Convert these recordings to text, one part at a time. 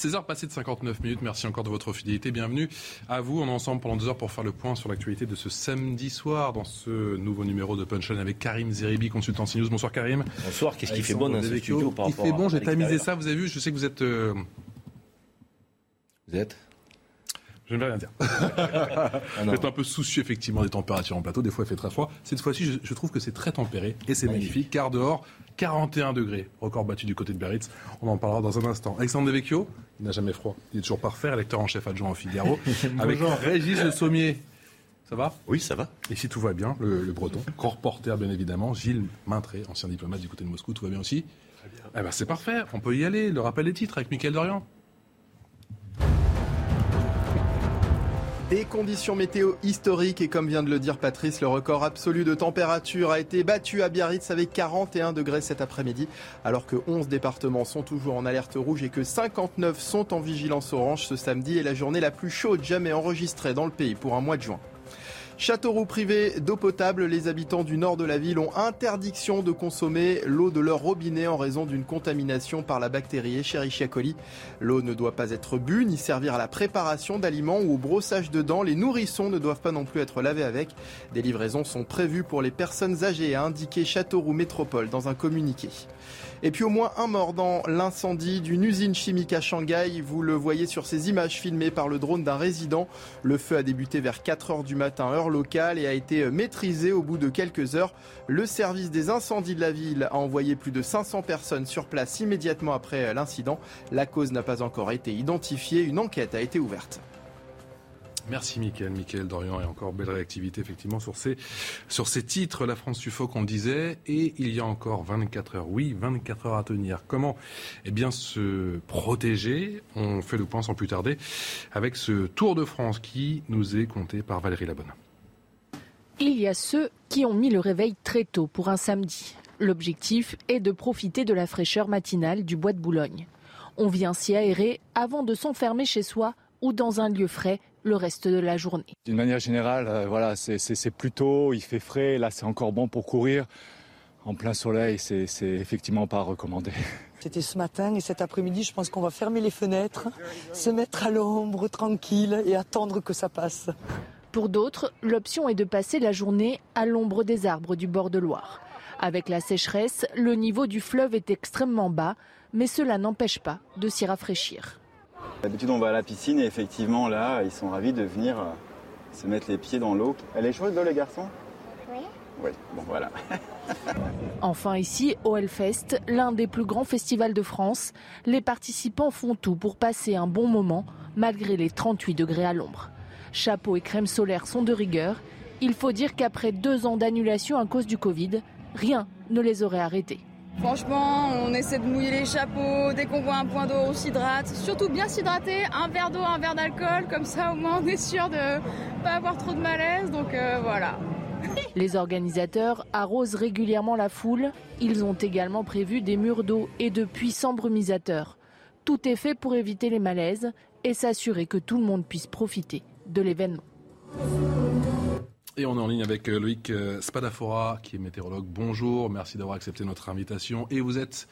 16h passées de 59 minutes. Merci encore de votre fidélité. Bienvenue à vous. On est ensemble pendant deux heures pour faire le point sur l'actualité de ce samedi soir dans ce nouveau numéro de Punchline avec Karim Zeribi, consultant CNews. Bonsoir Karim. Bonsoir. Qu'est-ce qui fait bon dans ce studio Il fait bon. J'ai tamisé ça. Vous avez vu. Je sais que vous êtes. Euh, vous êtes? Je ne vais rien dire. ah Vous êtes un peu soucieux effectivement des températures en plateau. Des fois, il fait très froid. Cette fois-ci, je, trouve que c'est très tempéré et c'est magnifique. Car dehors, 41 degrés, record battu du côté de Biarritz. On en parlera dans un instant. Alexandre Devecchio, il n'a jamais froid. Il est toujours parfait, lecteur en chef adjoint au Figaro. avec Régis Le Sommier. Ça va? Oui, ça va. Et si tout va bien, le, breton, grand reporter bien évidemment, Gilles Maintré, ancien diplomate du côté de Moscou, tout va bien aussi? Très bien. Eh ben, c'est parfait, on peut y aller. Le rappel des titres avec Mickaël Dorian. Des conditions météo historiques et comme vient de le dire Patrice, le record absolu de température a été battu à Biarritz avec 41 degrés cet après-midi, alors que 11 départements sont toujours en alerte rouge et que 59 sont en vigilance orange. Ce samedi est la journée la plus chaude jamais enregistrée dans le pays pour un mois de juin. Châteauroux privé d'eau potable, les habitants du nord de la ville ont interdiction de consommer l'eau de leur robinet en raison d'une contamination par la bactérie Escherichia coli. L'eau ne doit pas être bue ni servir à la préparation d'aliments ou au brossage de dents. Les nourrissons ne doivent pas non plus être lavés avec. Des livraisons sont prévues pour les personnes âgées, a indiqué Châteauroux Métropole dans un communiqué. Et puis au moins un mort dans l'incendie d'une usine chimique à Shanghai. Vous le voyez sur ces images filmées par le drone d'un résident. Le feu a débuté vers 4 heures du matin, heure locale, et a été maîtrisé au bout de quelques heures. Le service des incendies de la ville a envoyé plus de 500 personnes sur place immédiatement après l'incident. La cause n'a pas encore été identifiée. Une enquête a été ouverte. Merci Mickaël, Mickaël Dorian et encore belle réactivité effectivement sur ces, sur ces titres. La France suffoque, on disait, et il y a encore 24 heures. Oui, 24 heures à tenir. Comment Eh bien se protéger? On fait le point sans plus tarder avec ce Tour de France qui nous est compté par Valérie Labonne. Il y a ceux qui ont mis le réveil très tôt pour un samedi. L'objectif est de profiter de la fraîcheur matinale du bois de Boulogne. On vient s'y aérer avant de s'enfermer chez soi ou dans un lieu frais le reste de la journée. D'une manière générale, euh, voilà, c'est plutôt, il fait frais, là c'est encore bon pour courir. En plein soleil, c'est effectivement pas recommandé. C'était ce matin et cet après-midi, je pense qu'on va fermer les fenêtres, se mettre à l'ombre tranquille et attendre que ça passe. Pour d'autres, l'option est de passer la journée à l'ombre des arbres du bord de Loire. Avec la sécheresse, le niveau du fleuve est extrêmement bas, mais cela n'empêche pas de s'y rafraîchir. D'habitude, on va à la piscine et effectivement, là, ils sont ravis de venir euh, se mettre les pieds dans l'eau. Elle est chaude, l'eau, les garçons? Oui. Oui, bon, voilà. enfin, ici, au Hellfest, l'un des plus grands festivals de France, les participants font tout pour passer un bon moment, malgré les 38 degrés à l'ombre. Chapeau et crème solaire sont de rigueur. Il faut dire qu'après deux ans d'annulation à cause du Covid, rien ne les aurait arrêtés. Franchement, on essaie de mouiller les chapeaux. Dès qu'on voit un point d'eau, on s'hydrate. Surtout bien s'hydrater. Un verre d'eau, un verre d'alcool. Comme ça, au moins, on est sûr de pas avoir trop de malaise. Donc euh, voilà. Les organisateurs arrosent régulièrement la foule. Ils ont également prévu des murs d'eau et de puissants brumisateurs. Tout est fait pour éviter les malaises et s'assurer que tout le monde puisse profiter de l'événement. Et on est en ligne avec euh, Loïc euh, Spadafora, qui est météorologue. Bonjour, merci d'avoir accepté notre invitation. Et vous êtes,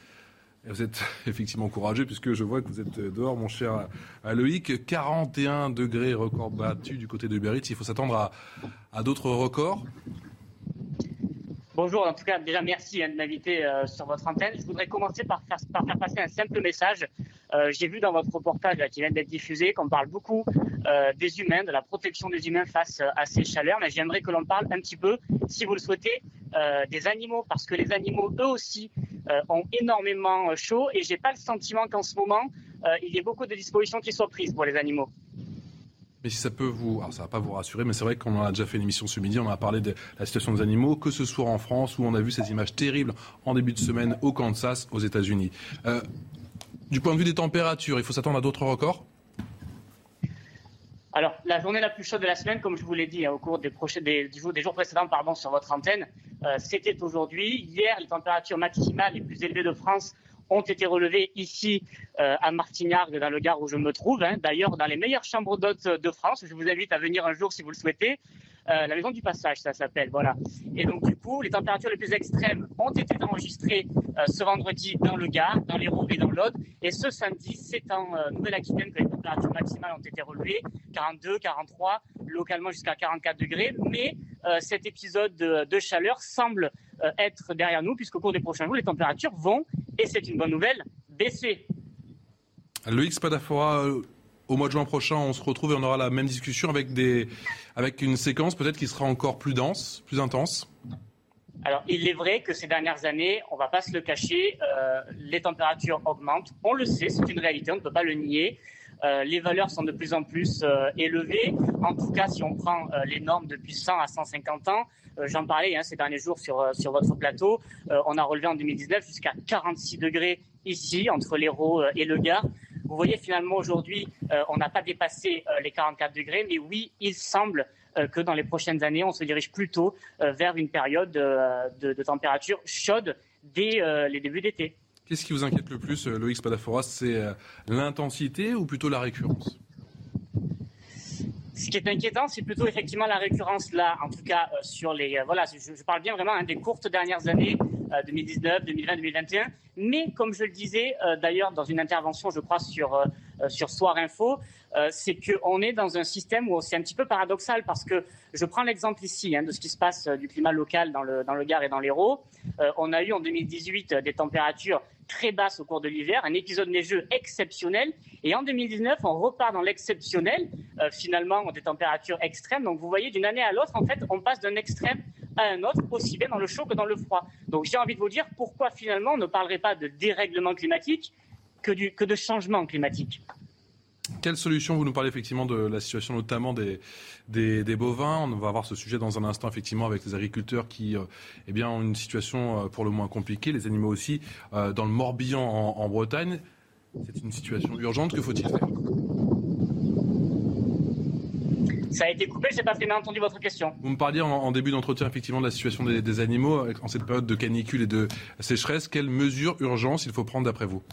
effectivement courageux, puisque je vois que vous êtes dehors, mon cher Loïc. 41 degrés record battu du côté de Biarritz. Il faut s'attendre à d'autres records Bonjour, en tout cas, déjà merci hein, de m'inviter euh, sur votre antenne. Je voudrais commencer par faire, passer un simple message. Euh, J'ai vu dans votre reportage qui vient d'être diffusé qu'on parle beaucoup euh, des humains, de la protection des humains face à ces chaleurs, mais j'aimerais que l'on parle un petit peu, si vous le souhaitez, des animaux, parce que les animaux, eux aussi, ont énormément chaud et j'ai pas le sentiment qu'en ce moment, il y ait beaucoup de dispositions qui soient prises pour les animaux. Mais si ça peut vous. Ça va pas vous rassurer, mais c'est vrai qu'on a déjà fait une émission ce midi, on a parlé de la situation des animaux, que ce soit en France, où on a vu ces images terribles en début de semaine au Kansas, aux États-Unis. Euh, du point de vue des températures, il faut s'attendre à d'autres records? Alors, la journée la plus chaude de la semaine, comme je vous l'ai dit hein, au cours des jours précédents pardon, sur votre antenne, euh, c'était aujourd'hui. Hier, les températures maximales les plus élevées de France ont été relevés ici à Martignargues, dans le Gard où je me trouve. Hein. D'ailleurs, dans les meilleures chambres d'hôtes de France. Je vous invite à venir un jour si vous le souhaitez. Euh, la maison du passage, ça s'appelle. Voilà. Et donc, du coup, les températures les plus extrêmes ont été enregistrées euh, ce vendredi dans le Gard, dans l'Hérault et dans l'Aude. Et ce samedi, c'est en euh, Nouvelle-Aquitaine que les températures maximales ont été relevées 42, 43, localement jusqu'à 44 degrés. Mais cet épisode de, chaleur semble être derrière nous, puisqu'au cours des prochains jours, les températures vont, et c'est une bonne nouvelle, baisser. Loïc Spadafora, au mois de juin prochain, on se retrouve et on aura la même discussion avec, des, avec une séquence peut-être qui sera encore plus dense, plus intense alors, il est vrai que ces dernières années, on ne va pas se le cacher, euh, les températures augmentent. On le sait, c'est une réalité, on ne peut pas le nier. Euh, les valeurs sont de plus en plus euh, élevées. En tout cas, si on prend les normes depuis 100 à 150 ans, j'en parlais hein, ces derniers jours sur, sur votre plateau, on a relevé en 2019 jusqu'à 46 degrés ici, entre l'Hérault et le Gard. Vous voyez, finalement, aujourd'hui, euh, on n'a pas dépassé euh, les 44 degrés, mais oui, il semble euh, que dans les prochaines années, on se dirige plutôt vers une période de, température chaude dès les débuts d'été. Qu'est-ce qui vous inquiète le plus, Loïc Spadafora? C'est l'intensité ou plutôt la récurrence? Ce qui est inquiétant, c'est plutôt effectivement la récurrence là, en tout cas sur les. voilà, je, parle bien vraiment hein, des courtes dernières années, 2019, 2020, 2021. Mais comme je le disais euh, d'ailleurs dans une intervention, je crois, sur, euh, euh, sur Soir Info, c'est qu'on est dans un système où c'est un petit peu paradoxal parce que je prends l'exemple ici hein, de ce qui se passe du climat local dans le, dans le Gard et dans l'Hérault. on a eu en 2018 des températures très basses au cours de l'hiver, un épisode neigeux exceptionnel. Et en 2019, on repart dans l'exceptionnel, finalement, des températures extrêmes. Donc vous voyez, d'une année à l'autre, en fait, on passe d'un extrême à un autre, aussi bien dans le chaud que dans le froid. Donc j'ai envie de vous dire pourquoi finalement on ne parlerait pas de dérèglement climatique que, du, que de changement climatique. Quelle solution Vous nous parlez effectivement de la situation notamment des, des, bovins? On va voir ce sujet dans un instant effectivement avec les agriculteurs qui euh, eh bien, ont une situation euh, pour le moins compliquée, les animaux aussi, euh, dans le Morbihan en Bretagne. C'est une situation urgente, que faut-il faire? Ça a été coupé, je n'ai pas bien entendu votre question. Vous me parliez en, début d'entretien effectivement de la situation des, animaux en cette période de canicule et de sécheresse. Quelles mesures urgences il faut prendre d'après vous?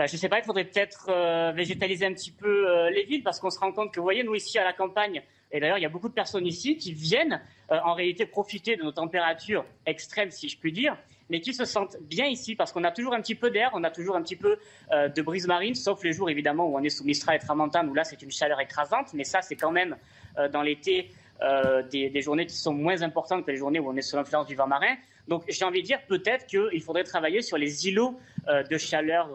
Bah, je ne sais pas, il faudrait peut-être euh, végétaliser un petit peu euh, les villes parce qu'on se rend compte que, vous voyez, nous ici à la campagne, et d'ailleurs il y a beaucoup de personnes ici qui viennent euh, en réalité profiter de nos températures extrêmes, si je puis dire, mais qui se sentent bien ici parce qu'on a toujours un petit peu d'air, on a toujours un petit peu de brise marine, sauf les jours évidemment où on est sous Mistral et Tramontane, où là c'est une chaleur écrasante, mais ça c'est quand même dans l'été des, journées qui sont moins importantes que les journées où on est sous l'influence du vent marin. Donc j'ai envie de dire peut-être qu'il faudrait travailler sur les îlots de chaleur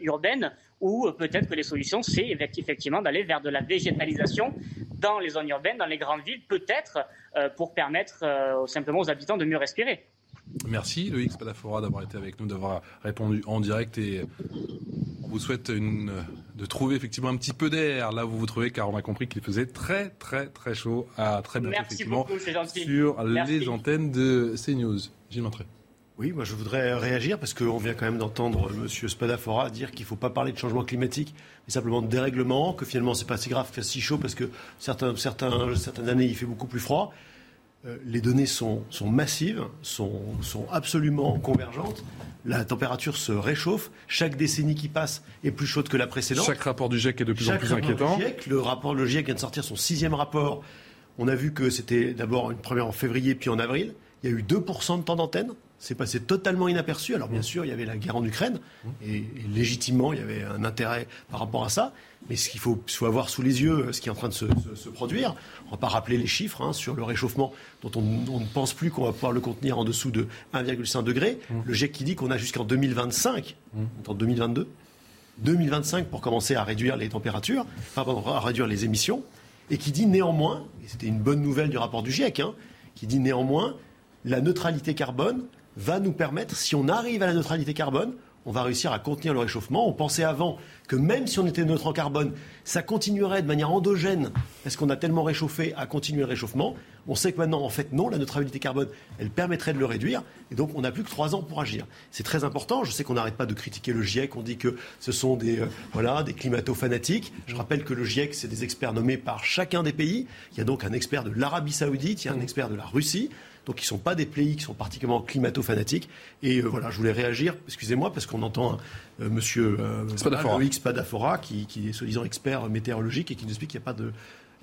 urbaine ou peut-être que les solutions c'est effectivement d'aller vers de la végétalisation dans les zones urbaines, dans les grandes villes, peut-être pour permettre simplement aux habitants de mieux respirer. Merci Loïc Spadafora d'avoir été avec nous, d'avoir répondu en direct et on vous souhaite de trouver effectivement un petit peu d'air là où vous vous trouvez car on a compris qu'il faisait très très très chaud à très bientôt Merci effectivement beaucoup, sur les antennes de CNews. Gilles Montré. Oui, moi je voudrais réagir parce qu'on vient quand même d'entendre M. Spadafora dire qu'il ne faut pas parler de changement climatique, mais simplement de dérèglement, que finalement c'est pas si grave qu'il si chaud parce que certains, certains, certaines années il fait beaucoup plus froid. Euh, les données sont, massives, sont, absolument convergentes. La température se réchauffe. Chaque décennie qui passe est plus chaude que la précédente. Chaque rapport du GIEC est de plus en plus inquiétant. le rapport le GIEC vient de sortir son sixième rapport. On a vu que c'était d'abord une première en février, puis en avril. Il y a eu 2% de temps d'antenne. C'est passé totalement inaperçu. Alors bien sûr, il y avait la guerre en Ukraine, et, légitimement, il y avait un intérêt par rapport à ça. Mais ce qu'il faut, avoir sous les yeux, ce qui est en train de se, produire, on ne va pas rappeler les chiffres hein, sur le réchauffement dont on, ne pense plus qu'on va pouvoir le contenir en dessous de 1,5 degré. Mmh. Le GIEC qui dit qu'on a jusqu'en 2025, mmh. en 2022, 2025 pour commencer à réduire les températures, à réduire les émissions, et qui dit néanmoins, et c'était une bonne nouvelle du rapport du GIEC, hein, qui dit néanmoins la neutralité carbone va nous permettre, si on arrive à la neutralité carbone, on va réussir à contenir le réchauffement. On pensait avant que même si on était neutre en carbone, ça continuerait de manière endogène, parce qu'on a tellement réchauffé à continuer le réchauffement. On sait que maintenant, en fait, non, la neutralité carbone, elle permettrait de le réduire, et donc on n'a plus que trois ans pour agir. C'est très important. Je sais qu'on n'arrête pas de critiquer le GIEC, on dit que ce sont des, euh, voilà, des climato-fanatiques. Je rappelle que le GIEC, c'est des experts nommés par chacun des pays. Il y a donc un expert de l'Arabie saoudite, il y a un expert de la Russie. Donc ils ne sont pas des pays qui sont particulièrement climato-fanatiques. Et voilà, je voulais réagir, excusez-moi, parce qu'on entend M. monsieur Spadafora, qui, qui est soi-disant expert météorologique et qui nous explique qu'il n'y a pas de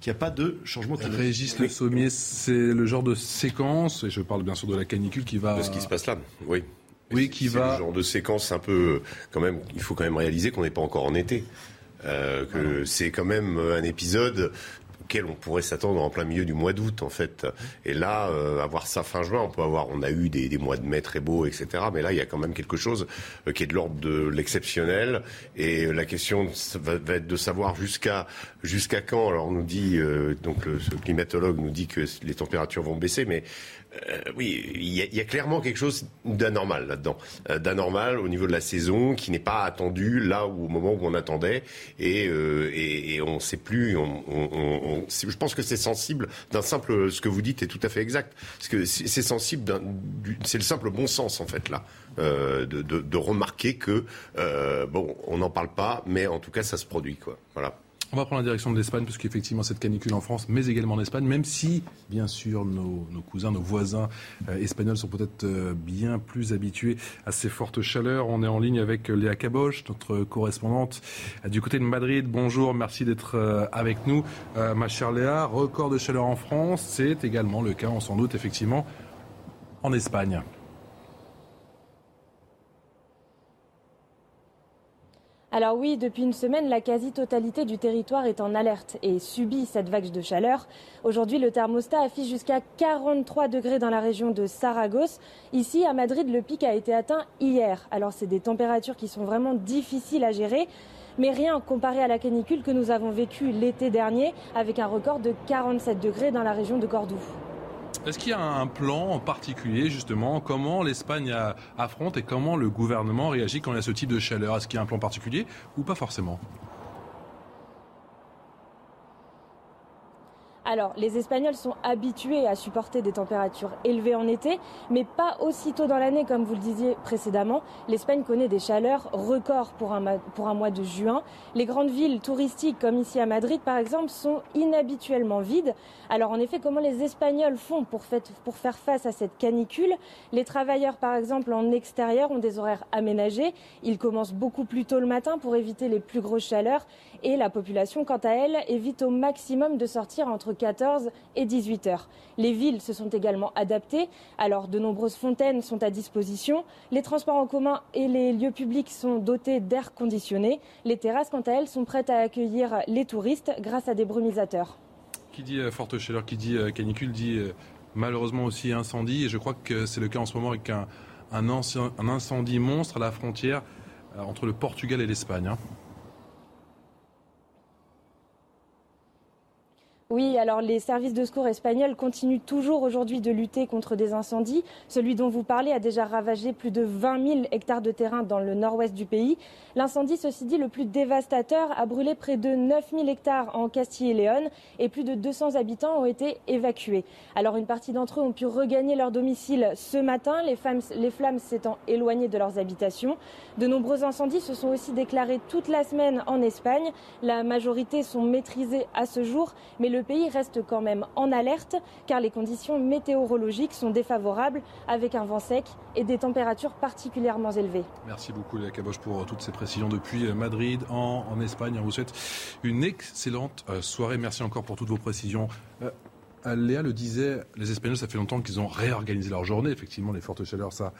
qu'il n'y a pas de changement climatique. Régis Le Sommier, c'est le genre de séquence, et je parle bien sûr de la canicule qui va... De ce qui se passe là, oui. Oui, qui va... le genre de séquence un peu... Quand même, il faut quand même réaliser qu'on n'est pas encore en été. Euh, que c'est quand même un épisode auquel on pourrait s'attendre en plein milieu du mois d'août en fait. Et là, euh, avoir ça fin juin, on peut avoir, on a eu des, mois de mai très beaux, etc. Mais là, il y a quand même quelque chose euh, qui est de l'ordre de l'exceptionnel. Et la question va, être de savoir jusqu'à jusqu'à quand. Alors on nous dit, euh, donc ce climatologue nous dit que les températures vont baisser, mais euh, oui, il y, a clairement quelque chose d'anormal là-dedans, euh, d'anormal au niveau de la saison qui n'est pas attendu là où, au moment où on attendait et, euh, et, on ne sait plus. On, on, je pense que c'est sensible d'un simple. Ce que vous dites est tout à fait exact, parce que c'est sensible. C'est le simple bon sens en fait là. de, de, de, remarquer que bon, on n'en parle pas, mais en tout cas, ça se produit, quoi. Voilà. On va prendre la direction de l'Espagne, parce qu'effectivement, cette canicule en France, mais également en Espagne, même si, bien sûr, nos, cousins, nos voisins euh, espagnols sont peut-être euh, bien plus habitués à ces fortes chaleurs. On est en ligne avec euh, Léa Caboche, notre correspondante du côté de Madrid. Bonjour, merci d'être avec nous. ma chère Léa, record de chaleur en France, c'est également le cas, on s'en doute, effectivement, en Espagne. Alors oui, depuis une semaine, la quasi-totalité du territoire est en alerte et subit cette vague de chaleur. Aujourd'hui, le thermostat affiche jusqu'à 43 degrés dans la région de Saragosse. Ici, à Madrid, le pic a été atteint hier. Alors c'est des températures qui sont vraiment difficiles à gérer. Mais rien comparé à la canicule que nous avons vécue l'été dernier avec un record de 47 degrés dans la région de Cordoue. Est-ce qu'il y a un plan en particulier, justement, comment l'Espagne affronte et comment le gouvernement réagit quand il y a ce type de chaleur? Est-ce qu'il y a un plan particulier ou pas forcément? Alors, les Espagnols sont habitués à supporter des températures élevées en été, mais pas aussitôt dans l'année, comme vous le disiez précédemment. L'Espagne connaît des chaleurs records pour un, pour un mois de juin. Les grandes villes touristiques, comme ici à Madrid, par exemple, sont inhabituellement vides. Alors, en effet, comment les Espagnols font pour, faire face à cette canicule? Les travailleurs, par exemple, en extérieur, ont des horaires aménagés. Ils commencent beaucoup plus tôt le matin pour éviter les plus grosses chaleurs. Et la population, quant à elle, évite au maximum de sortir entre 14 et 18 heures. Les villes se sont également adaptées. Alors, de nombreuses fontaines sont à disposition. Les transports en commun et les lieux publics sont dotés d'air conditionné. Les terrasses, quant à elles, sont prêtes à accueillir les touristes grâce à des brumisateurs. Qui dit euh, forte chaleur, qui dit euh, canicule, dit euh, malheureusement aussi incendie. Et je crois que c'est le cas en ce moment avec un, incendie monstre à la frontière entre le Portugal et l'Espagne. Hein. Oui, alors les services de secours espagnols continuent toujours aujourd'hui de lutter contre des incendies. Celui dont vous parlez a déjà ravagé plus de 20 000 hectares de terrain dans le nord-ouest du pays. L'incendie, ceci dit, le plus dévastateur a brûlé près de 9 000 hectares en Castille et Léon et plus de 200 habitants ont été évacués. Alors une partie d'entre eux ont pu regagner leur domicile ce matin, les, les flammes s'étant éloignées de leurs habitations. De nombreux incendies se sont aussi déclarés toute la semaine en Espagne. La majorité sont maîtrisées à ce jour, mais le le pays reste quand même en alerte car les conditions météorologiques sont défavorables avec un vent sec et des températures particulièrement élevées. Merci beaucoup Léa Caboche pour toutes ces précisions depuis Madrid en, Espagne. On vous souhaite une excellente euh, soirée. Merci encore pour toutes vos précisions. Euh, Léa le disait, les Espagnols, ça fait longtemps qu'ils ont réorganisé leur journée. Effectivement, les fortes chaleurs, ça,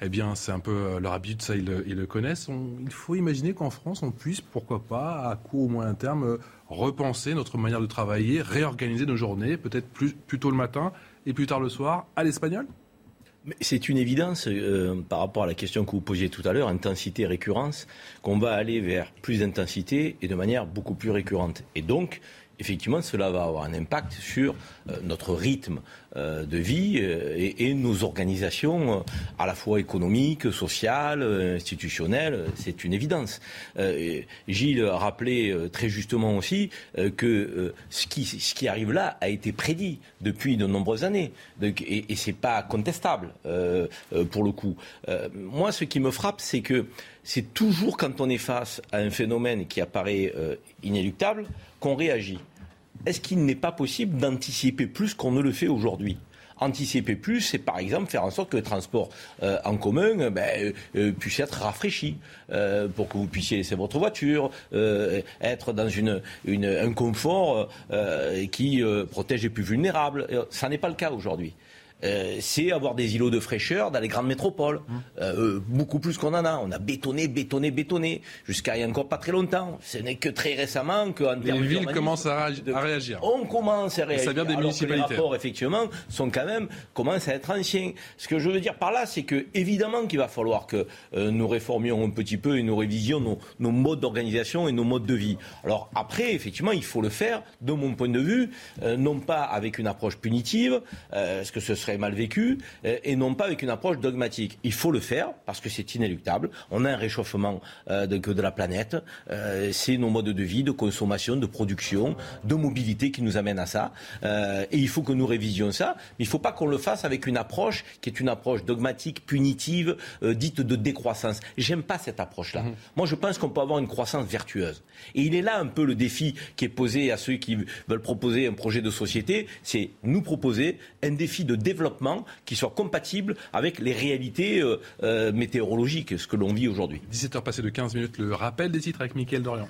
eh bien, c'est un peu euh, leur habitude, ça, ils, le connaissent. il faut imaginer qu'en France, on puisse, pourquoi pas, à court ou moyen terme, euh, repenser notre manière de travailler, réorganiser nos journées, peut-être plus, tôt le matin et plus tard le soir, à l'espagnol? C'est une évidence euh, par rapport à la question que vous posiez tout à l'heure, intensité, récurrence, qu'on va aller vers plus d'intensité et de manière beaucoup plus récurrente. Et donc, effectivement, cela va avoir un impact sur euh, notre rythme euh, de vie euh, et, nos organisations, à la fois économiques, sociales, institutionnelles. C'est une évidence. Gilles rappelait très justement aussi que ce qui, ce, qui, arrive là a été prédit depuis de nombreuses années. et, et c'est pas contestable pour le coup. moi, ce qui me frappe, c'est que c'est toujours quand on est face à un phénomène qui apparaît inéluctable qu'on réagit est-ce qu'il n'est pas possible d'anticiper plus qu'on ne le fait aujourd'hui? Anticiper plus, c'est par exemple faire en sorte que le transport euh, en commun ben, puisse être rafraîchi pour que vous puissiez laisser votre voiture, être dans un confort qui protège les plus vulnérables. Ça n'est pas le cas aujourd'hui. Euh, c'est avoir des îlots de fraîcheur dans les grandes métropoles. Mmh. Euh, beaucoup plus qu'on en a. On a bétonné, bétonné, bétonné, jusqu'à il y a encore pas très longtemps. Ce n'est que très récemment qu'en termes Les villes commencent à, réagir. On commence à réagir. ça vient des alors municipalités. Que les rapports, effectivement, sont quand même, commencent à être anciens. Ce que je veux dire par là, c'est que, évidemment, qu'il va falloir que euh, nous réformions un petit peu et nous révisions nos, nos modes d'organisation et nos modes de vie. Alors après, effectivement, il faut le faire, de mon point de vue, non pas avec une approche punitive, ce que ce serait mal vécu, euh, et non pas avec une approche dogmatique. Il faut le faire parce que c'est inéluctable. On a un réchauffement euh, de, de la planète. Euh, c'est nos modes de vie, de consommation, de production, de mobilité qui nous amènent à ça. et il faut que nous révisions ça. Mais il ne faut pas qu'on le fasse avec une approche qui est une approche dogmatique, punitive, dite de décroissance. J'aime pas cette approche-là. Mmh. Moi, je pense qu'on peut avoir une croissance vertueuse. Et il est là un peu le défi qui est posé à ceux qui veulent proposer un projet de société. C'est nous proposer un défi de développement qui soit compatible avec les réalités euh, euh, météorologiques, ce que l'on vit aujourd'hui. 17h passées de 15 minutes, le rappel des titres avec Mickaël Dorian.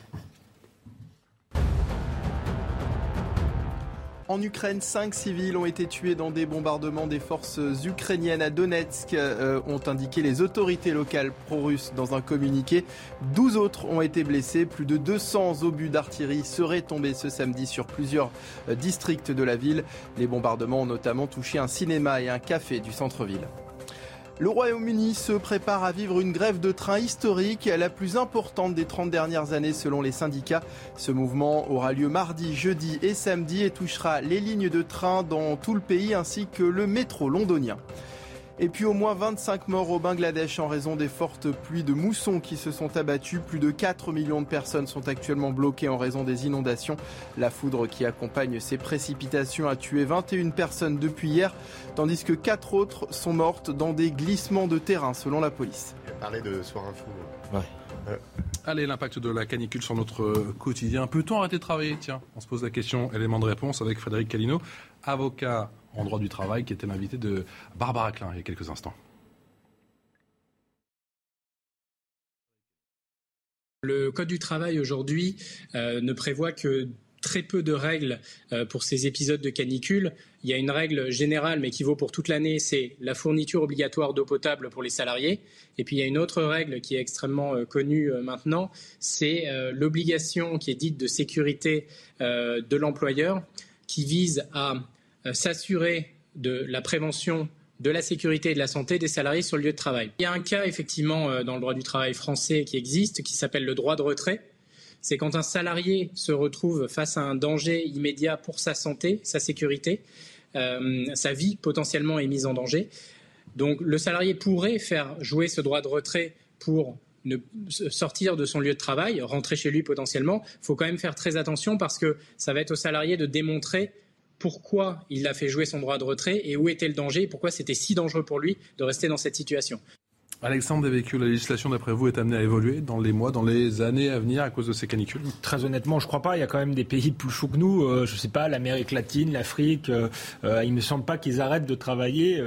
En Ukraine, cinq civils ont été tués dans des bombardements des forces ukrainiennes à Donetsk, euh, ont indiqué les autorités locales pro-russes dans un communiqué. 12 autres ont été blessés. Plus de 200 obus d'artillerie seraient tombés ce samedi sur plusieurs euh, districts de la ville. Les bombardements ont notamment touché un cinéma et un café du centre-ville. Le Royaume-Uni se prépare à vivre une grève de train historique, la plus importante des 30 dernières années selon les syndicats. Ce mouvement aura lieu mardi, jeudi et samedi et touchera les lignes de train dans tout le pays ainsi que le métro londonien. Et puis au moins 25 morts au Bangladesh en raison des fortes pluies de mousson qui se sont abattues. Plus de 4 millions de personnes sont actuellement bloquées en raison des inondations. La foudre qui accompagne ces précipitations a tué 21 personnes depuis hier, tandis que 4 autres sont mortes dans des glissements de terrain selon la police. Parler de Soir Info. Ouais. Allez, l'impact de la canicule sur notre quotidien. Peut-on arrêter de travailler? Tiens, on se pose la question. Élément de réponse avec Frédéric Calino, avocat en droit du travail, qui était l'invité de Barbara Klein il y a quelques instants. Le Code du travail aujourd'hui euh, ne prévoit que très peu de règles euh, pour ces épisodes de canicule. Il y a une règle générale, mais qui vaut pour toute l'année, c'est la fourniture obligatoire d'eau potable pour les salariés. Et puis il y a une autre règle qui est extrêmement euh, connue maintenant, c'est l'obligation qui est dite de sécurité de l'employeur, qui vise à s'assurer de la prévention de la sécurité et de la santé des salariés sur le lieu de travail. Il y a un cas effectivement euh, dans le droit du travail français qui existe, qui s'appelle le droit de retrait. C'est quand un salarié se retrouve face à un danger immédiat pour sa santé, sa sécurité, euh, sa vie potentiellement est mise en danger. Donc le salarié pourrait faire jouer ce droit de retrait pour ne sortir de son lieu de travail, rentrer chez lui potentiellement. Il faut quand même faire très attention parce que ça va être au salarié de démontrer pourquoi il a fait jouer son droit de retrait et où était le danger et pourquoi c'était si dangereux pour lui de rester dans cette situation. Alexandre vécu la législation, d'après vous, est amenée à évoluer dans les mois, dans les années à venir à cause de ces canicules? Très honnêtement, je ne crois pas. Il y a quand même des pays plus chauds que nous. Euh, je ne sais pas, l'Amérique latine, l'Afrique. Euh, euh, il ne me semble pas qu'ils arrêtent de travailler.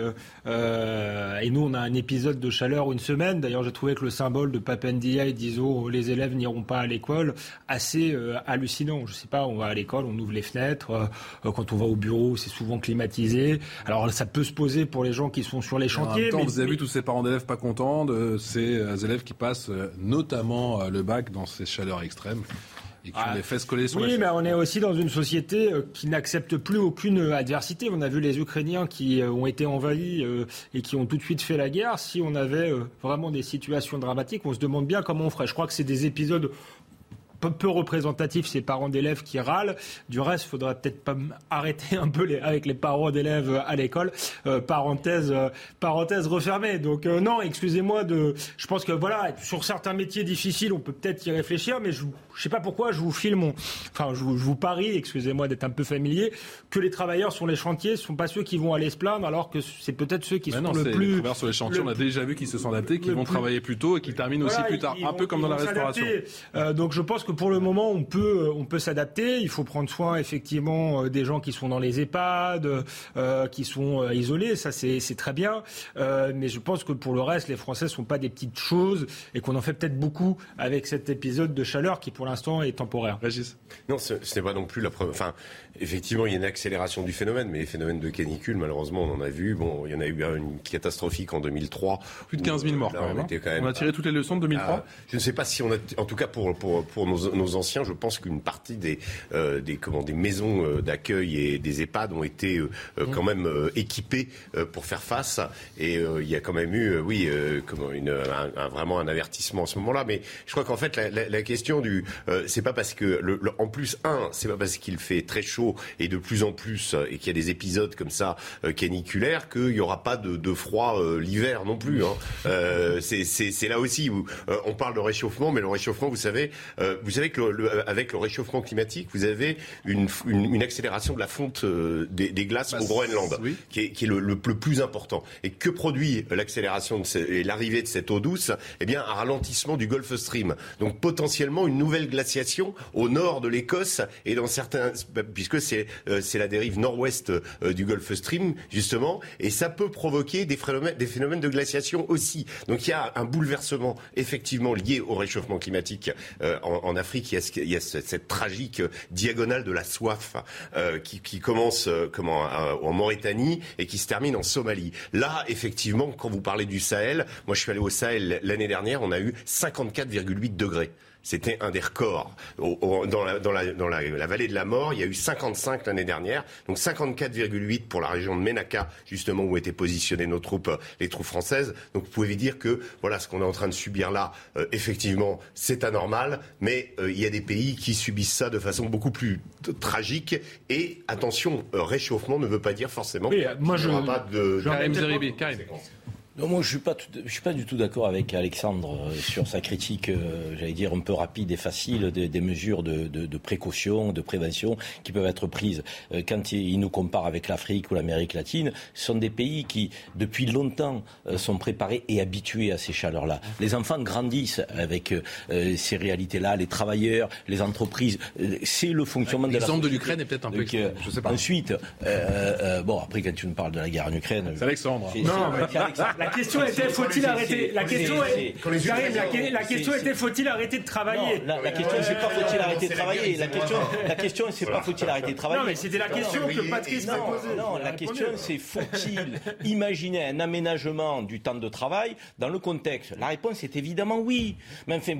et nous, on a un épisode de chaleur une semaine. D'ailleurs, j'ai trouvé que le symbole de Papendia et d'ISO, les élèves n'iront pas à l'école, assez hallucinant. Je ne sais pas, on va à l'école, on ouvre les fenêtres. quand on va au bureau, c'est souvent climatisé. Alors, ça peut se poser pour les gens qui sont sur les chantiers. mais, vous avez vu tous ces parents d'élèves pas contents de ces euh, élèves qui passent euh, notamment euh, le bac dans ces chaleurs extrêmes et qui ont ah. les fesses collées sur Oui, mais on est aussi dans une société qui n'accepte plus aucune adversité. On a vu les Ukrainiens qui ont été envahis et qui ont tout de suite fait la guerre. Si on avait vraiment des situations dramatiques, on se demande bien comment on ferait. Je crois que c'est des épisodes peu représentatif ces parents d'élèves qui râlent. Du reste, il faudrait peut-être pas arrêter un peu les, avec les parents d'élèves à l'école. Euh, parenthèse, euh, parenthèse refermée. Donc euh, non, excusez-moi de. Je pense que voilà, sur certains métiers difficiles, on peut peut-être y réfléchir, mais je, je sais pas pourquoi je vous filme, enfin je, vous parie, excusez-moi d'être un peu familier, que les travailleurs sur les chantiers sont pas ceux qui vont aller se plaindre, alors que c'est peut-être ceux qui sont le plus. Les travailleurs sur les chantiers, on a déjà vu qu'ils se sont adaptés, qu'ils vont travailler plus tôt et qui terminent aussi plus tard, un peu comme dans la restauration. donc je pense que pour le moment, on peut, on peut s'adapter. Il faut prendre soin, effectivement, des gens qui sont dans les EHPAD, qui sont isolés. Ça, c'est très bien. mais je pense que pour le reste, les Français ne sont pas des petites choses et qu'on en fait peut-être beaucoup avec cet épisode de chaleur qui, pour l'instant, est temporaire. Non, ce, n'est pas non plus la preuve. Enfin, effectivement, il y a une accélération du phénomène, mais les phénomènes de canicule, malheureusement, on en a vu. Bon, il y en a eu une catastrophique en 2003. Plus de 15 000 morts, quand, même, on, hein. a tiré toutes les leçons de 2003 ah, Je ne sais pas si on a. En tout cas, pour, pour, pour nos, anciens, je pense qu'une partie des, euh, des, comment, des maisons euh, d'accueil et des EHPAD ont été euh, mmh. quand même équipées pour faire face. Et il y a quand même eu, oui, comment, une, un, vraiment un avertissement en ce moment-là. Mais je crois qu'en fait, la, la, question du. c'est pas parce que. Le, en plus, un, c'est pas parce qu'il fait très chaud et de plus en plus, et qu'il y a des épisodes comme ça caniculaires, qu'il n'y aura pas de, de froid l'hiver non plus. Hein. Euh, c'est là aussi où euh, on parle de réchauffement, mais le réchauffement, vous savez, euh, vous savez que le, avec le réchauffement climatique, vous avez une, une, accélération de la fonte des, des, glaces au Groenland, qui est, qui est le, le, plus important. Et que produit l'accélération et l'arrivée de cette eau douce? Eh bien, un ralentissement du Gulf Stream. Donc potentiellement une nouvelle glaciation au nord de l'Écosse et dans certains, puisque c'est c'est la dérive nord-ouest du Gulf Stream justement, et ça peut provoquer des phénomènes, des phénomènes de glaciation aussi. Donc il y a un bouleversement effectivement lié au réchauffement climatique euh, en, Afrique. Il y a, cette, tragique diagonale de la soif euh, qui, commence euh, comment, en Mauritanie et qui se termine en Somalie. Là, effectivement, quand vous parlez du Sahel, moi je suis allé au Sahel l'année dernière, on a eu 54,8 degrés. C'était un des records. dans, la, vallée de la mort, il y a eu 55 l'année dernière, donc 54,8 pour la région de Menaka, justement où étaient positionnées nos troupes, les troupes françaises. Donc vous pouvez dire que voilà ce qu'on est en train de subir là, euh, effectivement, c'est anormal, mais euh, il y a des pays qui subissent ça de façon beaucoup plus tragique. Et attention, euh, réchauffement ne veut pas dire forcément oui, moi je, pas de. Karim non, moi je suis pas je suis pas du tout d'accord avec Alexandre euh, sur sa critique, euh, j'allais dire un peu rapide et facile des, mesures de, de, de, précaution, de prévention qui peuvent être prises. Euh, quand il, nous compare avec l'Afrique ou l'Amérique latine, ce sont des pays qui depuis longtemps sont préparés et habitués à ces chaleurs-là. Les enfants grandissent avec ces réalités-là, les travailleurs, les entreprises. c'est le fonctionnement de la. L'exemple de l'Ukraine est peut-être un peu. je sais pas. Ensuite, bon après quand tu nous parles de la guerre en Ukraine, c'est Alexandre. Non, mais la question était faut-il arrêter La question la question était faut-il arrêter de travailler La question c'est pas faut-il arrêter de travailler. La question la question c'est pas faut-il arrêter de travailler. Non mais c'était la question que Patrice m'a posée. Non, la question c'est faut-il imaginer un aménagement du temps de travail dans le contexte? La réponse est évidemment oui. Mais enfin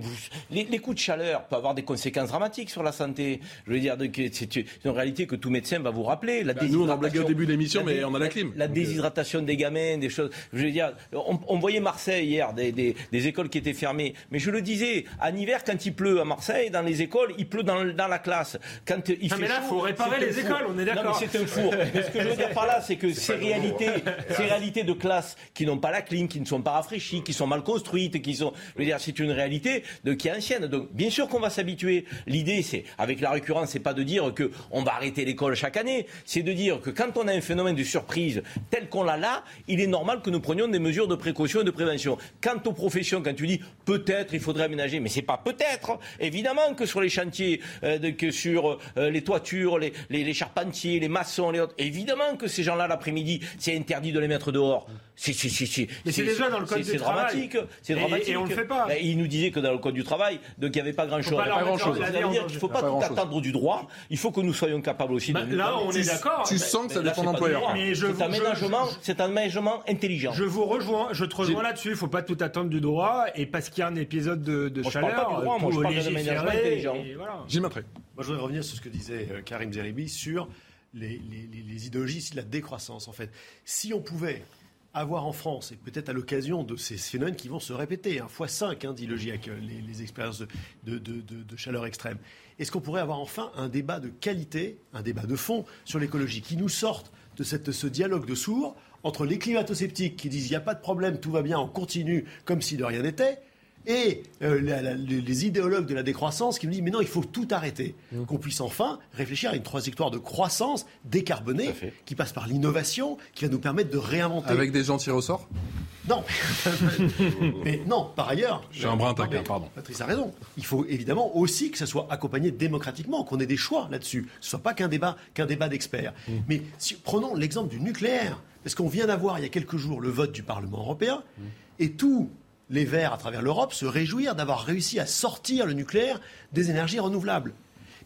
les, coups de chaleur peuvent avoir des conséquences dramatiques sur la santé. Je veux dire c'est une réalité que tout médecin va vous rappeler. La bah, nous on a blagué au début de l'émission mais on a la clim. La déshydratation des gamins, des choses. Je veux dire on, voyait Marseille hier, des, écoles qui étaient fermées. Mais je le disais, en hiver, quand il pleut à Marseille, dans les écoles, il pleut dans, la classe. Quand il non, mais là, il faut réparer les écoles, on est d'accord. c'est un four. ce que je veux dire par là, c'est que ces réalités, ces réalités de classe qui n'ont pas la clim, qui ne sont pas rafraîchies, qui sont mal construites, qui sont, je veux dire, c'est une réalité de, qui est ancienne. Donc, bien sûr qu'on va s'habituer. L'idée, c'est, avec la récurrence, c'est pas de dire que on va arrêter l'école chaque année. C'est de dire que quand on a un phénomène de surprise tel qu'on l'a là, il est normal que nous prenions des mesures de précaution et de prévention. Quant aux professions, quand tu dis peut-être il faudrait aménager, mais c'est pas peut-être. Évidemment que sur les chantiers, euh, que sur euh, les toitures, les, les, charpentiers, les maçons, les autres, évidemment que ces gens-là l'après-midi, c'est interdit de les mettre dehors. C'est, mais c'est déjà dans le code du travail. C'est dramatique. Et on le fait pas. il nous disait que dans le code du travail, donc il n'y avait pas grand-chose. Pas grand-chose. Ça veut dire qu'il ne faut pas, tout attendre du droit. Il faut que nous soyons capables aussi bah, de. Là, on est d'accord. Tu sens que ça dépend de l'employeur. C'est un aménagement, c'est un aménagement intelligent. Je vous rejoins. Je te rejoins là-dessus. Il faut pas tout attendre du droit. Et parce qu'il y a un épisode de, de chaleur, je parle pas du droit, moi, je parle d'aménagement intelligent. J'y Moi, je voudrais revenir sur ce que disait euh, Karim Zeribi sur les, les, idéologies, la décroissance en fait. Si on pouvait avoir en France, et peut-être à l'occasion de ces phénomènes qui vont se répéter, un fois 5, hein, dit le GIEC, les, expériences de, chaleur extrême, est-ce qu'on pourrait avoir enfin un débat de qualité, un débat de fond sur l'écologie, qui nous sorte de ce dialogue de sourds entre les climato-sceptiques qui disent il n'y a pas de problème, tout va bien, on continue comme si de rien n'était, et euh, les idéologues de la décroissance qui nous disent mais non, il faut tout arrêter. Mmh. Qu'on puisse enfin réfléchir à une trajectoire de croissance décarbonée qui passe par l'innovation, qui va nous permettre de réinventer. Avec des gens tirés au sort Non. mais non, par ailleurs. J'ai un brin taquin, pardon. Patrice a raison. Il faut évidemment aussi que ça soit accompagné démocratiquement, qu'on ait des choix là-dessus. Que ce soit pas qu'un débat, qu'un débat d'experts. Mmh. Mais si, prenons l'exemple du nucléaire. Parce qu'on vient d'avoir il y a quelques jours le vote du Parlement européen. Mmh. Et tout les Verts à travers l'Europe se réjouir d'avoir réussi à sortir le nucléaire des énergies renouvelables.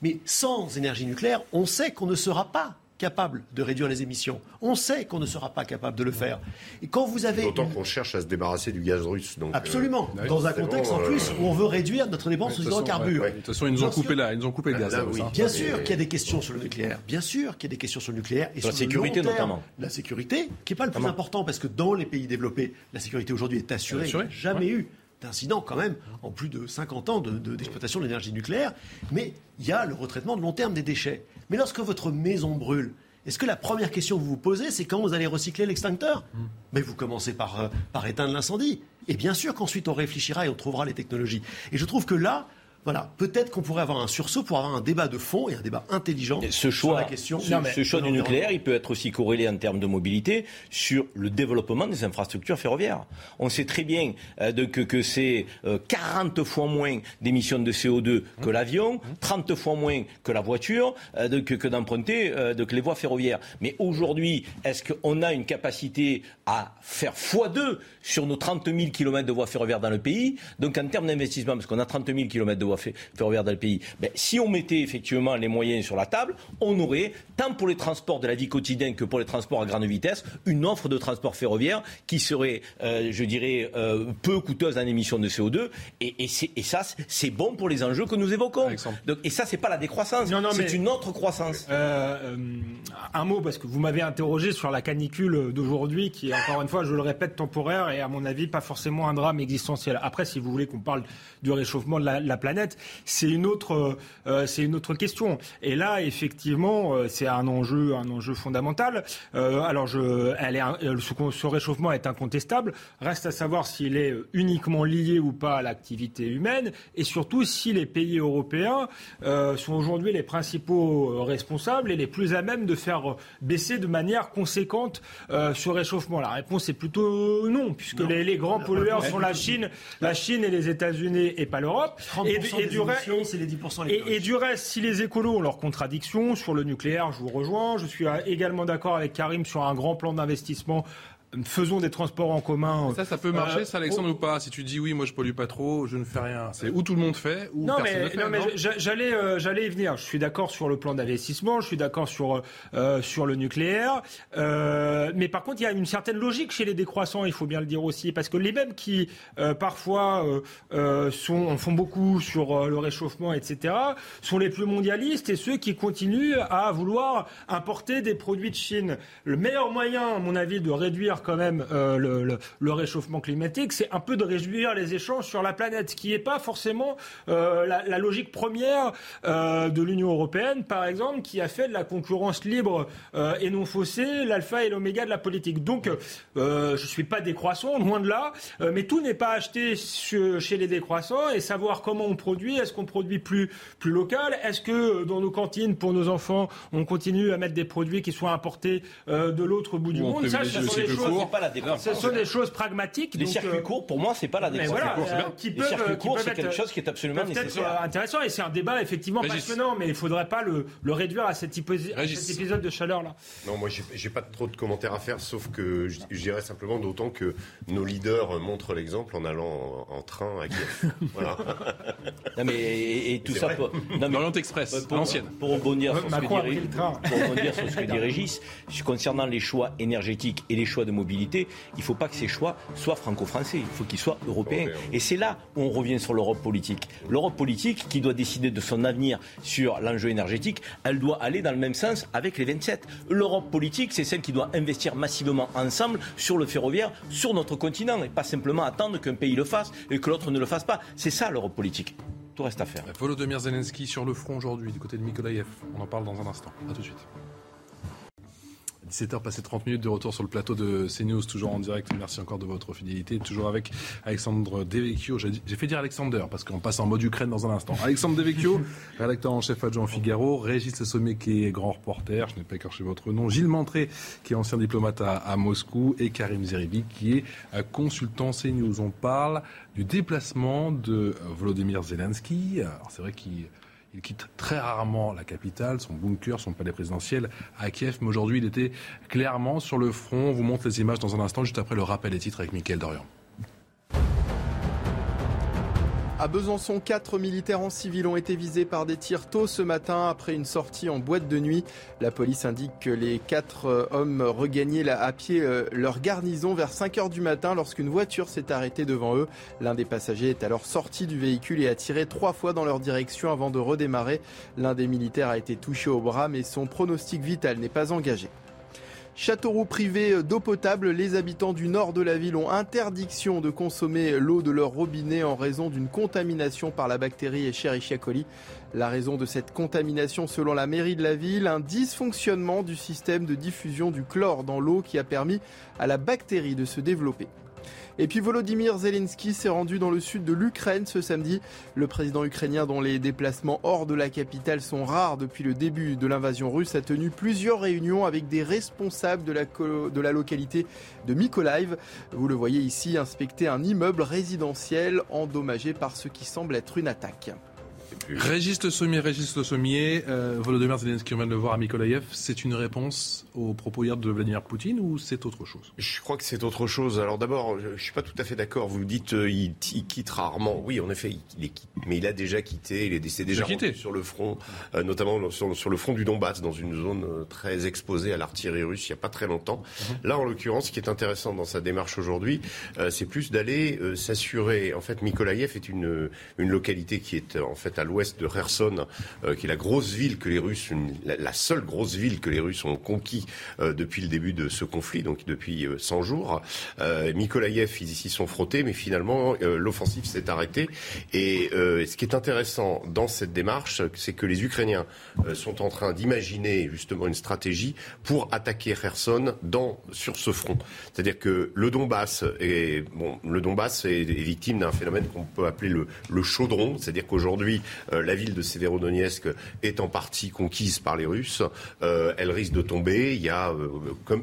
Mais sans énergie nucléaire, on sait qu'on ne sera pas capable de réduire les émissions. On sait qu'on ne sera pas capable de le faire. Et quand vous avez d'autant qu'on cherche à se débarrasser du gaz russe. Donc Absolument. Euh, dans un contexte en plus où on veut réduire notre dépense aux hydrocarbures. De toute façon, ils nous ont coupé là, ils nous ont coupé le gaz. Bien sûr qu'il y a des questions sur le nucléaire. Bien sûr qu'il y a des questions sur le nucléaire et sur, la sécurité notamment. La sécurité, qui n'est pas le plus important parce que dans les pays développés, la sécurité aujourd'hui est assurée. Jamais eu d'incidents quand même en plus de 50 ans d'exploitation de, de l'énergie nucléaire. Mais il y a le retraitement de long terme des déchets. Mais lorsque votre maison brûle, est-ce que la première question que vous vous posez, c'est quand vous allez recycler l'extincteur? Hmm. Mais vous commencez par, euh, par éteindre l'incendie. Et bien sûr qu'ensuite on réfléchira et on trouvera les technologies. Et je trouve que là, voilà, peut-être qu'on pourrait avoir un sursaut pour avoir un débat de fond et un débat intelligent ce choix, sur la question. Ce, choix du nucléaire, il peut être aussi corrélé en termes de mobilité sur le développement des infrastructures ferroviaires. On sait très bien euh, que, c'est 40 euh, fois moins d'émissions de CO2 que l'avion, 30 fois moins que la voiture, euh, que, d'emprunter que les voies ferroviaires. Mais aujourd'hui, est-ce qu'on a une capacité à faire x2 sur nos 30 000 km de voies ferroviaires dans le pays? Donc en termes d'investissement, parce qu'on a 30 000 km de ferroviaire dans le pays. Ben, si on mettait effectivement les moyens sur la table, on aurait, tant pour les transports de la vie quotidienne que pour les transports à grande vitesse, une offre de transport ferroviaire qui serait, euh, je dirais, euh, peu coûteuse en émissions de CO2. Et, et, ça, c'est bon pour les enjeux que nous évoquons. Donc, et ça, c'est pas la décroissance, c'est une autre croissance. Euh, un mot, parce que vous m'avez interrogé sur la canicule d'aujourd'hui, qui est encore une fois, je le répète, temporaire et à mon avis pas forcément un drame existentiel. Après, si vous voulez qu'on parle du réchauffement de la planète, c'est une autre, euh, c'est une autre question. Et là, effectivement, euh, c'est un enjeu, un enjeu fondamental. Euh, alors, je, elle est, ce, réchauffement est incontestable. Reste à savoir s'il est uniquement lié ou pas à l'activité humaine, et surtout si les pays européens sont aujourd'hui les principaux responsables et les plus à même de faire baisser de manière conséquente ce réchauffement. La réponse est plutôt non, puisque Les, grands pollueurs sont la Chine, la Chine et les États-Unis et pas l'Europe. Et, et, du reste, et, du reste, si les écolos ont leurs contradictions sur le nucléaire, je vous rejoins. Je suis également d'accord avec Karim sur un grand plan d'investissement faisons des transports en commun. Ça, ça peut marcher, ça, Alexandre, ou pas Si tu dis oui, moi je pollue pas trop, je ne fais rien. C'est où tout le monde fait, ou non, personne mais, fait. Non, mais j'allais, euh, j'allais y venir. Je suis d'accord sur le plan d'investissement, je suis d'accord sur euh, sur le nucléaire, euh, mais par contre, il y a une certaine logique chez les décroissants. Il faut bien le dire aussi, parce que les mêmes qui parfois sont, en font beaucoup sur le réchauffement, etc., sont les plus mondialistes et ceux qui continuent à vouloir importer des produits de Chine. Le meilleur moyen, à mon avis, de réduire quand même euh, le, réchauffement climatique, c'est un peu de réduire les échanges sur la planète, ce qui n'est pas forcément euh, la, logique première euh, de l'Union européenne, par exemple, qui a fait de la concurrence libre et non faussée l'alpha et l'oméga de la politique. Donc, je ne suis pas décroissant, loin de là, mais tout n'est pas acheté chez les décroissants et savoir comment on produit, est-ce qu'on produit plus, plus local, est-ce que dans nos cantines, pour nos enfants, on continue à mettre des produits qui soient importés de l'autre bout du monde? Ça, ça sont des choses pas la Ce sont des choses pragmatiques. Les circuits euh, courts, pour moi, c'est pas la décroissance. Voilà, euh, les circuits courts, c'est quelque chose qui est absolument nécessaire. intéressant et c'est un débat effectivement passionnant, mais il faudrait pas le, réduire à cet, épisode de chaleur là. Non, moi, j'ai pas trop de commentaires à faire, sauf que je dirais simplement d'autant que nos leaders montrent l'exemple en allant en, train à Kiev. voilà. Non mais et, tout ça. Pour, non, mais, Express, l'ancienne. Pour rebondir sur ce que dit Régis, concernant les choix énergétiques et les choix de mobilité il ne faut pas que ces choix soient franco-français, il faut qu'ils soient européens. Et c'est là où on revient sur l'Europe politique. L'Europe politique, qui doit décider de son avenir sur l'enjeu énergétique, elle doit aller dans le même sens avec les 27. L'Europe politique, c'est celle qui doit investir massivement ensemble sur le ferroviaire, sur notre continent, et pas simplement attendre qu'un pays le fasse et que l'autre ne le fasse pas. C'est ça l'Europe politique. Tout reste à faire. Volodymyr Zelensky sur le front aujourd'hui, du côté de Mykolaïev. On en parle dans un instant. A tout de suite. 17h passé 30 minutes de retour sur le plateau de CNews, toujours en direct. Merci encore de votre fidélité. Toujours avec Alexandre Devecchio. J'ai fait dire Alexander parce qu'on passe en mode Ukraine dans un instant. Alexandre Devecchio, rédacteur en chef adjoint Figaro. Régis Le Sommet qui est grand reporter. Je n'ai pas écorché votre nom. Gilles Montré qui est ancien diplomate à, Moscou. Et Karim Zeribi qui est euh, consultant CNews. On parle du déplacement de Volodymyr Zelensky. C'est vrai qu'il il quitte très rarement la capitale, son bunker, son palais présidentiel à Kiev. Mais aujourd'hui, il était clairement sur le front. On vous montre les images dans un instant, juste après le rappel des titres avec Mickaël Dorian. À Besançon, quatre militaires en civil ont été visés par des tirs tôt ce matin après une sortie en boîte de nuit. La police indique que les quatre euh, hommes regagnaient à pied euh, leur garnison vers 5 heures du matin lorsqu'une voiture s'est arrêtée devant eux. L'un des passagers est alors sorti du véhicule et a tiré trois fois dans leur direction avant de redémarrer. L'un des militaires a été touché au bras mais son pronostic vital n'est pas engagé. Châteauroux privé d'eau potable, les habitants du nord de la ville ont interdiction de consommer l'eau de leur robinet en raison d'une contamination par la bactérie Escherichia coli. La raison de cette contamination, selon la mairie de la ville, un dysfonctionnement du système de diffusion du chlore dans l'eau qui a permis à la bactérie de se développer. Et puis Volodymyr Zelensky s'est rendu dans le sud de l'Ukraine ce samedi. Le président ukrainien dont les déplacements hors de la capitale sont rares depuis le début de l'invasion russe a tenu plusieurs réunions avec des responsables de la, localité de Mykolaiv. Vous le voyez ici inspecter un immeuble résidentiel endommagé par ce qui semble être une attaque. Régis Le Sommier, Régis Sommier, euh, Volodymyr Zelensky, vient de le voir à Mikolaïev, c'est une réponse aux propos hier de Vladimir Poutine ou c'est autre chose? Je crois que c'est autre chose. Alors d'abord, je ne suis pas tout à fait d'accord. Vous dites euh, il, quitte rarement. Oui, en effet, il, est quitte, mais il a déjà quitté. Il est, déjà quitté. sur le front, euh, notamment sur, le front du Donbass, dans une zone euh, très exposée à l'artillerie russe il n'y a pas très longtemps. Mhm. Là, en l'occurrence, ce qui est intéressant dans sa démarche aujourd'hui, c'est plus d'aller s'assurer. En fait, Mikolaïev est une, une localité qui est en fait à l'ouest de Kherson, qui est la grosse ville que les Russes, la, seule grosse ville que les Russes ont conquis euh, depuis le début de ce conflit, donc depuis 100 euh, jours. Euh, Mikolaïev, ils ici sont frottés, mais finalement, l'offensive s'est arrêtée. Et ce qui est intéressant dans cette démarche, c'est que les Ukrainiens sont en train d'imaginer justement une stratégie pour attaquer Kherson dans, sur ce front. C'est-à-dire que le Donbass est, bon, le Donbass est, victime d'un phénomène qu'on peut appeler le, le chaudron. C'est-à-dire qu'aujourd'hui, la ville de Severodonetsk est en partie conquise par les Russes. elle risque de tomber. Il y a euh,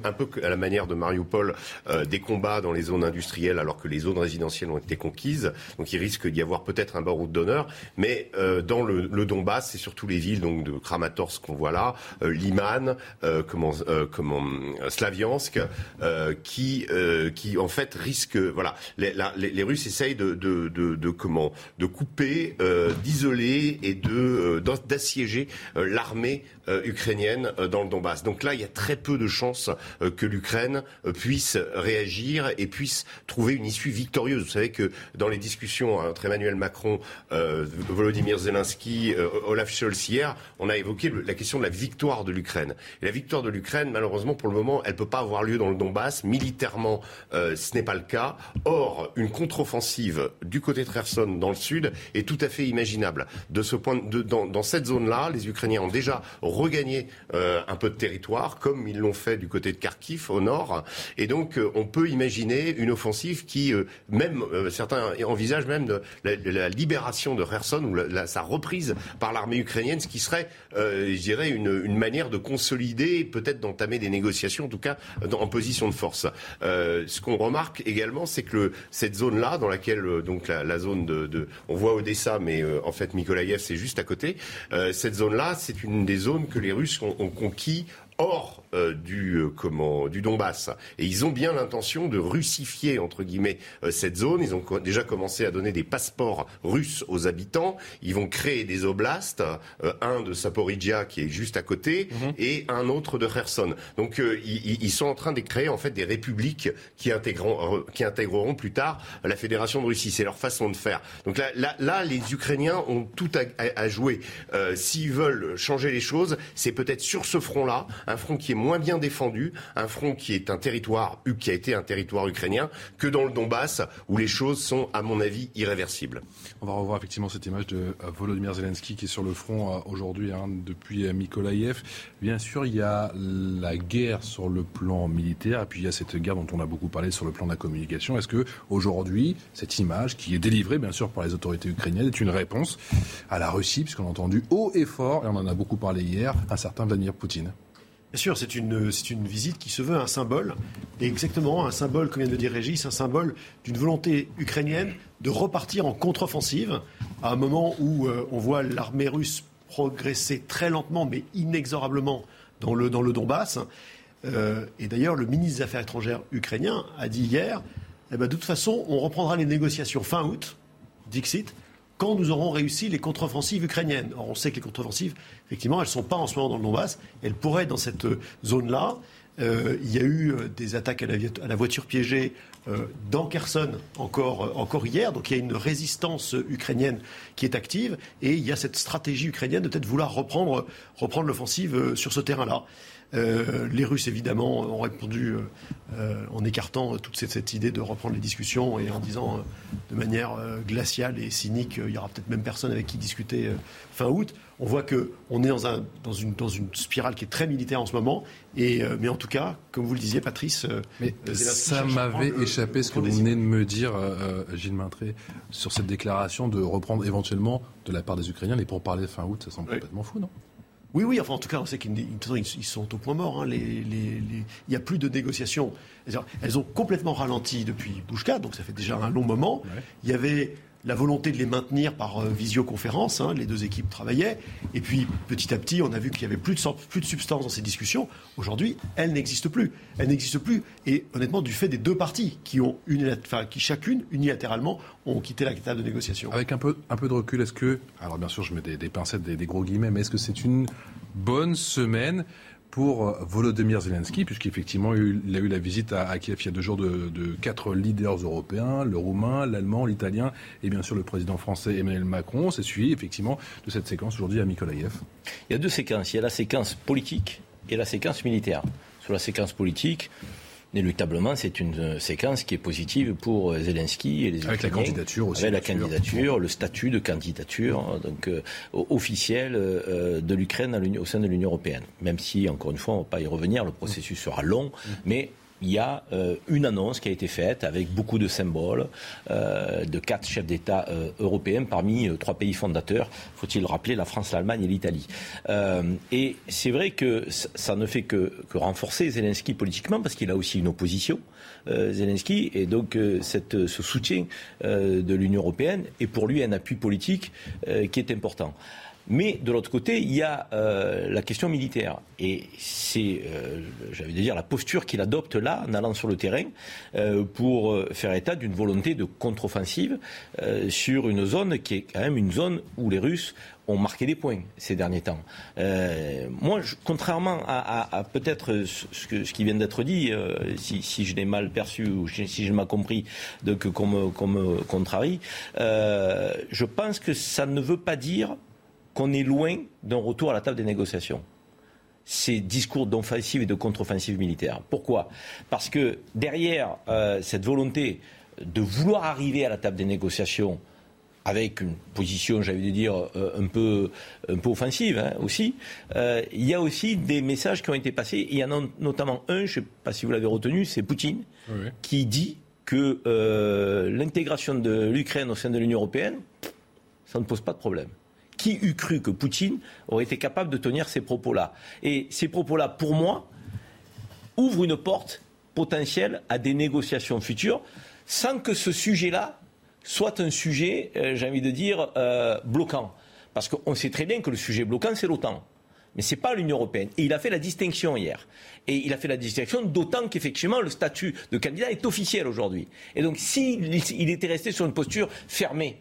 un peu à la manière de Mariupol, euh, des combats dans les zones industrielles alors que les zones résidentielles ont été conquises. Donc il risque d'y avoir peut-être un baroud d'honneur. Mais euh, dans le, Donbass, c'est surtout les villes donc de Kramatorsk qu'on voit là, Liman, comment, Slaviansk, qui, qui en fait risquent. Voilà, les, Russes essayent de, de comment, de couper, d'isoler et de d'assiéger l'armée ukrainienne dans le Donbass. Donc là, il y a très peu de chances euh, que l'Ukraine euh, puisse réagir et puisse trouver une issue victorieuse. Vous savez que dans les discussions entre Emmanuel Macron, euh, Volodymyr Zelensky, Olaf Scholz hier, on a évoqué la question de la victoire de l'Ukraine. La victoire de l'Ukraine, malheureusement, pour le moment, elle ne peut pas avoir lieu dans le Donbass. Militairement, ce n'est pas le cas. Or, une contre-offensive du côté de Kherson, dans le sud, est tout à fait imaginable. De ce point dans cette zone-là, les Ukrainiens ont déjà regagné un peu de territoire, comme ils l'ont fait du côté de Kharkiv au nord. Et donc, euh, on peut imaginer une offensive qui, euh, même euh, certains envisagent même de, la, libération de Kherson ou sa reprise par l'armée ukrainienne, ce qui serait, je dirais, une, manière de consolider, peut-être d'entamer des négociations, en tout cas en position de force. ce qu'on remarque également, c'est que cette zone-là, dans laquelle donc la, zone de, on voit Odessa, mais en fait Mykolaïev c'est juste à côté. cette zone-là, c'est une des zones que les Russes ont, ont conquis hors euh, du euh, comment du Donbass et ils ont bien l'intention de russifier entre guillemets euh, cette zone. Ils ont déjà commencé à donner des passeports russes aux habitants. Ils vont créer des oblasts, un de Saporidja qui est juste à côté mhm. et un autre de Kherson. Donc ils, ils, sont en train de créer en fait des républiques qui intégreront qui intégreront plus tard la fédération de Russie. C'est leur façon de faire. Donc là, là, là les Ukrainiens ont tout à, à jouer. S'ils veulent changer les choses, c'est peut-être sur ce front-là un front qui est moins bien défendu, un front qui est un territoire, qui a été un territoire ukrainien, que dans le Donbass, où les choses sont, à mon avis, irréversibles. On va revoir effectivement cette image de euh, Volodymyr Zelensky qui est sur le front euh, aujourd'hui hein, depuis Mykolaïev. Bien sûr, il y a la guerre sur le plan militaire et puis il y a cette guerre dont on a beaucoup parlé sur le plan de la communication. Est-ce que aujourd'hui, cette image qui est délivrée bien sûr par les autorités ukrainiennes est une réponse à la Russie, puisqu'on a entendu haut et fort, et on en a beaucoup parlé hier, un certain Vladimir Poutine? Bien sûr, c'est une, c'est une visite qui se veut un symbole, et exactement un symbole, comme vient de dire Régis, un symbole d'une volonté ukrainienne de repartir en contre-offensive à un moment où euh, on voit l'armée russe progresser très lentement mais inexorablement dans le, dans le Donbass. Euh, et d'ailleurs, le ministre des Affaires étrangères ukrainien a dit hier, eh ben, de toute façon, on reprendra les négociations fin août, Dixit, quand nous aurons réussi les contre-offensives ukrainiennes. Or, on sait que les contre-offensives, effectivement, elles ne sont pas en ce moment dans le Donbass. Elles pourraient être dans cette zone-là. Euh, il y a eu euh, des attaques à la, voiture piégée euh, dans Kherson encore, encore hier. Donc il y a une résistance ukrainienne qui est active. Et il y a cette stratégie ukrainienne de peut-être vouloir reprendre, reprendre l'offensive sur ce terrain-là. Euh, les Russes, évidemment, ont répondu euh, euh, en écartant toute cette, idée de reprendre les discussions et en disant de manière glaciale et cynique, il y aura peut-être même personne avec qui discuter fin août. On voit qu'on est dans, un, dans, une, dans, une, spirale qui est très militaire en ce moment. Et, mais en tout cas, comme vous le disiez, Patrice. Mais ça m'avait échappé ce que vous venez de me dire, Gilles Maintré, sur cette déclaration de reprendre éventuellement de la part des Ukrainiens les pourparlers fin août. Ça semble complètement fou, non? Oui, oui, enfin en tout cas, on sait qu'ils sont au point mort. Hein. il n'y a plus de négociations. Elles ont complètement ralenti depuis Bouchka, donc ça fait déjà un long moment. Il y avait la volonté de les maintenir par euh, visioconférence, hein, les deux équipes travaillaient, et puis petit à petit, on a vu qu'il y avait plus de, plus de substance dans ces discussions. Aujourd'hui, elles n'existent plus. Elles n'existent plus, et honnêtement, du fait des deux parties qui, ont qui chacune, unilatéralement, ont quitté la table de négociation. Avec un peu, de recul, est-ce que, alors bien sûr, je mets des, pincettes, des, des gros guillemets, mais est-ce que c'est une bonne semaine pour euh, Volodymyr Zelensky, puisqu'effectivement, il a eu la visite à, Kiev il y a deux jours de, quatre leaders européens, le roumain, l'allemand, l'italien et bien sûr le président français Emmanuel Macron. C'est suivi effectivement de cette séquence aujourd'hui à Mykolaïev. Il y a deux séquences. Il y a la séquence politique et la séquence militaire. Sur la séquence politique, Inéluctablement, c'est une euh, séquence qui est positive pour euh, Zelensky et les Avec la candidature aussi. Avec la candidature, le statut de candidature hein, donc, euh, officiel de l'Ukraine au sein de l'Union européenne. Même si, encore une fois, on ne va pas y revenir, le processus sera long, mm. mais il y a euh, une annonce qui a été faite avec beaucoup de symboles euh, de quatre chefs d'État euh, européens parmi trois pays fondateurs, faut-il rappeler, la France, l'Allemagne et l'Italie. et c'est vrai que ça ne fait que, que renforcer Zelensky politiquement parce qu'il a aussi une opposition. Zelensky et donc cette, ce soutien de l'Union européenne est pour lui un appui politique qui est important. Mais de l'autre côté, il y a euh, la question militaire. Et c'est, euh, j'avais dire, la posture qu'il adopte là, en allant sur le terrain, euh, pour faire état d'une volonté de contre-offensive sur une zone qui est quand même une zone où les Russes ont marqué des points ces derniers temps. moi, contrairement à, peut-être ce, ce, qui vient d'être dit, si, je l'ai mal perçu ou si je m'ai compris, donc qu'on me contrarie, je pense que ça ne veut pas dire qu'on est loin d'un retour à la table des négociations. Ces discours d'offensive et de contre-offensive militaire. Pourquoi? Parce que derrière euh, cette volonté de vouloir arriver à la table des négociations avec une position, j'avais dire, euh, un, peu, un peu offensive hein, aussi, euh, il y a aussi des messages qui ont été passés. Il y en a notamment un, je ne sais pas si vous l'avez retenu, c'est Poutine, qui dit que l'intégration de l'Ukraine au sein de l'Union européenne, ça ne pose pas de problème. Qui eût cru que Poutine aurait été capable de tenir ces propos-là? Et ces propos-là, pour moi, ouvrent une porte potentielle à des négociations futures, sans que ce sujet-là soit un sujet, euh, j'ai envie de dire, euh, bloquant. Parce qu'on sait très bien que le sujet bloquant, c'est l'OTAN. Mais ce n'est pas l'Union européenne. Et il a fait la distinction hier. Et il a fait la distinction d'autant qu'effectivement, le statut de candidat est officiel aujourd'hui. Et donc, s'il était resté sur une posture fermée,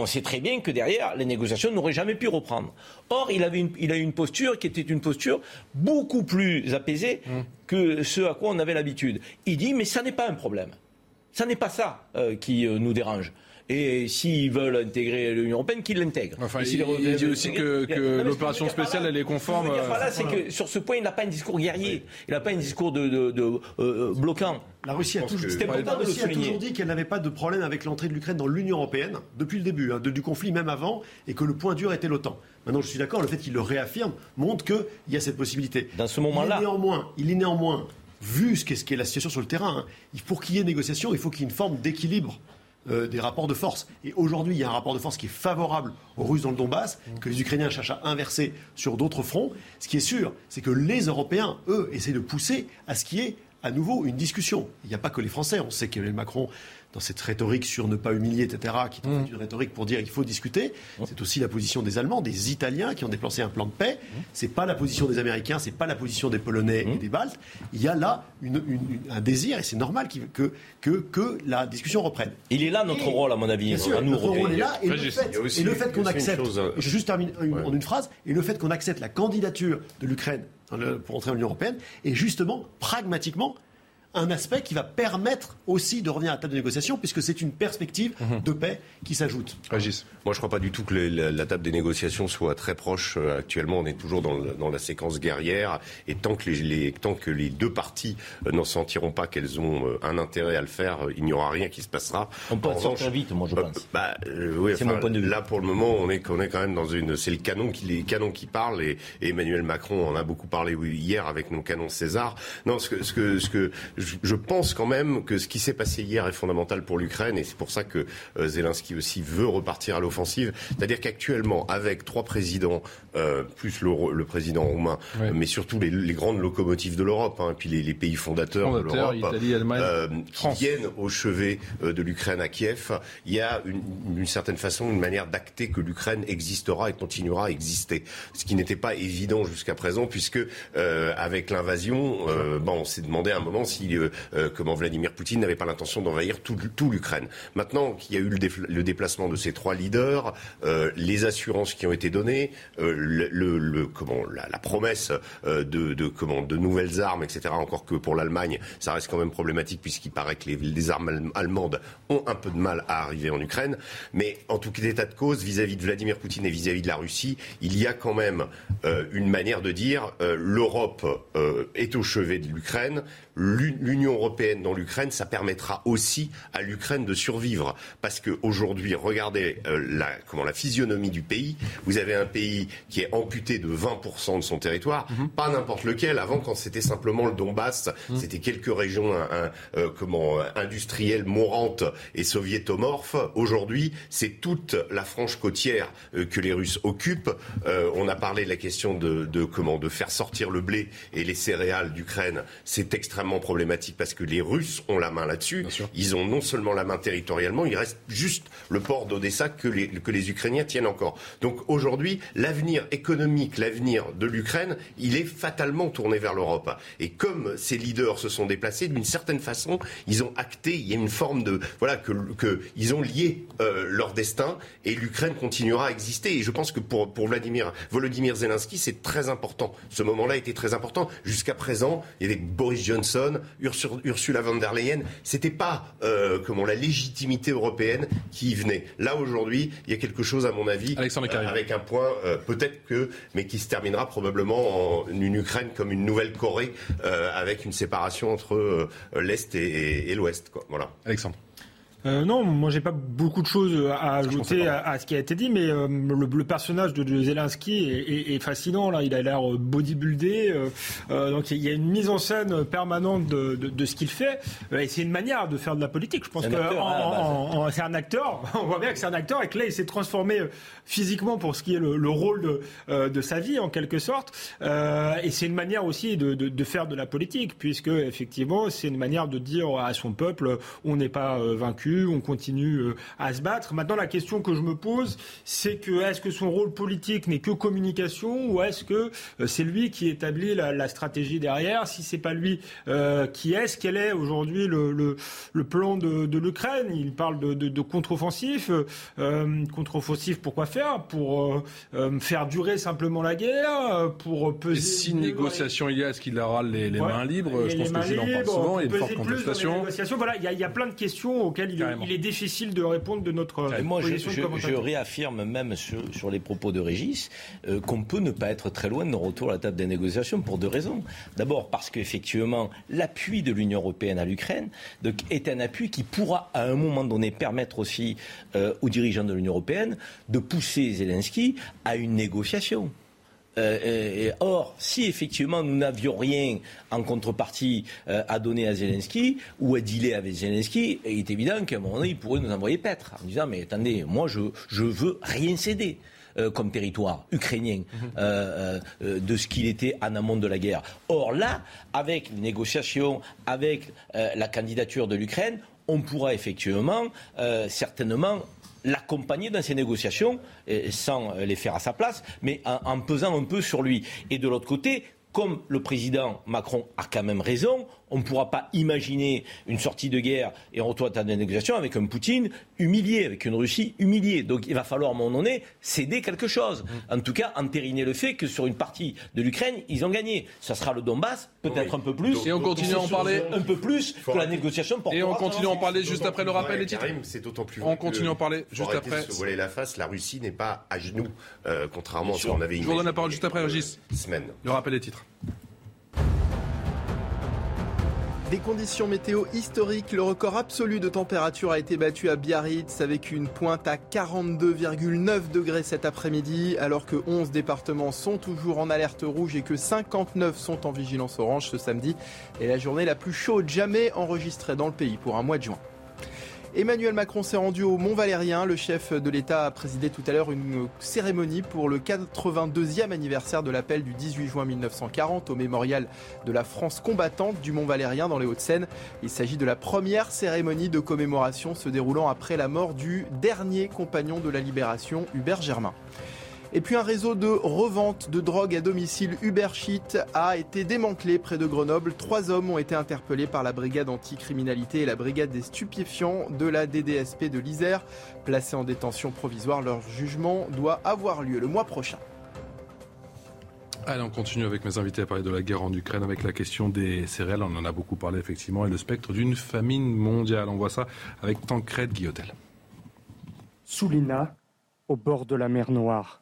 on sait très bien que derrière, les négociations n'auraient jamais pu reprendre. Or, il, avait il a eu une posture qui était une posture beaucoup plus apaisée mmh. que ce à quoi on avait l'habitude. Il dit, mais ça n'est pas un problème. Ça n'est pas ça euh, qui euh, nous dérange. Et s'ils veulent intégrer l'Union européenne, qu'ils l'intègrent. Enfin, Et il, il dit aussi que, que ce que l'opération spéciale, là- elle est ce que je conforme. veux dire par là, euh, c'est que sur ce point, il n'a pas un discours guerrier. Il n'a pas un discours de, de- de, euh, bloquant. La Russie a toujours, que- C'est important la de le Russie a souligner. toujours dit qu'elle n'avait pas de problème avec l'entrée de l'Ukraine dans l'Union européenne depuis le début hein, de- du conflit, même avant, et que le point dur était l'OTAN. Maintenant, je suis d'accord, le fait qu'il le réaffirme montre qu'il y a cette possibilité. Dans ce Il moment-là. est néanmoins, il est néanmoins vu ce qu'est, ce qu'est la situation sur le terrain, hein, il- pour qu'il y ait négociation, il faut qu'il y ait une forme d'équilibre. Euh, des rapports de force. Et aujourd'hui, il y a un rapport de force qui est favorable aux Russes dans le Donbass, que les Ukrainiens cherchent à inverser sur d'autres fronts. Ce qui est sûr, c'est que les Européens, eux, essaient de pousser à ce qu'il y ait à nouveau une discussion. Il n'y a pas que les Français. On sait qu'Emmanuel Macron, dans cette rhétorique sur ne pas humilier, etc., qui est en fait une rhétorique pour dire qu'il faut discuter, c'est aussi la position des Allemands, des Italiens qui ont déplacé un plan de paix. C'est pas la position des Américains, c'est pas la position des Polonais et des Baltes. Il y a là une- une- une- un désir, et c'est normal que, que, que la discussion reprenne. Il est là notre Et- rôle, à mon avis. Bien sûr, à nous, notre rôle Européens. est là. Et le fait, aussi- et le fait qu'on accepte, chose, euh, je juste termine une- Ouais. en une phrase, et le fait qu'on accepte la candidature de l'Ukraine le- pour entrer dans l'Union européenne est justement, pragmatiquement, un aspect qui va permettre aussi de revenir à la table de négociation, puisque c'est une perspective Mhm. de paix qui s'ajoute. Régis. Moi, je crois pas du tout que les- la, la table des négociations soit très proche. Euh, Actuellement, on est toujours dans, le- dans la séquence guerrière, et tant que les, les- tant que les deux parties euh, n'en sentiront pas qu'elles ont euh, un intérêt à le faire, euh, il n'y aura rien qui se passera. On peut En sortir vite, moi, je euh, pense. bah, euh, oui, C'est enfin, mon point de vue. Là, pour le moment, on est, quand même dans une. C'est le canon qui, les canons qui parlent, et, et Emmanuel Macron en a beaucoup parlé oui, hier avec nos canons César. Non, ce que, ce que, ce que je, pense quand même que ce qui s'est passé hier est fondamental pour l'Ukraine, et c'est pour ça que euh, Zelensky aussi veut repartir à l'offensive. C'est-à-dire qu'actuellement, avec trois présidents, euh, plus le, le président roumain, Ouais. mais surtout les, les grandes locomotives de l'Europe, hein, puis les, les pays fondateurs, de l'Europe, euh, qui viennent au chevet euh, de l'Ukraine à Kiev, il y a une, d'une certaine façon une manière d'acter que l'Ukraine existera et continuera à exister. Ce qui n'était pas évident jusqu'à présent, puisque euh, avec l'invasion, euh, bon, on s'est demandé à un moment si euh, euh, comment Vladimir Poutine n'avait pas l'intention d'envahir tout, l'Ukraine. Maintenant qu'il y a eu le, déplacement de ces trois leaders, euh, les assurances qui ont été données, la, promesse de, nouvelles armes, etc. Encore que pour l'Allemagne, ça reste quand même problématique puisqu'il paraît que les, armes allem- allemandes ont un peu de mal à arriver en Ukraine. Mais en tout cas, d'état de cause, vis-à-vis de Vladimir Poutine et vis-à-vis de la Russie, il y a quand même une manière de dire l'Europe est au chevet de l'Ukraine. L'U- L'Union européenne dans l'Ukraine, ça permettra aussi à l'Ukraine de survivre. Parce qu'aujourd'hui, regardez euh, la, comment, la physionomie du pays. Vous avez un pays qui est amputé de 20% de son territoire, pas n'importe lequel. Avant, quand c'était simplement le Donbass, c'était quelques régions un- un, euh, comment, euh, industrielles mourantes et soviétomorphes. Aujourd'hui, c'est toute la frange côtière euh, que les Russes occupent. On a parlé de la question de, de comment de faire sortir le blé et les céréales d'Ukraine. C'est extrêmement problématique parce que les Russes ont la main là-dessus. Ils ont non seulement la main territorialement, il reste juste le port d'Odessa que les, que les Ukrainiens tiennent encore. Donc aujourd'hui, l'avenir économique, l'avenir de l'Ukraine, il est fatalement tourné vers l'Europe. Et comme ces leaders se sont déplacés, d'une certaine façon, ils ont acté, il y a une forme de voilà que, que ils ont lié euh, leur destin et l'Ukraine continuera à exister. Et je pense que pour pour Vladimir Volodymyr Zelensky, c'est très important. Ce moment-là était très important. Jusqu'à présent, il y avait Boris Johnson, Ursula, Ursula von der Leyen. C'était pas euh, comment la légitimité européenne qui y venait. Là aujourd'hui, il y a quelque chose à mon avis euh, avec un point euh, peut-être que mais qui se terminera probablement en une Ukraine comme une nouvelle Corée avec une séparation entre l'est et, et- et l'ouest. quoi. Voilà. Alexandre. Euh, non, moi j'ai pas beaucoup de choses à ajouter à, à ce qui a été dit, mais euh, le, le personnage de, de Zelensky est, est- est fascinant. Là, il a l'air bodybuildé, euh, euh, donc il y a une mise en scène permanente de, de- de ce qu'il fait, et c'est une manière de faire de la politique. Je pense que hein, c'est un acteur. On voit bien que c'est un acteur et que là il s'est transformé physiquement pour ce qui est le, le rôle de, sa vie en quelque sorte. Et c'est une manière aussi de, faire de la politique, puisque effectivement c'est une manière de dire à son peuple on n'est pas euh, on continue euh, à se battre. Maintenant la question que je me pose, c'est que est-ce que son rôle politique n'est que communication ou est-ce que euh, c'est lui qui établit la, la stratégie derrière? Si c'est pas lui, euh, qui est-ce? Quel est aujourd'hui le, le, le plan de, de l'Ukraine? Il parle de, de, de contre-offensif. Euh, contre-offensif, pourquoi faire? Pour euh, faire durer simplement la guerre Pour peser. Et si négociation il y a, est-ce qu'il aura les, les Ouais. mains libres? Je pense que Gilles en parle souvent. Il y a une forte contestation. Voilà, il y, y a plein de questions auxquelles il il, est difficile de répondre de notre Et moi, je, je, réaffirme même sur, sur, les propos de Régis euh, qu'on peut ne pas être très loin de nos retour à la table des négociations pour deux raisons. D'abord parce qu'effectivement, l'appui de l'Union européenne à l'Ukraine est un appui qui pourra à un moment donné permettre aussi euh, aux dirigeants de l'Union européenne de pousser Zelensky à une négociation. Euh, or, si effectivement nous n'avions rien en contrepartie euh, à donner à Zelensky ou à dealer avec Zelensky, il est évident qu'à un moment donné, il pourrait nous envoyer paître en disant Mais attendez, moi je, je veux rien céder. Euh, comme territoire ukrainien mhm. de ce qu'il était en amont de la guerre. Or là, avec les négociations, avec la candidature de l'Ukraine, on pourra effectivement certainement l'accompagner dans ces négociations, sans les faire à sa place, mais en, pesant un peu sur lui. Et de l'autre côté, comme le président Macron a quand même raison, on ne pourra pas imaginer une sortie de guerre et un retour à des négociations avec un Poutine humilié, avec une Russie humiliée. Donc il va falloir à un moment donné céder quelque chose. Mm. En tout cas, entériner le fait que sur une partie de l'Ukraine, ils ont gagné. Ça sera le Donbass, peut-être un peu plus. Et on continue à en parler. Un peu plus que la négociation Et on continue à en parler juste après le rappel des titres. C'est d'autant plus On continue à en parler juste après. Se voiler la face, la Russie n'est pas à genoux, euh, contrairement à ce qu'on avait imaginé. Je vous donne la parole juste après, Régis. Semaine. Le rappel des titres. Des conditions météo historiques, le record absolu de température a été battu à Biarritz avec une pointe à 42,9 degrés cet après-midi, alors que 11 départements sont toujours en alerte rouge et que 59 sont en vigilance orange ce samedi. Et la journée la plus chaude jamais enregistrée dans le pays pour un mois de juin. Emmanuel Macron s'est rendu au Mont Valérien. Le chef de l'État a présidé tout à l'heure une cérémonie pour le 82e anniversaire de l'appel du 18 juin 1940 au mémorial de la France combattante du Mont Valérien dans les Hauts-de-Seine. Il s'agit de la première cérémonie de commémoration se déroulant après la mort du dernier compagnon de la libération, Hubert Germain. Et puis un réseau de revente de drogue à domicile Ubershit a été démantelé près de Grenoble. Trois hommes ont été interpellés par la brigade anticriminalité et la brigade des stupéfiants de la DDSP de l'Isère. Placés en détention provisoire, leur jugement doit avoir lieu le mois prochain. Allez, on continue avec mes invités à parler de la guerre en Ukraine avec la question des céréales. On en a beaucoup parlé effectivement et le spectre d'une famine mondiale. On voit ça avec Tancred Guillotel. Soulina, au bord de la mer Noire.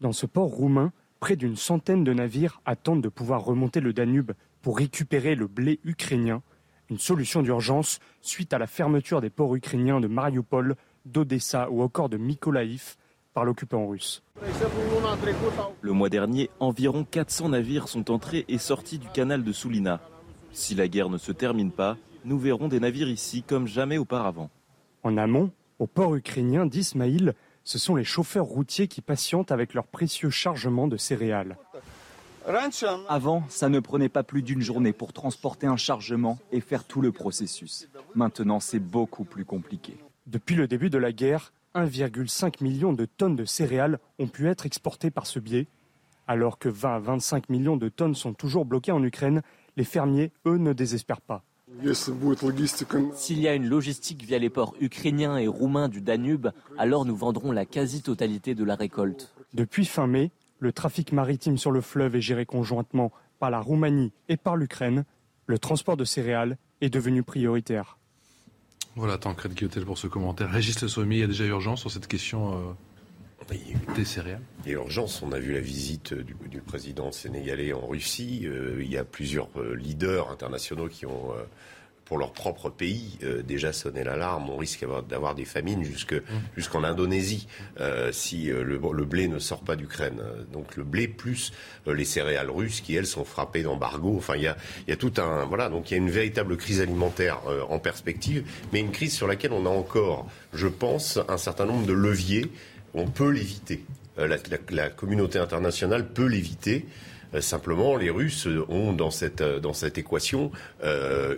Dans ce port roumain, près d'une centaine de navires attendent de pouvoir remonter le Danube pour récupérer le blé ukrainien, une solution d'urgence suite à la fermeture des ports ukrainiens de Mariupol, d'Odessa ou encore de Mykolaïv par l'occupant russe. Le mois dernier, environ 400 navires sont entrés et sortis du canal de Soulina. Si la guerre ne se termine pas, nous verrons des navires ici comme jamais auparavant. En amont, au port ukrainien d'Ismaïl, ce sont les chauffeurs routiers qui patientent avec leurs précieux chargements de céréales. Avant, ça ne prenait pas plus d'une journée pour transporter un chargement et faire tout le processus. Maintenant, c'est beaucoup plus compliqué. Depuis le début de la guerre, 1,5 million de tonnes de céréales ont pu être exportées par ce biais. Alors que 20 à 25 millions de tonnes sont toujours bloquées en Ukraine, les fermiers, eux, ne désespèrent pas. S'il y a une logistique via les ports ukrainiens et roumains du Danube, alors nous vendrons la quasi-totalité de la récolte. Depuis fin mai, le trafic maritime sur le fleuve est géré conjointement par la Roumanie et par l'Ukraine. Le transport de céréales est devenu prioritaire. Voilà, tant de Guillotel pour ce commentaire. Régis Le Sommier, il y a déjà urgence sur cette question euh, des céréales Il y a urgence. On a vu la visite du, président sénégalais en Russie. Euh, il y a plusieurs euh, leaders internationaux qui ont, euh, pour leur propre pays, déjà sonné l'alarme. On risque d'avoir des famines jusque, mmh. jusqu'en Indonésie si le, blé ne sort pas d'Ukraine. Donc le blé plus les céréales russes qui, elles, sont frappées d'embargo. Enfin, il y a, il y a tout un... Voilà, donc il y a une véritable crise alimentaire en perspective, mais une crise sur laquelle on a encore, je pense, un certain nombre de leviers on peut l'éviter. Euh, la, communauté internationale peut l'éviter. Euh, simplement, les Russes ont dans cette, euh, dans cette équation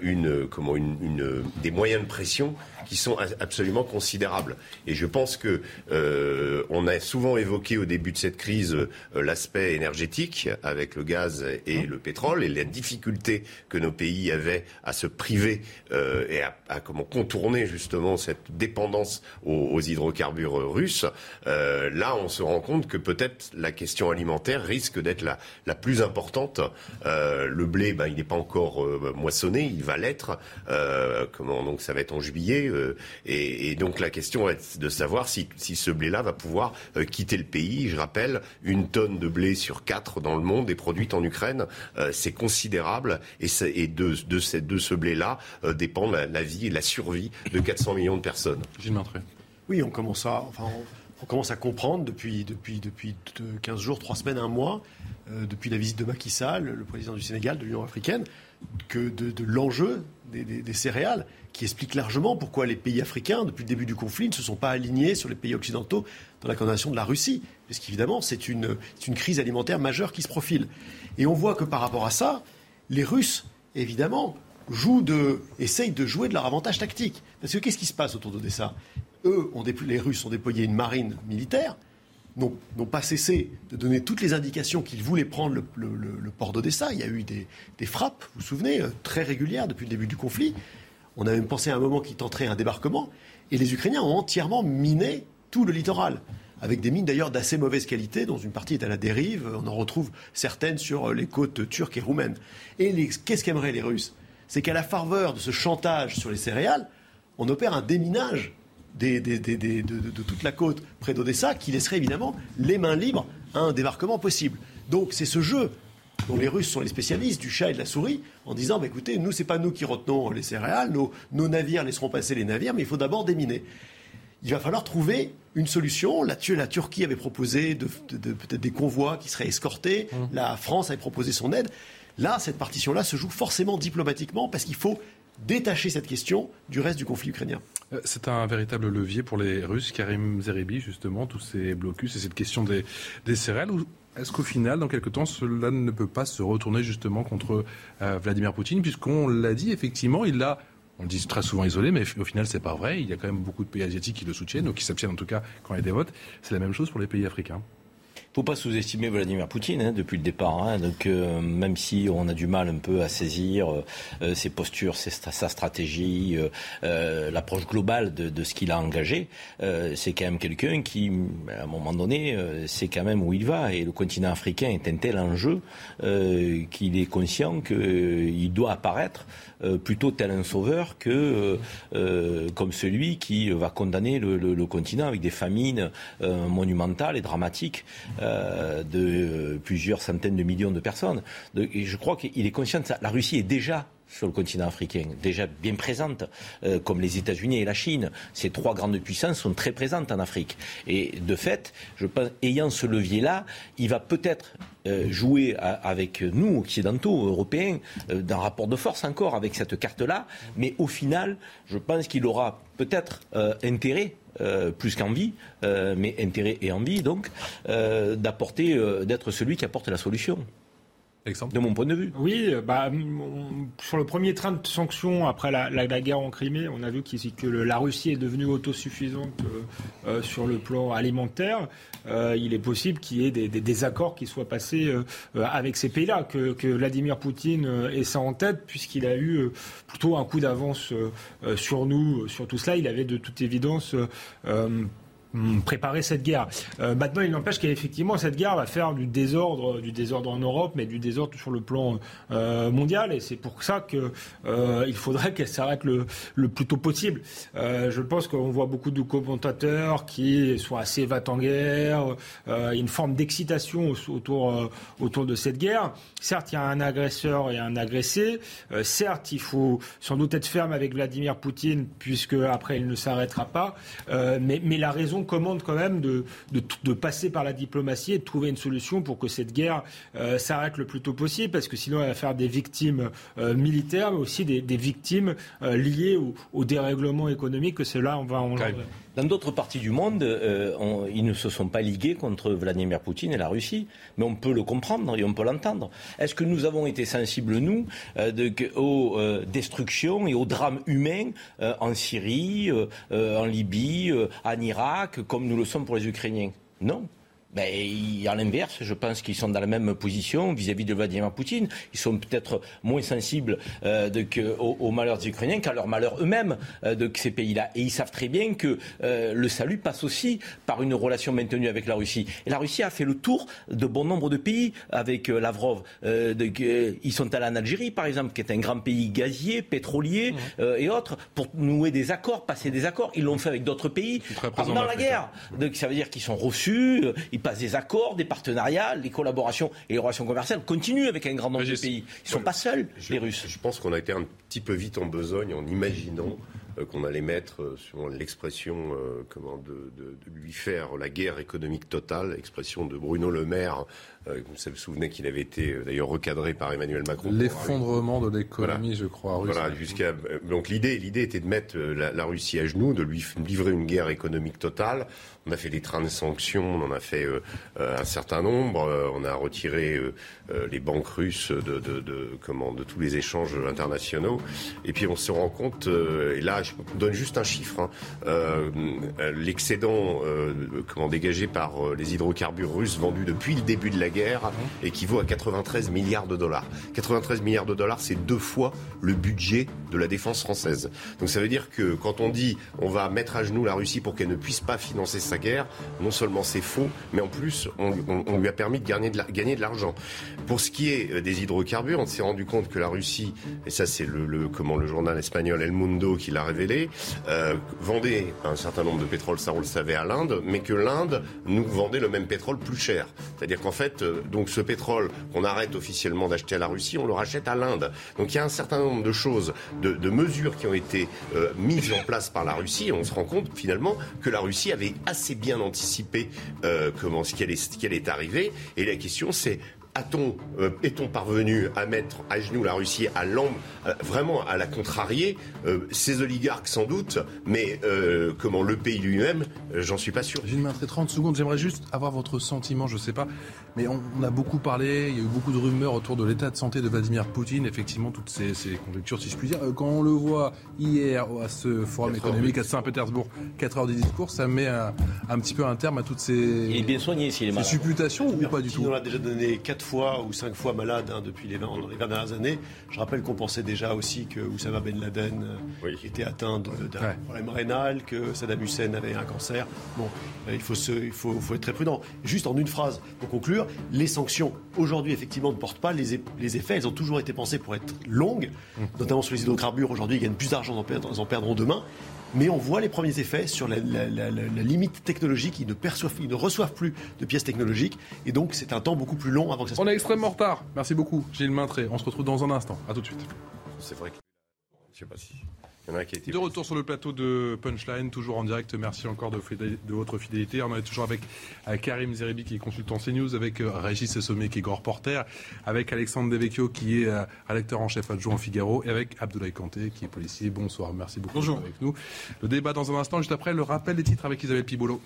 une, comment, une, des moyens de pression qui sont absolument considérables. Et je pense que euh, on a souvent évoqué au début de cette crise euh, l'aspect énergétique avec le gaz et le pétrole et la difficulté que nos pays avaient à se priver euh, et à, comment contourner justement cette dépendance aux, hydrocarbures russes. là, on se rend compte que peut-être la question alimentaire risque d'être la, la plus importante. le blé, ben, il n'est pas encore moissonné, il va l'être. comment donc ça va être en juillet. Et, et, donc la question est de savoir si, si ce blé-là va pouvoir quitter le pays. Je rappelle, une tonne de blé sur quatre dans le monde est produite en Ukraine. c'est considérable et, et de, de, de, ce blé-là dépend la, la, vie et la survie de 400 millions de personnes. Gilles Oui, on commence à, enfin, on, commence à comprendre depuis, depuis, depuis 15 jours, 3 semaines, un mois, euh, depuis la visite de Macky Sall, le président du Sénégal, de l'Union africaine, que de, l'enjeu des, céréales, qui explique largement pourquoi les pays africains, depuis le début du conflit, ne se sont pas alignés sur les pays occidentaux dans la condamnation de la Russie. Parce qu'évidemment, c'est une, une crise alimentaire majeure qui se profile. Et on voit que par rapport à ça, les Russes, évidemment, jouent de, essayent de jouer de leur avantage tactique. Parce que qu'est-ce qui se passe autour d'Odessa Eux, les Russes ont déployé une marine militaire, n'ont pas cessé de donner toutes les indications qu'ils voulaient prendre le, port d'Odessa. Il y a eu des, frappes, vous vous souvenez, euh, très régulières depuis le début du conflit. On a même pensé à un moment qu'ils tenteraient un débarquement. Et les Ukrainiens ont entièrement miné tout le littoral avec des mines d'ailleurs d'assez mauvaise qualité, dont une partie est à la dérive. On en retrouve certaines sur les côtes turques et roumaines. Et qu'est-ce qu'aimeraient les Russes? C'est qu'à la faveur de ce chantage sur les céréales, on opère un déminage de, toute la côte près d'Odessa qui laisserait évidemment les mains libres à un débarquement possible. Donc c'est ce jeu dont les Russes sont les spécialistes du chat et de la souris, en disant bah, écoutez, nous, ce n'est pas nous qui retenons les céréales, nos, nos, navires laisseront passer les navires, mais il faut d'abord déminer. Il va falloir trouver une solution. La, la Turquie avait proposé peut-être des convois qui seraient escortés, mmh. la France avait proposé son aide. Là, cette partition-là se joue forcément diplomatiquement parce qu'il faut détacher cette question du reste du conflit ukrainien. Euh, c'est un véritable levier pour les Russes, Karim Zerebi, justement, tous ces blocus et cette question des, céréales. Est-ce qu'au final, dans quelque temps, cela ne peut pas se retourner justement contre euh, Vladimir Poutine, puisqu'on l'a dit, effectivement, il l'a on le dit très souvent isolé, mais au final, c'est pas vrai. Il y a quand même beaucoup de pays asiatiques qui le soutiennent, ou qui s'abstiennent en tout cas quand il y a des votes. C'est la même chose pour les pays africains faut pas sous-estimer Vladimir Poutine hein, depuis le départ. Hein. donc euh, même si on a du mal un peu à saisir euh, euh, ses postures, sa stratégie, l'approche globale de, ce qu'il a engagé, c'est quand même quelqu'un qui, à un moment donné, sait quand même où il va. Et le continent africain est un tel enjeu qu'il est conscient qu'il doit apparaître plutôt tel un sauveur que comme celui qui va condamner le, continent avec des famines monumentales et dramatiques. Euh, de plusieurs centaines de millions de personnes. je crois qu'il est conscient de ça. La Russie est déjà sur le continent africain, déjà bien présente, euh, comme les États-Unis et la Chine. Ces trois grandes puissances sont très présentes en Afrique. Et de fait, ayant ce levier-là, il va peut-être euh, jouer avec nous, occidentaux, européens, d'un rapport de force encore avec cette carte-là. Mais au final, je pense qu'il aura peut-être intérêt euh, plus qu'envie, euh, mais intérêt et envie donc, euh, d'apporter, d'être celui qui apporte la solution. De mon point de vue. Oui, bah, sur le premier train de sanctions après la, guerre en Crimée, on a vu que la Russie est devenue autosuffisante sur le plan alimentaire. il est possible qu'il y ait des, accords qui soient passés avec ces pays-là, que, que, Vladimir Poutine ait ça en tête, puisqu'il a eu plutôt un coup d'avance sur nous, sur tout cela. Il avait de toute évidence préparer cette guerre. Euh, maintenant, il n'empêche qu'effectivement, cette guerre va faire du désordre, du désordre en Europe, mais du désordre sur le plan euh, mondial. Et c'est pour ça qu'il euh, faudrait qu'elle s'arrête le, le, plus tôt possible. Euh, je pense qu'on voit beaucoup de commentateurs qui sont assez va en guerre. une forme d'excitation autour, autour de cette guerre. Certes, il y a un agresseur et un agressé. certes, il faut sans doute être ferme avec Vladimir Poutine, puisque après, il ne s'arrêtera pas. mais, mais la raison commande quand même de, passer par la diplomatie et de trouver une solution pour que cette guerre euh, s'arrête le plus tôt possible, parce que sinon elle va faire des victimes euh, militaires, mais aussi des, victimes euh, liées au, dérèglement économique que cela va engendrer. Dans d'autres parties du monde, ils ne se sont pas ligués contre Vladimir Poutine et la Russie, mais on peut le comprendre et on peut l'entendre. Est-ce que nous avons été sensibles, nous, de, aux destructions et aux drames humains en Syrie, en Libye, en Irak comme nous le sommes pour les Ukrainiens? Non. Ben, a l'inverse. Je pense qu'ils sont dans la même position vis-à-vis de Vladimir Poutine. Ils sont peut-être moins sensibles euh, de, que, aux, malheurs des Ukrainiens qu'à leurs malheurs eux-mêmes euh, de ces pays-là. Et ils savent très bien que euh, le salut passe aussi par une relation maintenue avec la Russie. Et la Russie a fait le tour de bon nombre de pays avec Lavrov. De, ils sont allés en Algérie, par exemple, qui est un grand pays gazier, pétrolier mmh. et autres, pour nouer des accords, passer des accords. Ils l'ont fait avec d'autres pays pendant la guerre. Donc, ça veut dire qu'ils sont reçus. Ils passe des accords, des partenariats, les collaborations et les relations commerciales continuent avec un grand nombre de pays. Ils ne sont pas seuls, les Russes. Je pense qu'on a été un petit peu vite en besogne en imaginant euh, qu'on allait mettre, euh, sur l'expression euh, comment de, lui faire la guerre économique totale, expression de Bruno Le Maire euh, vous vous souvenez qu'il avait été euh, d'ailleurs recadré par Emmanuel Macron. L'effondrement de l'économie, je crois. Russe. Voilà, jusqu'à donc l'idée, l'idée était de mettre la, Russie à genoux, de lui livrer une guerre économique totale. On a fait des trains de sanctions, on en a fait un certain nombre. on a retiré les banques russes de, comment, de tous les échanges internationaux. Et puis on se rend compte, et là je donne juste un chiffre, hein, l'excédent dégagé par les hydrocarbures russes vendus depuis le début de la guerre équivaut à 93 milliards de dollars. 93 milliards de dollars, c'est deux fois le budget de la défense française. Donc ça veut dire que quand on dit on va mettre à genoux la Russie pour qu'elle ne puisse pas financer sa guerre, non seulement c'est faux, mais en plus on, lui a permis de gagner de l'argent. Pour ce qui est euh, des hydrocarbures, on s'est rendu compte que la Russie, et ça c'est le, comment le journal espagnol El Mundo qui l'a révélé, euh, vendait un certain nombre de pétrole, ça on le savait à l'Inde, mais que l'Inde nous vendait le même pétrole plus cher. C'est-à-dire qu'en fait euh, donc ce pétrole qu'on arrête officiellement d'acheter à la Russie, on le rachète à l'Inde. Donc il y a un certain nombre de choses, de, mesures qui ont été euh, mises en place par la Russie. Et on se rend compte finalement que la Russie avait assez bien anticipé euh, comment ce allait, ce qui allait arriver. Et la question c'est a-t-on, euh, est-on parvenu à mettre à genoux la Russie, à l'ombre, euh, vraiment à la contrarier euh, Ces oligarques sans doute, mais comment le pays lui-même, j'en suis pas sûr. J'ai une 30 secondes, j'aimerais juste avoir votre sentiment, je sais pas, mais on, a beaucoup parlé, il y a eu beaucoup de rumeurs autour de l'état de santé de Vladimir Poutine, effectivement, toutes ces, conjectures, si je puis dire. Quand on le voit hier à ce forum économique à Saint-Pétersbourg, 4 heures de discours, ça met un, petit peu un terme à toutes ces, il est bien soigné, s'il est supputations ou pas du tout On a déjà donné 4 fois ou cinq fois malade hein, depuis les 20, dans les dernières années. Je rappelle qu'on pensait déjà aussi que Oussama Ben Laden euh, était atteint d'un problème rénal, que Saddam Hussein avait un cancer. Bon, euh, il, faut, se, il faut, faut, être très prudent. Juste en une phrase, pour conclure, les sanctions aujourd'hui effectivement ne portent pas les, les effets. Elles ont toujours été pensées pour être longues, mmh. notamment sur les hydrocarbures. Aujourd'hui, ils gagnent plus d'argent, ils en perdront demain mais on voit les premiers effets sur la, limite technologique. Ils ne, perçoivent, ils ne reçoivent plus de pièces technologiques. Et donc, c'est un temps beaucoup plus long avant que ça se On est extrêmement en retard. Merci beaucoup, Gilles Maintré. On se retrouve dans un instant. À tout de suite. C'est vrai que. Je sais pas si. De retour sur le plateau de Punchline, toujours en direct. Merci encore de, votre fidélité. On est toujours avec euh, Karim Zeribi qui est consultant CNews, avec euh, Régis Sommet qui est grand reporter, avec Alexandre Devecchio qui est euh, rédacteur en chef adjoint au Figaro et avec Abdoulaye Kanté qui est policier. Bonsoir, merci beaucoup d'être avec nous. Le débat dans un instant, juste après le rappel des titres avec Isabelle Pibolo.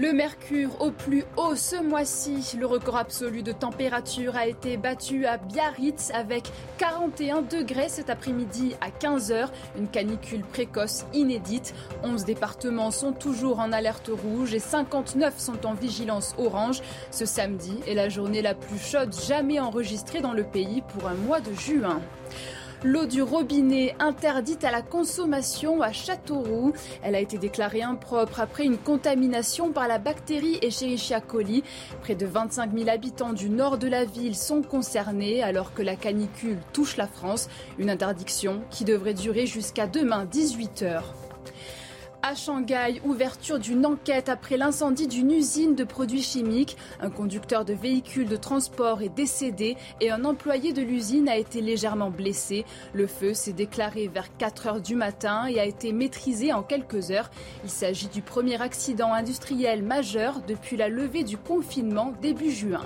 Le mercure au plus haut ce mois-ci. Le record absolu de température a été battu à Biarritz avec 41 degrés cet après-midi à 15h. Une canicule précoce inédite. 11 départements sont toujours en alerte rouge et 59 sont en vigilance orange. Ce samedi est la journée la plus chaude jamais enregistrée dans le pays pour un mois de juin. L'eau du robinet interdite à la consommation à Châteauroux. Elle a été déclarée impropre après une contamination par la bactérie Escherichia coli. Près de 25 000 habitants du nord de la ville sont concernés alors que la canicule touche la France. Une interdiction qui devrait durer jusqu'à demain 18 heures. À Shanghai, ouverture d'une enquête après l'incendie d'une usine de produits chimiques. Un conducteur de véhicule de transport est décédé et un employé de l'usine a été légèrement blessé. Le feu s'est déclaré vers 4 heures du matin et a été maîtrisé en quelques heures. Il s'agit du premier accident industriel majeur depuis la levée du confinement début juin.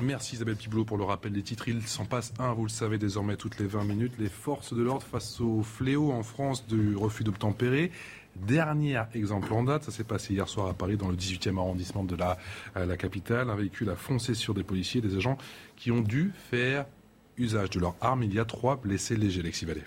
Merci Isabelle Piblot pour le rappel des titres. Il s'en passe un, vous le savez désormais, toutes les 20 minutes. Les forces de l'ordre face au fléau en France du refus d'obtempérer. Dernier exemple en date, ça s'est passé hier soir à Paris, dans le 18e arrondissement de la, euh, la capitale. Un véhicule a foncé sur des policiers, des agents qui ont dû faire usage de leur arme. Il y a trois blessés légers, Alexis Vallée.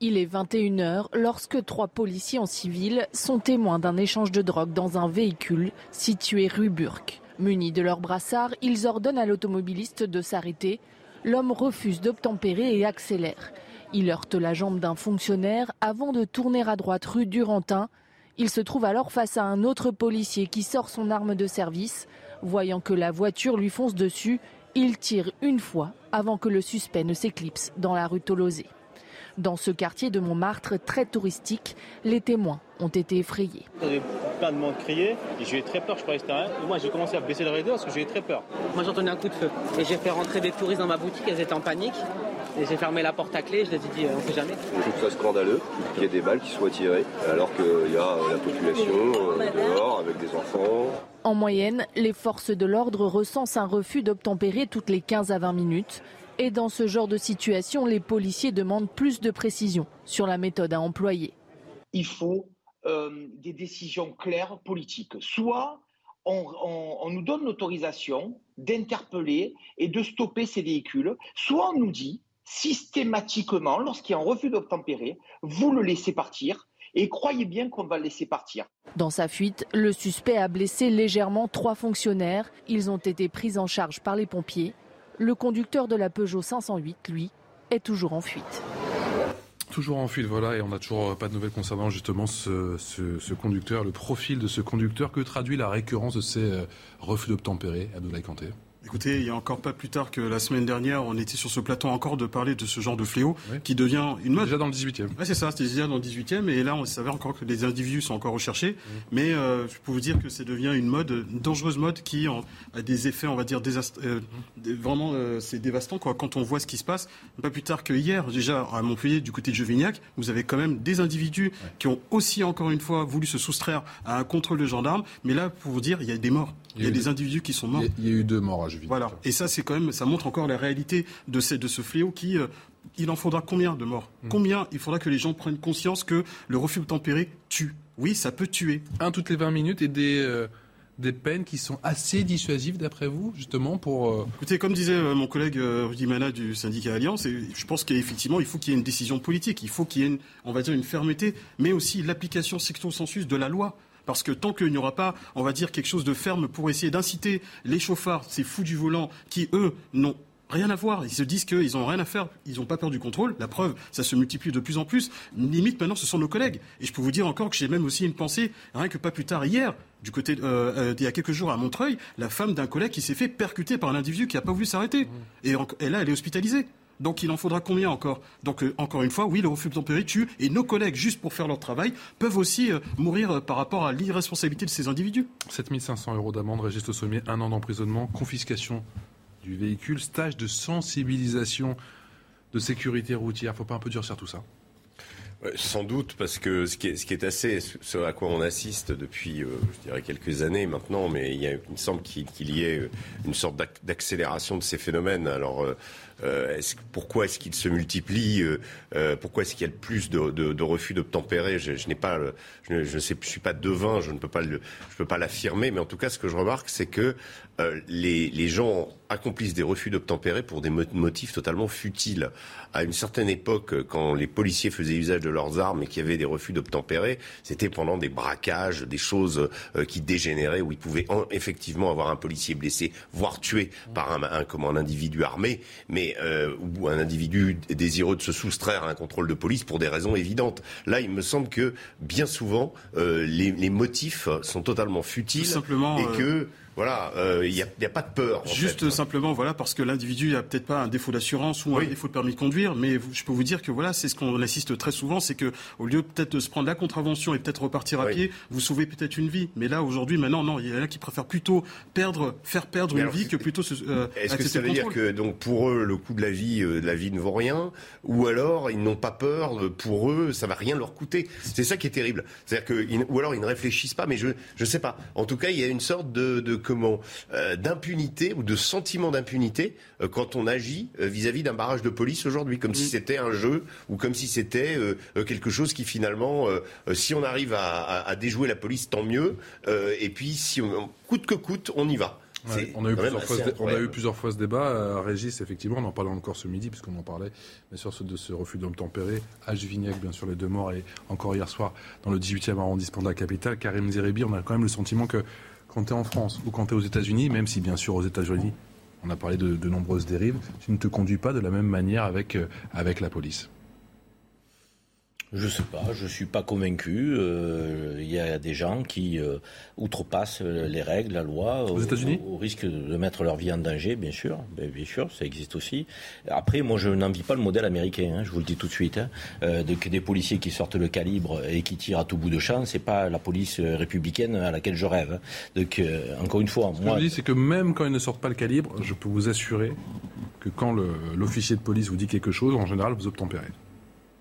Il est 21h lorsque trois policiers en civil sont témoins d'un échange de drogue dans un véhicule situé rue Burke. Munis de leurs brassards, ils ordonnent à l'automobiliste de s'arrêter. L'homme refuse d'obtempérer et accélère. Il heurte la jambe d'un fonctionnaire avant de tourner à droite rue Durantin. Il se trouve alors face à un autre policier qui sort son arme de service. Voyant que la voiture lui fonce dessus, il tire une fois avant que le suspect ne s'éclipse dans la rue Tolosé. Dans ce quartier de Montmartre très touristique, les témoins ont été effrayés. J'avais plein de monde crier et j'ai eu très peur, je croyais que c'était rien. Et moi j'ai commencé à baisser le rideau parce que j'ai eu très peur. Moi j'entendais un coup de feu et j'ai fait rentrer des touristes dans ma boutique, elles étaient en panique. Et j'ai fermé la porte à clé, je les ai dit on sait jamais. Je trouve ça scandaleux qu'il y ait des balles qui soient tirées alors qu'il y a la population euh, dehors avec des enfants. En moyenne, les forces de l'ordre recensent un refus d'obtempérer toutes les 15 à 20 minutes. Et dans ce genre de situation, les policiers demandent plus de précision sur la méthode à employer. Il faut euh, des décisions claires politiques. Soit on, on nous donne l'autorisation d'interpeller et de stopper ces véhicules, soit on nous dit systématiquement, lorsqu'il y a un refus d'obtempérer, vous le laissez partir. Et croyez bien qu'on va le laisser partir. Dans sa fuite, le suspect a blessé légèrement trois fonctionnaires. Ils ont été pris en charge par les pompiers. Le conducteur de la Peugeot 508, lui, est toujours en fuite. Toujours en fuite, voilà, et on n'a toujours pas de nouvelles concernant justement ce, conducteur, le profil de ce conducteur. Que traduit la récurrence de ces euh, refus d'obtempérer à Kanté Écoutez, il y a encore pas plus tard que la semaine dernière, on était sur ce plateau encore de parler de ce genre de fléau qui devient une mode. Déjà dans le 18e. Ouais, c'est ça, c'était déjà dans le 18e, et là, on s'avère encore que les individus sont encore recherchés. Mais euh, je peux vous dire que ça devient une mode, une dangereuse mode qui a des effets, on va dire, désast... euh, vraiment, euh, c'est dévastant quoi. Quand on voit ce qui se passe, pas plus tard que hier, déjà à Montpellier, du côté de Jevignac, vous avez quand même des individus qui ont aussi encore une fois voulu se soustraire à un contrôle de gendarmes. Mais là, pour vous dire, il y a des morts. Il y a, des individus qui sont morts. Il y a, eu deux morts à Jevignac. Voilà. Et ça, c'est quand même, ça montre encore la réalité de ce, de ce fléau qui, euh, il en faudra combien de morts? Mmh. Combien il faudra que les gens prennent conscience que le refus tempéré tue? Oui, ça peut tuer. Un toutes les 20 minutes et des, euh, des peines qui sont assez dissuasives d'après vous, justement, pour... Euh... Écoutez, comme disait euh, mon collègue euh, Rudy Mana du syndicat Alliance, et je pense qu'effectivement, il faut qu'il y ait une décision politique, il faut qu'il y ait, une, on va dire, une fermeté, mais aussi l'application secto sensus de la loi. Parce que tant qu'il n'y aura pas, on va dire, quelque chose de ferme pour essayer d'inciter les chauffards, ces fous du volant, qui, eux, n'ont rien à voir. Ils se disent qu'ils n'ont rien à faire. Ils n'ont pas peur du contrôle. La preuve, ça se multiplie de plus en plus. Limite, maintenant, ce sont nos collègues. Et je peux vous dire encore que j'ai même aussi une pensée, rien que pas plus tard, hier, du côté, euh, euh, il y a quelques jours à Montreuil, la femme d'un collègue qui s'est fait percuter par un individu qui n'a pas voulu s'arrêter. Et, en- et là, elle est hospitalisée. Donc il en faudra combien encore? Donc euh, encore une fois, oui, le refus tempéré tue, et nos collègues, juste pour faire leur travail, peuvent aussi euh, mourir euh, par rapport à l'irresponsabilité de ces individus. 7500 euros d'amende, registre sommier, un an d'emprisonnement, confiscation du véhicule, stage de sensibilisation de sécurité routière. Faut pas un peu durcir tout ça Ouais, Sans doute, parce que ce qui est, ce qui est assez, ce à quoi on assiste depuis, euh, je dirais, quelques années maintenant, mais il, y a, il me semble qu'il y ait une sorte d'ac- d'accélération de ces phénomènes. Alors, euh, est-ce- pourquoi est-ce qu'ils se multiplient euh, euh, Pourquoi est-ce qu'il y a plus de, de, de refus d'obtempérer? Je, je n'ai pas, je ne suis pas devin, je ne peux pas, le, je peux pas l'affirmer, mais en tout cas, ce que je remarque, c'est que euh, les, les gens accomplissent des refus d'obtempérer pour des mo- motifs totalement futiles. À une certaine époque, quand les policiers faisaient usage de leurs armes et qu'il y avait des refus d'obtempérer, c'était pendant des braquages, des choses euh, qui dégénéraient, où ils pouvaient en- effectivement avoir un policier blessé, voire tué par un, un, comment, un individu armé, mais euh, ou un individu désireux de se soustraire à un contrôle de police pour des raisons évidentes. Là, il me semble que bien souvent, euh, les, les motifs sont totalement futiles Tout simplement, et euh, que voilà, euh, il n'y a, a pas de peur. en Juste fait. simplement, voilà, parce que l'individu n'a peut-être pas un défaut d'assurance ou un défaut de permis de conduire, mais je peux vous dire que voilà, c'est ce qu'on assiste très souvent, c'est que au lieu peut-être de se prendre la contravention et peut-être repartir à pied, vous sauvez peut-être une vie. Mais là, aujourd'hui, maintenant, non, il y en a qui préfèrent plutôt perdre, faire perdre Mais une alors, vie que plutôt se, euh, Est-ce que ça veut dire que donc pour eux le coût de la vie, euh, de la vie ne vaut rien, ou alors ils n'ont pas peur euh, pour eux, ça va rien leur coûter? C'est ça qui est terrible. C'est-à-dire que ou alors ils ne réfléchissent pas, mais je je sais pas. En tout cas, il y a une sorte de, de comment euh, d'impunité ou de sentiment d'impunité euh, quand on agit euh, vis-à-vis d'un barrage de police aujourd'hui, comme si c'était un jeu ou comme si c'était quelque chose qui finalement, si on arrive à, à- à déjouer la police, tant mieux. Euh, et puis si on, coûte que coûte, on y va. On, a eu plusieurs fois, ce dé- on a eu incroyable. plusieurs fois ce débat, euh, Régis, effectivement, on en parlait encore ce midi, puisqu'on en parlait, bien sûr, ce- de ce refus d'obtempérer. À Juvignac, bien sûr, les deux morts, et encore hier soir, dans le 18e arrondissement de la capitale, Karim Zerebi, on a quand même le sentiment que quand tu es en France ou quand tu es aux États-Unis, même si, bien sûr, aux États-Unis, on a parlé de, nombreuses dérives, tu ne te conduis pas de la même manière avec, euh, avec la police. Je sais pas, je suis pas convaincu. Euh, Il y a des gens qui euh, outrepassent les règles, la loi, au, États-Unis au- au risque de mettre leur vie en danger, bien sûr. Ben, bien sûr, ça existe aussi. Après, moi, je n'envie pas le modèle américain. hein, je vous le dis tout de suite. Hein, euh, de, que des policiers qui sortent le calibre et qui tirent à tout bout de champ, c'est pas la police républicaine à laquelle je rêve. hein. Donc, encore une fois, Ce que moi, je dis, c'est que même quand ils ne sortent pas le calibre, je peux vous assurer que quand l'officier de police vous dit quelque chose, en général, vous obtempérez.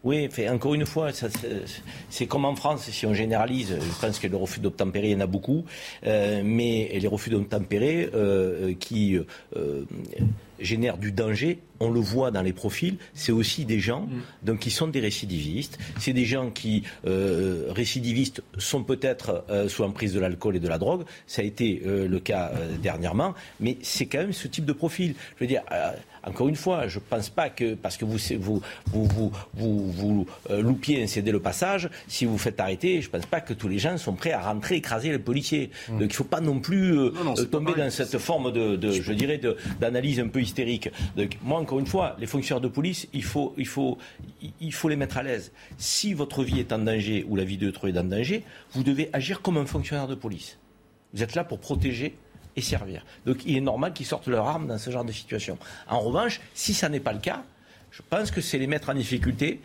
Oui, fait, encore une fois, c'est- comme en France, si on généralise, je pense que le refus d'obtempérer, il y en a beaucoup, euh, mais les refus d'obtempérer euh, euh, qui euh, génèrent du danger, on le voit dans les profils, c'est aussi des gens donc, qui sont des récidivistes, c'est des gens qui, récidivistes, sont peut-être sous emprise de l'alcool et de la drogue, ça a été le cas dernièrement, mais c'est quand même ce type de profil. Je veux dire, encore une fois, je ne pense pas que parce que vous vous vous vous, vous, vous, euh, loupiez un cédé le passage, si vous faites arrêter, je ne pense pas que tous les gens sont prêts à rentrer écraser les policiers. Donc il ne faut pas non plus euh, non, euh, tomber dans cette forme de, de je dirais, d'analyse un peu hystérique. Donc moi, encore une fois, les fonctionnaires de police, il faut, il faut, il faut les mettre à l'aise. Si votre vie est en danger ou la vie d'autrui est en danger, vous devez agir comme un fonctionnaire de police. Vous êtes là pour protéger et servir. Donc il est normal qu'ils sortent leur arme dans ce genre de situation. En revanche, si ça n'est pas le cas, je pense que c'est les mettre en difficulté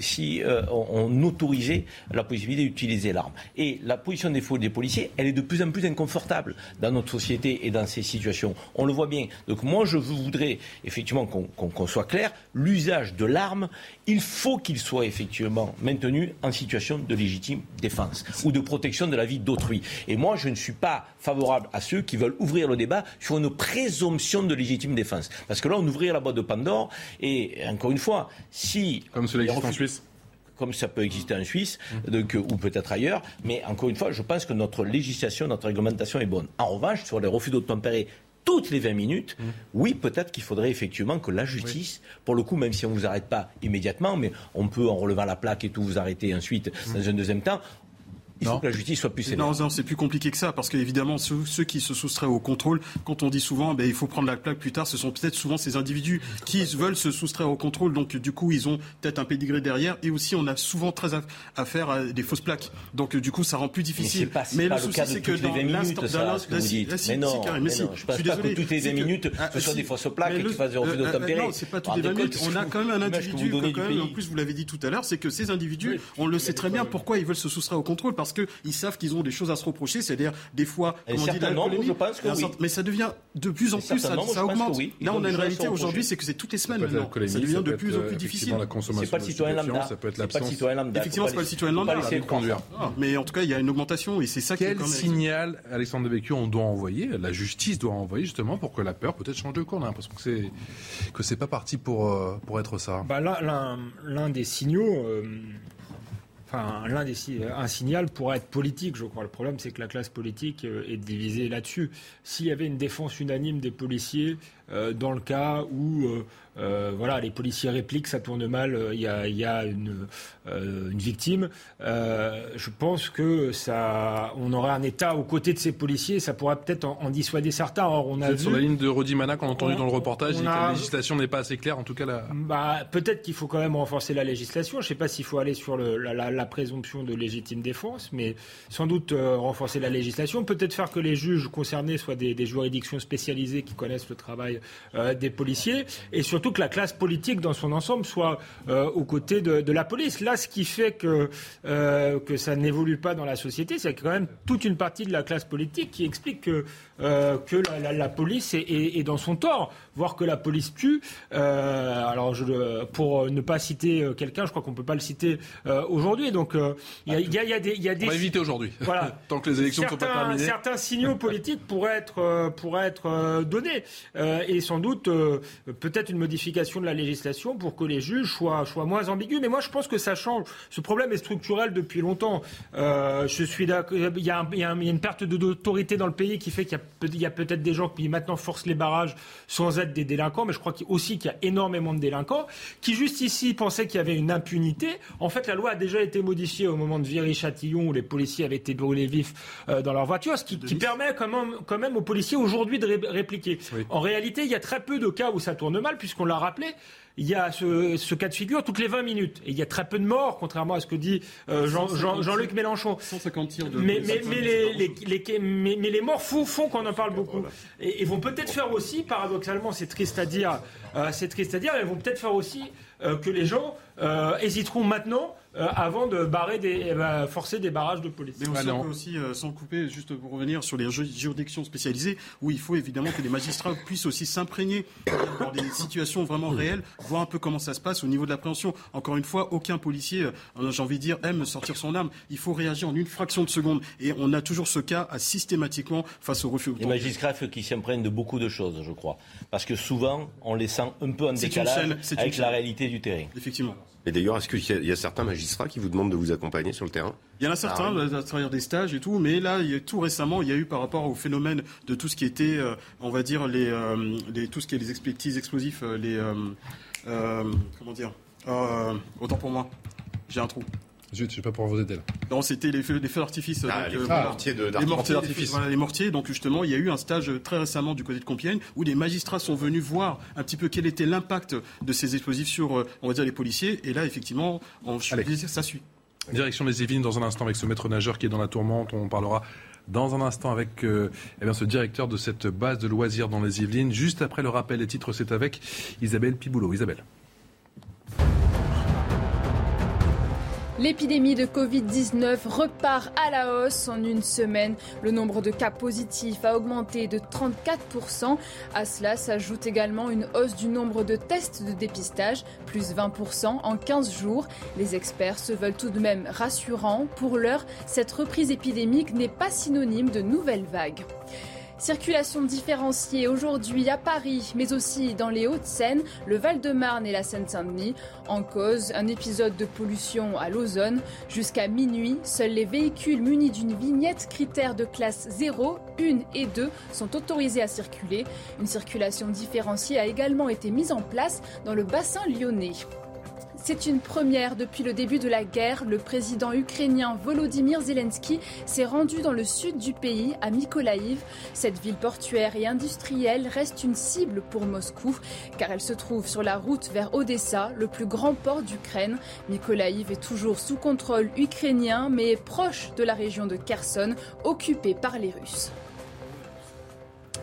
si euh, on, autorisait la possibilité d'utiliser l'arme. Et la position des, des policiers, elle est de plus en plus inconfortable dans notre société et dans ces situations. On le voit bien. Donc moi, je voudrais effectivement qu'on soit clair. L'usage de l'arme, il faut qu'il soit effectivement maintenu en situation de légitime défense ou de protection de la vie d'autrui. Et moi, je ne suis pas favorable à ceux qui veulent ouvrir le débat sur une présomption de légitime défense. Parce que là, on ouvrirait la boîte de Pandore. Et encore une fois, si... Comme cela existe en Suisse comme ça peut exister en Suisse, donc, euh, ou peut-être ailleurs. Mais encore une fois, je pense que notre législation, notre réglementation est bonne. En revanche, sur les refus d'obtempérer toutes les 20 minutes, oui, peut-être qu'il faudrait effectivement que la justice, pour le coup, même si on ne vous arrête pas immédiatement, mais on peut, en relevant la plaque et tout, vous arrêter ensuite dans un deuxième temps, il faut que la justice soit plus sévère. Non, non, c'est plus compliqué que ça, parce qu'évidemment, ceux, ceux qui se soustraient au contrôle, quand on dit souvent, ben, il faut prendre la plaque plus tard, ce sont peut-être souvent ces individus qui veulent se soustraire au contrôle, donc du coup, ils ont peut-être un pédigré derrière, et aussi, on a souvent très aff- affaire à des fausses plaques. Donc, du coup, ça rend plus difficile. c'est pas- c'est pas le souci, c'est que dans 20 minutes, l'instant, ça, dans ce que l'in- vous ah, si, dites. ah, si, Mais non, mais non, je pense suis pas que toutes les C'est 20 minutes, ah, ce soit des fausses plaques Mais et qu'ils fassent des refus euh, euh, d'obtempérer. Non, c'est pas toutes Vous les vous 20 rendez minutes. On a quand même un individu, en plus, vous l'avez dit tout à l'heure, c'est que ces individus, on le sait très bien pourquoi ils veulent se soustraire au contrôle, parce qu'ils savent qu'ils ont des choses à se reprocher, c'est-à-dire des fois, on dit, je pense que oui. Mais ça devient de plus en plus, ça, nombre, augmente. oui. Là, on a une réalité aujourd'hui, c'est que c'est toutes les semaines maintenant. Ça devient de plus en euh, plus difficile. C'est pas le citoyen lambda. ça peut être l'absence. Effectivement, c'est pas le citoyen lambda. Mais- en tout cas, il y a une augmentation et c'est ça qui est Quel signal, Alexandre Devecchio, on doit envoyer, la justice doit envoyer justement pour que la peur peut-être change de camp On a l'impression que c'est que c'est pas parti pour euh, pour être ça. Bah, l'un- l'un l'un des signaux, euh, enfin si- un signal pourrait être politique, je crois. Le problème, c'est que la classe politique euh, est divisée là-dessus. S'il y avait une défense unanime des policiers euh, dans le cas où euh, euh, voilà, les policiers répliquent, ça tourne mal, euh, il y a, une, euh, une victime. euh, je pense que ça, on aurait un État aux côtés de ces policiers, ça pourrait peut-être en, en dissuader certains. Or, on a vu, sur la ligne de Rodi Mana qu'on a entendu On- dans le reportage, on dit que a- la législation n'est pas assez claire, en tout cas la... bah, peut-être qu'il faut quand même renforcer la législation. Je ne sais pas s'il faut aller sur le- la, la- la présomption de légitime défense, mais sans doute euh, renforcer la législation. Peut-être faire que les juges concernés soient des, des juridictions spécialisées qui connaissent le travail euh, des policiers, et surtout que la classe politique dans son ensemble soit euh, aux côtés de, de la police. Là, ce qui fait que euh, que ça n'évolue pas dans la société, c'est quand même toute une partie de la classe politique qui explique que euh, la, police est dans son tort, voire que la police tue. Euh, alors, je, pour ne pas citer euh, quelqu'un, je crois qu'on peut pas le citer euh, aujourd'hui. Donc, euh, il y, a- il il des, il y a des On va éviter aujourd'hui. Voilà. Tant que les élections ne sont pas terminées. certains signaux politiques pourraient être, euh, pourraient être euh, donnés. Euh, et sans doute, euh, peut-être une modification de la législation pour que les juges soient, soient moins ambigus. Mais moi, je pense que ça change. Ce problème est structurel depuis longtemps. Euh, je suis Il y, a une perte d'autorité dans le pays qui fait qu'il y a, peut-être des gens qui maintenant forcent les barrages sans des délinquants. Mais je crois aussi qu'il y a énormément de délinquants qui, juste ici, pensaient qu'il y avait une impunité. En fait, la loi a déjà été modifiée au moment de Viry-Châtillon où les policiers avaient été brûlés vifs euh, dans leur voiture, ce qui, permet quand même, quand même, aux policiers aujourd'hui de répliquer. En réalité, il y a très peu de cas où ça tourne mal, puisqu'on l'a rappelé il y a ce, cas de figure toutes les 20 minutes. Et il y a très peu de morts, contrairement à ce que dit euh, Jean-Luc Mélenchon. 150 tirs de mais, mais, mais, les, mais, les, morts font, font qu'on en parle beaucoup. Et, vont peut-être faire aussi, paradoxalement, c'est triste à dire, euh, c'est triste à dire, mais vont peut-être faire aussi euh, que les gens hésiteront maintenant euh, avant de barrer des, eh ben, forcer des barrages de police. Mais aussi, on peut aussi, euh, sans couper, juste pour revenir sur les juridictions spécialisées, où il faut évidemment que les magistrats puissent aussi s'imprégner dans des situations vraiment réelles, voir un peu comment ça se passe au niveau de l'appréhension. Encore une fois, aucun policier, euh, j'ai envie de dire, aime sortir son arme. Il faut réagir en une fraction de seconde. Et on a toujours ce cas à systématiquement face au refus. Les magistrats qui s'imprègnent de beaucoup de choses, je crois. Parce que souvent, on les sent un peu en décalage avec la réalité du terrain. Effectivement. Et d'ailleurs, est-ce qu'il y, a certains magistrats qui vous demandent de vous accompagner sur le terrain? Il y en a certains ah à travers des stages et tout, mais là, il y a, tout récemment, il y a eu par rapport au phénomène de tout ce qui était, euh, on va dire, les, euh, les, tout ce qui est les explosifs, explosifs, euh, les, comment dire, autant pour moi, j'ai un trou. Zut, je ne sais pas pouvoir vous aider là. Non, c'était les feux, d'artifice. Ah, les, mortiers les mortiers d'artifice. Voilà, les mortiers. Donc justement, il y a eu un stage très récemment du côté de Compiègne où des magistrats sont venus voir un petit peu quel était l'impact de ces explosifs sur, euh, on va dire, les policiers. Et là, effectivement, on, ça suit. Direction des Yvelines dans un instant avec ce maître nageur qui est dans la tourmente. On parlera dans un instant avec euh, eh bien, ce directeur de cette base de loisirs dans les Yvelines. Juste après le rappel des titres, c'est avec Isabelle Piboulot. Isabelle. L'épidémie de Covid-19 repart à la hausse en une semaine. Le nombre de cas positifs a augmenté de 34%. À cela s'ajoute également une hausse du nombre de tests de dépistage, plus 20% en 15 jours. Les experts se veulent tout de même rassurants. Pour l'heure, cette reprise épidémique n'est pas synonyme de nouvelles vagues. Circulation différenciée aujourd'hui à Paris, mais aussi dans les Hauts-de-Seine, le Val-de-Marne et la Seine-Saint-Denis. En cause, un épisode de pollution à l'ozone. Jusqu'à minuit, seuls les véhicules munis d'une vignette critère de classe 0, 1 et 2 sont autorisés à circuler. Une circulation différenciée a également été mise en place dans le bassin lyonnais. C'est une première depuis le début de la guerre. Le président ukrainien Volodymyr Zelensky s'est rendu dans le sud du pays, à Mykolaïv. Cette ville portuaire et industrielle reste une cible pour Moscou, car elle se trouve sur la route vers Odessa, le plus grand port d'Ukraine. Mykolaïv est toujours sous contrôle ukrainien, mais proche de la région de Kherson, occupée par les Russes.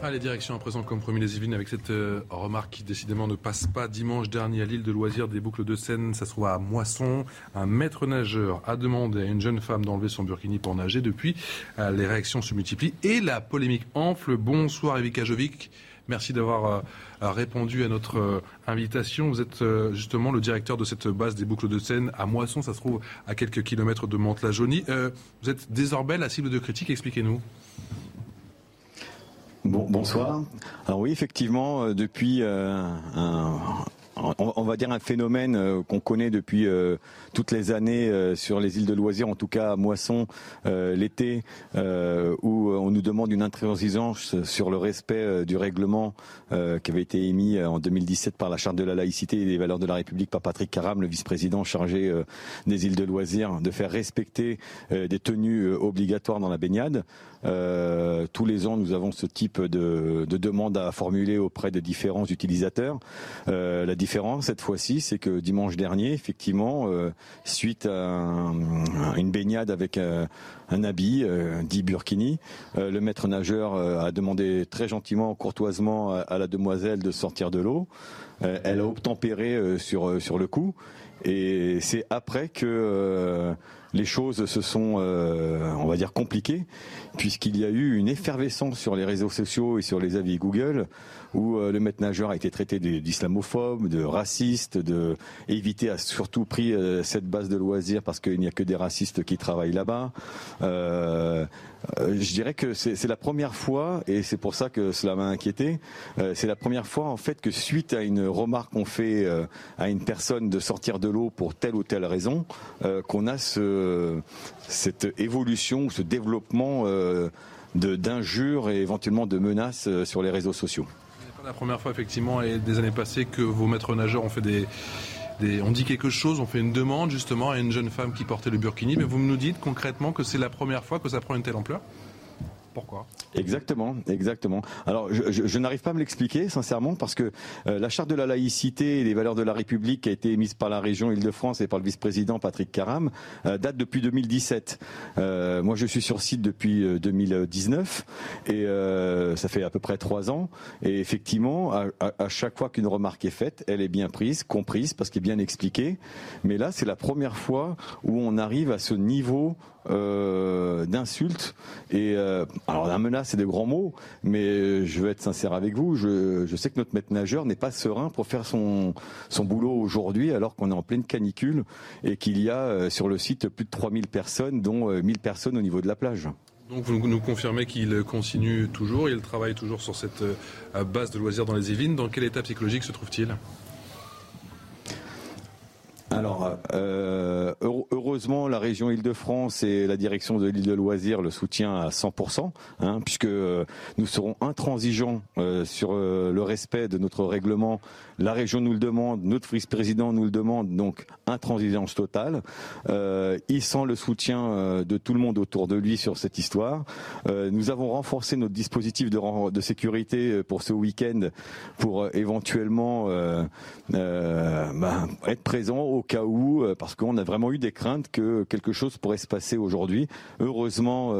Allez, direction à présent, comme promis les Yvelines, avec cette euh, remarque qui décidément ne passe pas. Dimanche dernier à l'île de loisirs des boucles de Seine, ça se trouve à Moisson. Un maître nageur a demandé à une jeune femme d'enlever son burkini pour nager. Depuis, euh, les réactions se multiplient et la polémique enfle. Bonsoir Evika Jovic. Merci d'avoir euh, répondu à notre invitation. Vous êtes justement le directeur de cette base des boucles de Seine à Moisson. Ça se trouve à quelques kilomètres de Mantes-la-Jaunie. vous êtes désormais la cible de critique. Expliquez-nous bonsoir. Alors oui, effectivement, euh, depuis euh, un, on, va dire un phénomène euh, qu'on connaît depuis toutes les années sur les îles de loisirs, en tout cas à Moisson l'été, où on nous demande une intransigeance sur le respect du règlement qui avait été émis en 2017 par la Charte de la laïcité et des valeurs de la République par Patrick Caram, le vice-président chargé des îles de loisirs, de faire respecter des tenues obligatoires dans la baignade. Euh, tous les ans, nous avons ce type de, de demande à formuler auprès des différents utilisateurs. Euh, la différence cette fois-ci, c'est que dimanche dernier, effectivement, euh, suite à, une baignade avec un habit dit burkini, le maître nageur a demandé très gentiment, courtoisement à, la demoiselle de sortir de l'eau. elle a obtempéré sur sur le coup Et c'est après que les choses se sont, on va dire, compliquées, puisqu'il y a eu une effervescence sur les réseaux sociaux et sur les avis Google où euh, le maître nageur a été traité d'islamophobe, de raciste, de éviter à surtout pris euh, cette base de loisirs parce qu'il n'y a que des racistes qui travaillent là-bas. Euh, je dirais que c'est la première fois, et c'est pour ça que cela m'a inquiété, c'est la première fois en fait que suite à une remarque qu'on fait à une personne de sortir de l'eau pour telle ou telle raison, qu'on a ce, cette évolution, ce développement d'injures et éventuellement de menaces sur les réseaux sociaux la première fois, effectivement, et des années passées, que vos maîtres nageurs ont fait des, on dit quelque chose, on fait une demande justement à une jeune femme qui portait le burkini, mais vous nous dites concrètement que c'est la première fois que ça prend une telle ampleur? Pourquoi? Exactement, exactement. Alors, je, n'arrive pas à me l'expliquer, sincèrement, parce que euh, la charte de la laïcité et des valeurs de la République qui a été émise par la région Île-de-France et par le vice-président Patrick Caram euh, date depuis 2017. Euh, moi, je suis sur site depuis 2019 et ça fait à peu près trois ans. Et effectivement, à, à chaque fois qu'une remarque est faite, elle est bien prise, comprise, parce qu'elle est bien expliquée. Mais là, c'est la première fois où on arrive à ce niveau euh, d'insultes et euh, alors la menace c'est des grands mots, mais je veux être sincère avec vous. Je, sais que notre maître nageur n'est pas serein pour faire son son boulot aujourd'hui alors qu'on est en pleine canicule et qu'il y a euh, sur le site plus de 3000 personnes, dont 1000 personnes au niveau de la plage. Donc vous nous confirmez qu'il continue toujours, il travaille toujours sur cette base de loisirs dans les Yvelines. Dans quel état psychologique se trouve-t-il? Alors, euh, heureusement, la région Île-de-France et la direction de l'île de loisirs le soutient à 100%, hein, puisque euh, nous serons intransigeants euh, sur le respect de notre règlement. La région nous le demande, notre vice-président nous le demande, donc intransigeance totale. il sent le soutien de tout le monde autour de lui sur cette histoire. nous avons renforcé notre dispositif de, sécurité pour ce week-end pour éventuellement bah, être présent au cas où, euh, parce qu'on a vraiment eu des craintes que quelque chose pourrait se passer aujourd'hui. Heureusement,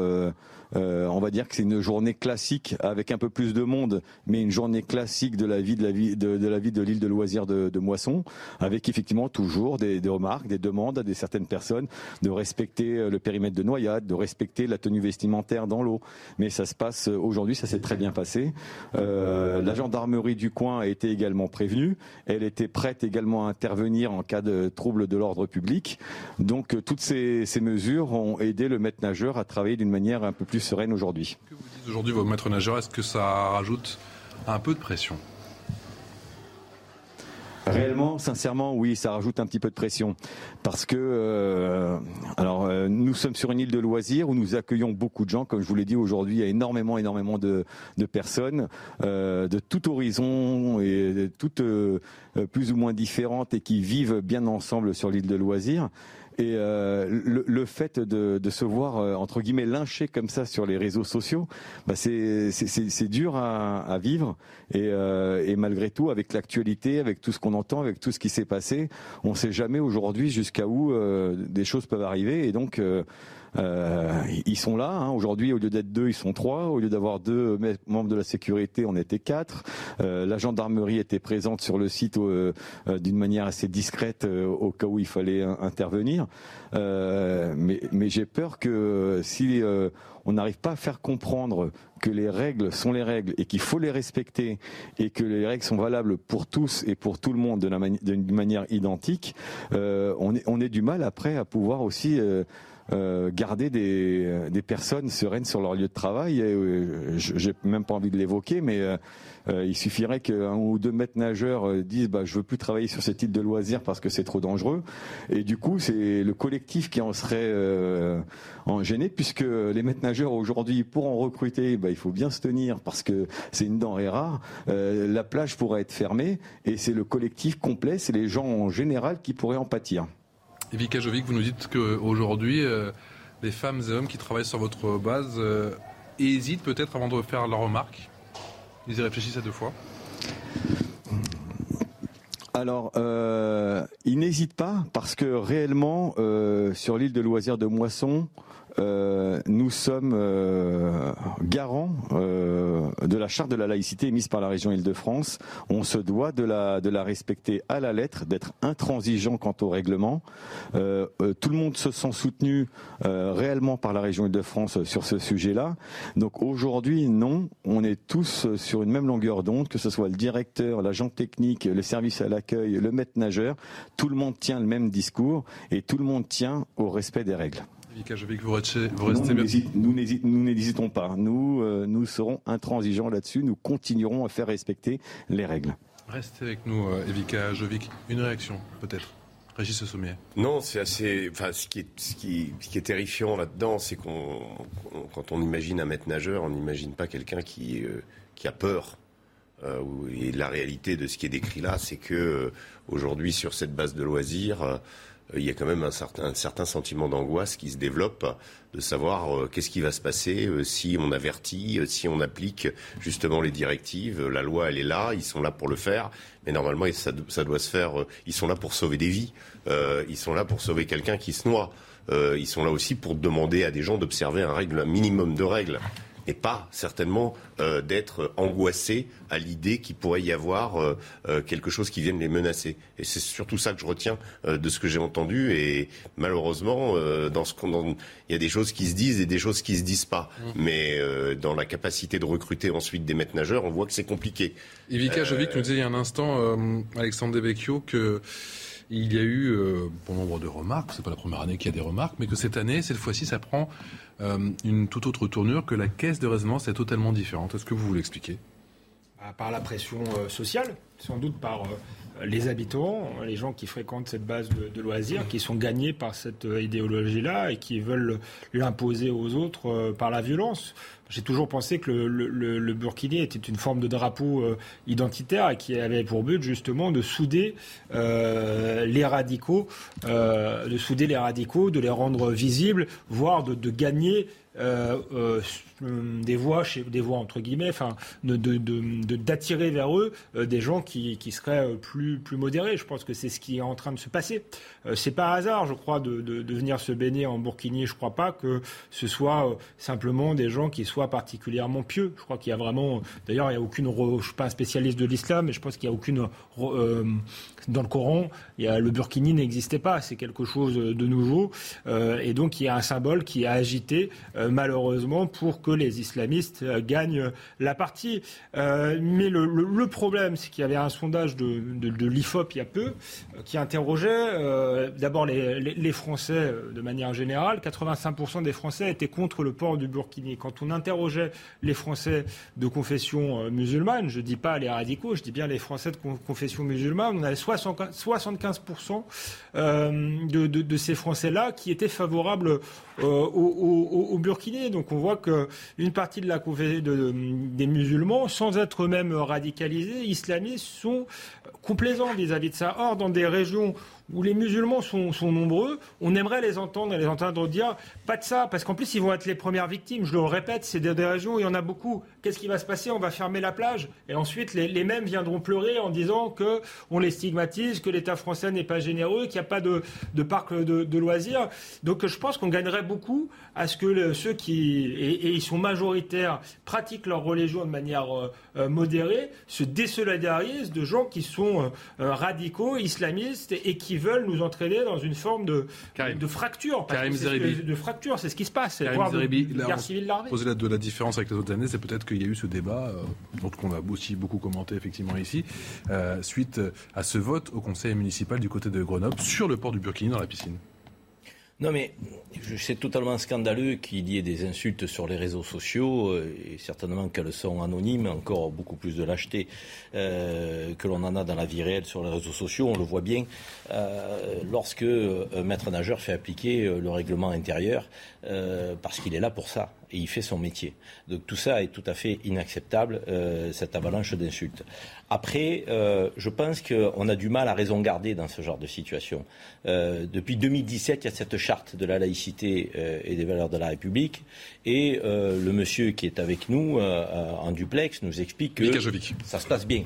euh, euh, on va dire que c'est une journée classique avec un peu plus de monde, mais une journée classique de la vie de l'île de loisirs de, Moisson, avec effectivement toujours des, remarques, des demandes à des certaines personnes de respecter le périmètre de noyade, de respecter la tenue vestimentaire dans l'eau. Mais ça se passe aujourd'hui, ça s'est très bien passé. la gendarmerie du coin a été également prévenue. Elle était prête également à intervenir en cas de troubles de l'ordre public. Donc euh, toutes ces, mesures ont aidé le maître nageur à travailler d'une manière un peu plus sereine aujourd'hui. Que vous dites aujourd'hui vos maîtres nageurs Est-ce que ça rajoute un peu de pression? Réellement, sincèrement, oui, ça rajoute un petit peu de pression parce que euh, alors euh, nous sommes sur une île de loisirs où nous accueillons beaucoup de gens, comme je vous l'ai dit aujourd'hui, il y a énormément, énormément de, personnes euh, de tout horizon et toutes plus ou moins différentes et qui vivent bien ensemble sur l'île de loisirs. Et euh, le, fait de, se voir euh, entre guillemets lynché comme ça sur les réseaux sociaux, bah c'est dur à, vivre. Euh, et, malgré tout, avec l'actualité, avec tout ce qu'on entend, avec tout ce qui s'est passé, on ne sait jamais aujourd'hui jusqu'à où des choses peuvent arriver. Et donc euh, ils sont là. Hein. Aujourd'hui, au lieu d'être deux, ils sont trois. Au lieu d'avoir deux membres de la sécurité, on était quatre. Euh, la gendarmerie était présente sur le site euh, d'une manière assez discrète au cas où il fallait intervenir. mais, mais j'ai peur que si on n'arrive pas à faire comprendre que les règles sont les règles et qu'il faut les respecter et que les règles sont valables pour tous et pour tout le monde d'une manière identique, on, est, on est du mal après à pouvoir aussi euh, garder des, des, personnes sereines sur leur lieu de travail. Euh, J'ai même pas envie de l'évoquer, mais euh, euh, il suffirait qu'un ou deux maîtres nageurs disent bah, je veux plus travailler sur ce type de loisirs parce que c'est trop dangereux. Et du coup, c'est le collectif qui en serait en gêné, puisque les maîtres nageurs aujourd'hui, pour en recruter, bah, il faut bien se tenir parce que c'est une denrée rare. la plage pourrait être fermée et c'est le collectif complet, c'est les gens en général qui pourraient en pâtir. Vika Jovic, vous nous dites qu'aujourd'hui, euh, les femmes et hommes qui travaillent sur votre base euh, hésitent peut-être avant de faire leur remarque. Ils y réfléchissent à deux fois. Alors, euh, ils n'hésitent pas parce que réellement, sur l'île de loisirs de Moisson, euh, nous sommes euh, garants euh, de la charte de la laïcité émise par la région Île-de-France. On se doit de la, respecter à la lettre, d'être intransigeant quant au règlement. tout le monde se sent soutenu réellement par la région Île-de-France sur ce sujet-là. Donc aujourd'hui, non, on est tous sur une même longueur d'onde, que ce soit le directeur, l'agent technique, le service à l'accueil, le maître nageur. Tout le monde tient le même discours et tout le monde tient au respect des règles. Vous restez, vous restez nous n'hésitons pas. Nous, euh, nous serons intransigeants là-dessus. Nous continuerons à faire respecter les règles. Restez avec nous, euh, Evika Jovic. Une réaction, peut-être Régis Sommier. Non, c'est assez. Enfin, ce qui est, ce qui, ce qui est terrifiant là-dedans, c'est qu'on, quand on imagine un maître nageur, on n'imagine pas quelqu'un qui, euh, qui a peur. et la réalité de ce qui est décrit là, c'est que aujourd'hui, sur cette base de loisirs, euh, il y a quand même un certain, sentiment d'angoisse qui se développe de savoir euh, qu'est-ce qui va se passer euh, si on avertit, si on applique justement les directives. La loi, elle est là, ils sont là pour le faire, mais normalement, ça, ça doit se faire. ils sont là pour sauver des vies. ils sont là pour sauver quelqu'un qui se noie. ils sont là aussi pour demander à des gens d'observer un, règle, un minimum de règles et pas certainement euh, d'être angoissé à l'idée qu'il pourrait y avoir euh, euh, quelque chose qui vienne les menacer. Et c'est surtout ça que je retiens de ce que j'ai entendu. Et malheureusement, dans ce il y a des choses qui se disent et des choses qui se disent pas. Mmh. Mais dans la capacité de recruter ensuite des maîtres nageurs, on voit que c'est compliqué. Evika Jovic nous disait il y a un instant, Alexandre Devecchio, que il y a eu bon nombre de remarques. C'est pas la première année qu'il y a des remarques, mais que cette année, cette fois-ci, ça prend euh, une toute autre tournure, que la caisse de résonance est totalement différente. Est-ce que vous voulez expliquer? Bah, Par la pression euh, sociale, sans doute par euh, les habitants, les gens qui fréquentent cette base de, loisirs, qui sont gagnés par cette idéologie-là et qui veulent l'imposer aux autres par la violence. J'ai toujours pensé que le, burkini était une forme de drapeau identitaire et qui avait pour but justement de souder les radicaux, de souder les radicaux, de les rendre visibles, voire de gagner euh, euh, des voix, des voix entre guillemets, enfin, d'attirer de, vers eux euh, des gens qui, qui, seraient plus, plus modérés. Je pense que c'est ce qui est en train de se passer. c'est pas hasard, je crois, de, de, venir se baigner en Burkini. Je crois pas que ce soit simplement des gens qui soient particulièrement pieux. Je crois qu'il y a vraiment, d'ailleurs, il y a aucune, je suis pas un spécialiste de l'islam, mais je pense qu'il y a aucune dans le Coran, a, le burkini n'existait pas, c'est quelque chose de nouveau, et donc il y a un symbole qui est agité euh, malheureusement, pour que les islamistes euh, gagnent la partie. Euh, mais le, problème, c'est qu'il y avait un sondage de, de, l'IFOP il y a peu qui interrogeait d'abord les, Français de manière générale. 85% des Français étaient contre le port du burkini. Quand on interrogeait les Français de confession musulmane, je ne dis pas les radicaux, je dis bien les Français de confession musulmane, on avait 75% de, de, ces Français-là qui étaient favorables au, burkini donc on voit qu'une partie de la de, des musulmans, sans être eux-mêmes radicalisés, islamistes, sont complaisants vis-à-vis de ça. Or, dans des régions où les musulmans sont, nombreux, on aimerait les entendre et les entendre dire pas de ça, parce qu'en plus ils vont être les premières victimes. Je le répète, c'est des, régions où il y en a beaucoup. Qu'est-ce qui va se passer? On va fermer la plage et ensuite les, mêmes viendront pleurer en disant que on les stigmatise, que l'État français n'est pas généreux, qu'il n'y a pas de, parc de, loisirs. Donc je pense qu'on gagnerait beaucoup à ce que ceux qui et, ils sont majoritaires pratiquent leur religion de manière euh, euh, modérée se désolidarisent de gens qui sont euh, radicaux, islamistes et qui veulent nous entraîner dans une forme de, de fracture. Karim de fracture, c'est ce qui se passe. C'est voir de, guerre civile larvée. Poser la, de la différence avec les autres années, c'est peut-être qu'il y a eu ce débat, euh, dont on a aussi beaucoup commenté effectivement ici, euh, suite à ce vote au conseil municipal du côté de Grenoble sur le port du Burkini dans la piscine. Non, mais c'est totalement scandaleux qu'il y ait des insultes sur les réseaux sociaux, euh, et certainement qu'elles sont anonymes, encore beaucoup plus de lâcheté euh, que l'on en a dans la vie réelle sur les réseaux sociaux. On le voit bien euh, lorsque un maître nageur fait appliquer le règlement intérieur, parce qu'il est là pour ça et il fait son métier. Donc tout ça est tout à fait inacceptable, cette avalanche d'insultes. Après, euh, je pense qu'on a du mal à raison garder dans ce genre de situation. Euh, depuis 2017, il y a cette charte de la laïcité euh, et des valeurs de la République. Et le monsieur qui est avec nous en duplex nous explique que ça se passe bien.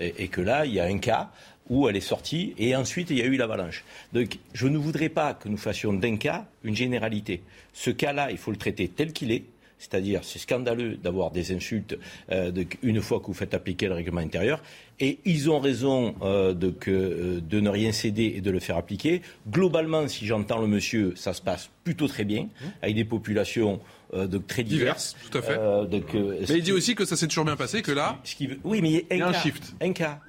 Et, que là, il y a un cas où elle est sortie et ensuite il y a eu l'avalanche. Donc je ne voudrais pas que nous fassions d'un cas une généralité. Ce cas-là, il faut le traiter tel qu'il est. C'est-à-dire, c'est scandaleux d'avoir des insultes euh, une fois que vous faites appliquer le règlement intérieur. Et ils ont raison euh, de, euh, de, ne rien céder et de le faire appliquer. Globalement, si j'entends le monsieur, ça se passe plutôt très bien, mmh. avec des populations de très diverses. tout à fait. mais il dit aussi que ça s'est toujours bien passé, que là, oui, mais il y a un, shift. Un cas.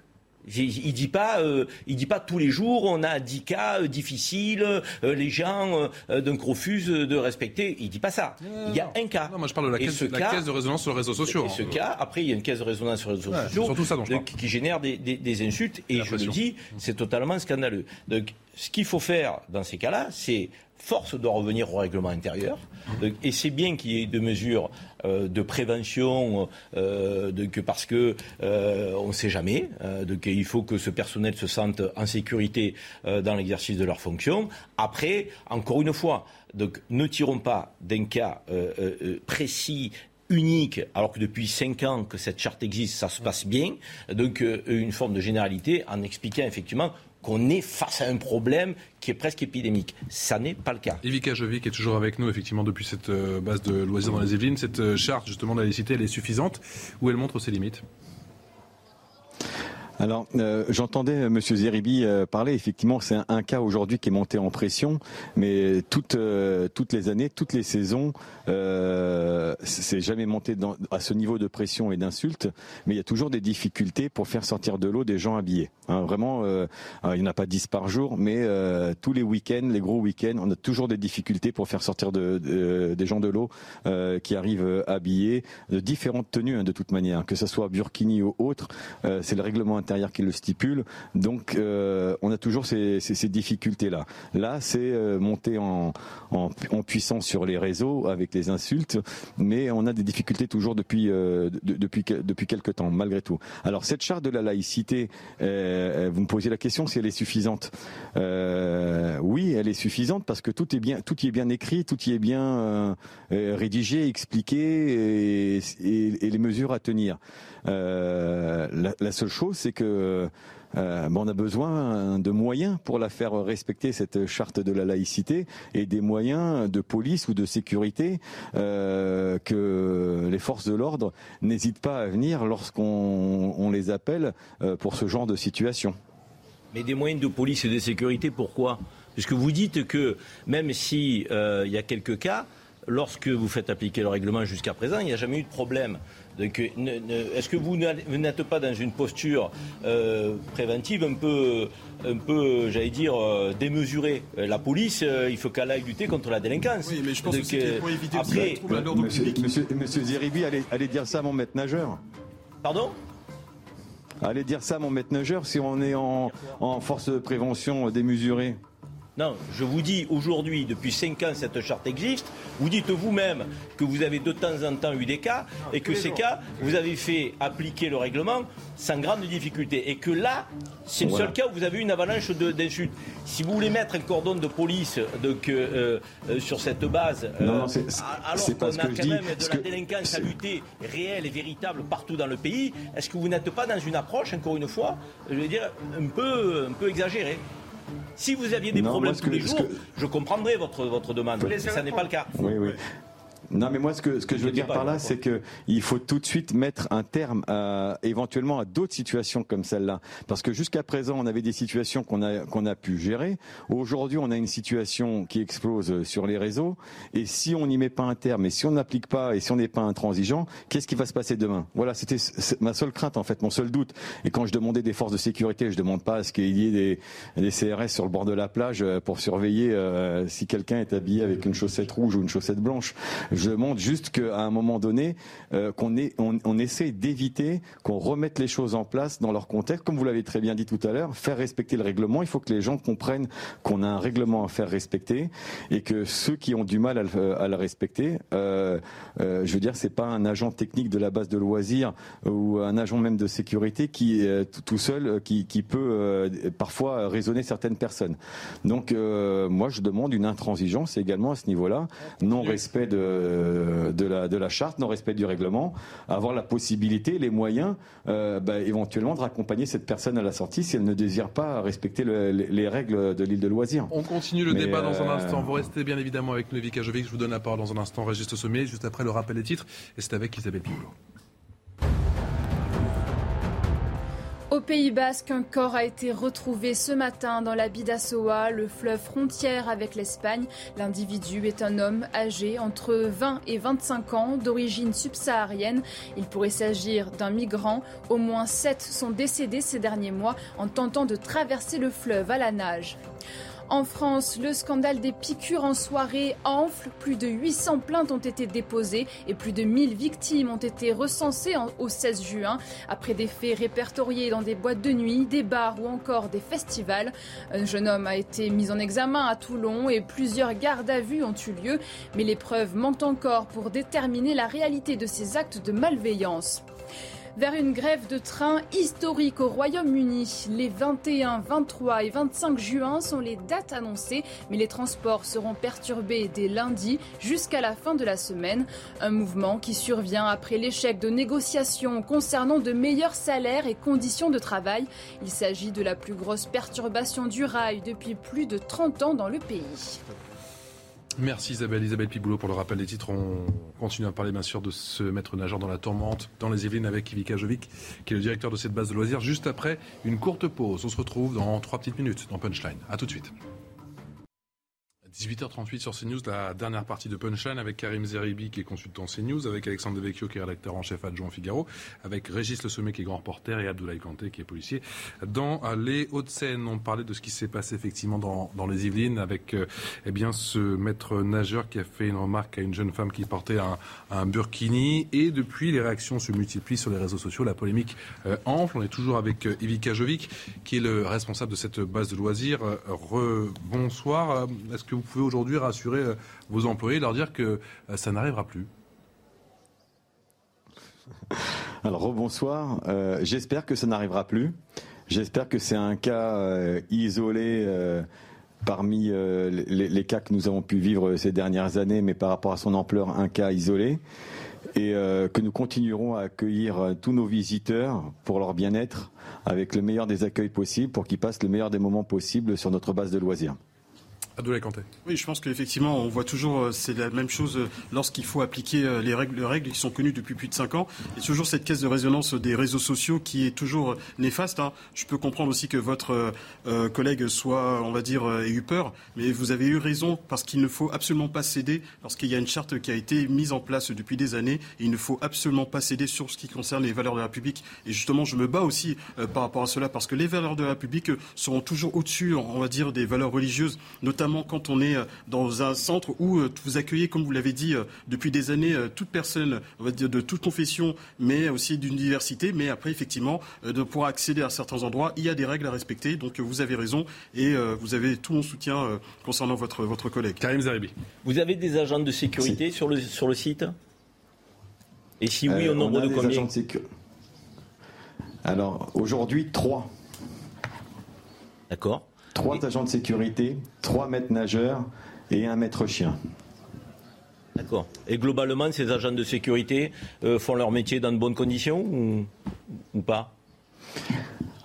Il dit pas, euh, il dit pas tous les jours on a 10 cas euh, difficiles, euh, les gens donc refusent de respecter. Il dit pas ça. il y a un cas. Non, moi je parle de la, caisse, la caisse, de résonance sur les réseaux sociaux. Et ce cas, après il y a une caisse de résonance sur les réseaux sociaux qui génère des, des, insultes. Et je le dis, c'est totalement scandaleux. Donc ce qu'il faut faire dans ces cas-là, c'est force doit revenir au règlement intérieur. Et c'est bien qu'il y ait des mesures de prévention, euh, parce que euh, on ne sait jamais. il faut que ce personnel se sente en sécurité dans l'exercice de leurs fonctions. Après, encore une fois, ne tirons pas d'un cas précis unique, alors que depuis cinq ans que cette charte existe, ça se passe bien. Donc une forme de généralité en expliquant effectivement qu'on est face à un problème qui est presque épidémique. Ça n'est pas le cas. Evika Jovic est toujours avec nous, effectivement, depuis cette euh, base de loisirs dans les Yvelines. Cette euh, charte, justement, de la laïcité, elle est suffisante ou elle montre ses limites? Alors, euh, j'entendais M. Zeribi euh, parler. Effectivement, c'est un, cas aujourd'hui qui est monté en pression, mais toutes euh, toutes les années, toutes les saisons, c'est jamais monté à ce niveau de pression et d'insultes. Mais il y a toujours des difficultés pour faire sortir de l'eau des gens habillés. Hein, vraiment, il n'y en a pas dix par jour, mais tous les week-ends, les gros week-ends, on a toujours des difficultés pour faire sortir de, des gens de l'eau qui arrivent habillés de différentes tenues, hein, de toute manière, que ce soit burkini ou autre. c'est le règlement qui le stipule. Donc euh, on a toujours ces, difficultés-là. Là, c'est euh, monter en, puissance sur les réseaux avec les insultes, mais on a des difficultés toujours depuis, euh, depuis, depuis quelques temps, malgré tout. Alors cette charte de la laïcité, vous me posez la question si elle est suffisante. oui, elle est suffisante parce que tout est bien, tout y est bien écrit, tout y est bien rédigé, expliqué et, les mesures à tenir. la, seule chose, c'est que euh, on a besoin de moyens pour la faire respecter cette charte de la laïcité et des moyens de police ou de sécurité euh, que les forces de l'ordre n'hésitent pas à venir lorsqu'on les appelle euh, pour ce genre de situation. Mais des moyens de police et de sécurité, pourquoi? Puisque vous dites que même s'il y a quelques cas, lorsque vous faites appliquer le règlement jusqu'à présent, il n'y a jamais eu de problème. Est-ce que vous n'êtes pas dans une posture euh, préventive un peu, un peu j'allais dire, euh, démesurée? La police, euh, il faut qu'elle aille lutter contre la délinquance. Oui, mais je pense que c'est pour éviter après, monsieur, monsieur, monsieur, Zeribi, allez, dire ça à mon maître nageur. Pardon? Allez dire ça à mon maître nageur si on est en, en force de prévention démesurée. Non, je vous dis aujourd'hui, depuis 5 ans, cette charte existe. Vous dites vous-même que vous avez de temps en temps eu des cas et que ces cas, vous avez fait appliquer le règlement sans grande difficulté. Et que là, c'est le seul cas où vous avez eu une avalanche d'insultes. Si vous voulez mettre un cordon de police donc, euh, euh, sur cette base, euh, alors qu'on a quand même de la délinquance à lutter réelle et véritable partout dans le pays, est-ce que vous n'êtes pas dans une approche, encore une fois, je vais dire, un peu, un peu exagérée? Si vous aviez des problèmes tous les jours, je comprendrais votre, votre demande. Mais ça n'est pas le cas. Oui, oui. Non, mais moi, ce que, ce que je veux dire par là, c'est qu'il faut tout de suite mettre un terme à, éventuellement à d'autres situations comme celle-là. Parce que jusqu'à présent, on avait des situations qu'on a, qu'on a pu gérer. Aujourd'hui, on a une situation qui explose sur les réseaux. Et si on n'y met pas un terme, et si on n'applique pas, et si on n'est pas intransigeant, qu'est-ce qui va se passer demain? Voilà, c'était ma seule crainte, en fait, mon seul doute. Et quand je demandais des forces de sécurité, je demande pas à ce qu'il y ait des, des, CRS sur le bord de la plage euh, pour surveiller euh, si quelqu'un est habillé avec une chaussette rouge ou une chaussette blanche. Je montre juste qu'à un moment donné, euh, qu'on on, on, essaie d'éviter qu'on remette les choses en place dans leur contexte. Comme vous l'avez très bien dit tout à l'heure, faire respecter le règlement. Il faut que les gens comprennent qu'on a un règlement à faire respecter et que ceux qui ont du mal à le, à le respecter, euh, euh, je veux dire, c'est pas un agent technique de la base de loisirs ou un agent même de sécurité qui tout seul qui, qui peut parfois raisonner certaines personnes. Donc moi, je demande une intransigeance également à ce niveau-là, non respect de de, de, la, de la charte, non-respect du règlement, avoir la possibilité, les moyens, euh, bah, éventuellement de raccompagner cette personne à la sortie si elle ne désire pas respecter le, les, règles de l'île de loisirs. On continue le débat dans un instant. Vous restez bien évidemment avec Novi Kajovic. Je vous donne la parole dans un instant, Régis Sommet, juste après le rappel des titres. Et c'est avec Isabelle Piboulot. Pays Basque, un corps a été retrouvé ce matin dans la Bidassoa, le fleuve frontière avec l'Espagne. L'individu est un homme âgé entre 20 et 25 ans, d'origine subsaharienne. Il pourrait s'agir d'un migrant. Au moins sept sont décédés ces derniers mois en tentant de traverser le fleuve à la nage. En France, le scandale des piqûres en soirée enfle. Plus de 800 plaintes ont été déposées et plus de 1000 victimes ont été recensées au 16 juin après des faits répertoriés dans des boîtes de nuit, des bars ou encore des festivals. Un jeune homme a été mis en examen à Toulon et plusieurs gardes à vue ont eu lieu, mais les preuves manquent encore pour déterminer la réalité de ces actes de malveillance vers une grève de train historique au Royaume-Uni. Les 21, 23 et 25 juin sont les dates annoncées, mais les transports seront perturbés dès lundi jusqu'à la fin de la semaine. Un mouvement qui survient après l'échec de négociations concernant de meilleurs salaires et conditions de travail. Il s'agit de la plus grosse perturbation du rail depuis plus de 30 ans dans le pays. Merci Isabelle, Isabelle Piboulot pour le rappel des titres. On continue à parler bien sûr de ce maître nageur dans la tourmente dans les Yvelines avec Ivica Jovic, qui est le directeur de cette base de loisirs. Juste après une courte pause, on se retrouve dans trois petites minutes dans Punchline. A tout de suite. 18h38 sur CNews, la dernière partie de Punchline avec Karim Zeribi qui est consultant CNews, avec Alexandre Devecchio qui est rédacteur en chef adjoint Figaro, avec Régis Le Sommet qui est grand reporter et Abdoulaye Kanté qui est policier. Dans les Hauts-de-Seine, on parlait de ce qui s'est passé effectivement dans, dans les Yvelines avec euh, eh bien, ce maître nageur qui a fait une remarque à une jeune femme qui portait un, un burkini et depuis les réactions se multiplient sur les réseaux sociaux, la polémique euh, enfle. On est toujours avec euh, Ivica Jovic qui est le responsable de cette base de loisirs. Re, bonsoir. Est-ce que vous pouvez aujourd'hui rassurer euh, vos employés, leur dire que euh, ça n'arrivera plus Alors, rebonsoir. Euh, j'espère que ça n'arrivera plus. J'espère que c'est un cas isolé parmi les, cas que nous avons pu vivre ces dernières années, mais par rapport à son ampleur, un cas isolé. Et que nous continuerons à accueillir tous nos visiteurs pour leur bien-être avec le meilleur des accueils possibles pour qu'ils passent le meilleur des moments possibles sur notre base de loisirs. Oui, je pense qu'effectivement, on voit toujours, euh, c'est la même chose euh, lorsqu'il faut appliquer euh, les règles, les règles qui sont connues depuis plus de 5 ans. Et toujours cette caisse de résonance des réseaux sociaux qui est toujours néfaste. Hein. Je peux comprendre aussi que votre collègue soit, on va dire, ait eu peur, mais vous avez eu raison parce qu'il ne faut absolument pas céder lorsqu'il y a une charte qui a été mise en place depuis des années. Il ne faut absolument pas céder sur ce qui concerne les valeurs de la République. Et justement, je me bats aussi par rapport à cela parce que les valeurs de la République seront toujours au-dessus, on va dire, des valeurs religieuses, notamment notamment quand on est euh, dans un centre où euh, vous accueillez, comme vous l'avez dit, euh, depuis des années, toute personne, on va dire, de toute confession, mais aussi d'une diversité. Mais après, effectivement, de pouvoir accéder à certains endroits, il y a des règles à respecter. Donc, vous avez raison et vous avez tout mon soutien concernant votre, votre collègue. Karim Zaribi. Vous avez des agents de sécurité sur le, sur le site? Et si oui, au nombre de combien? Alors, aujourd'hui, trois. D'accord. Trois agents de sécurité, trois maîtres nageurs et un maître chien. D'accord. Et globalement, ces agents de sécurité euh, font leur métier dans de bonnes conditions ou, pas?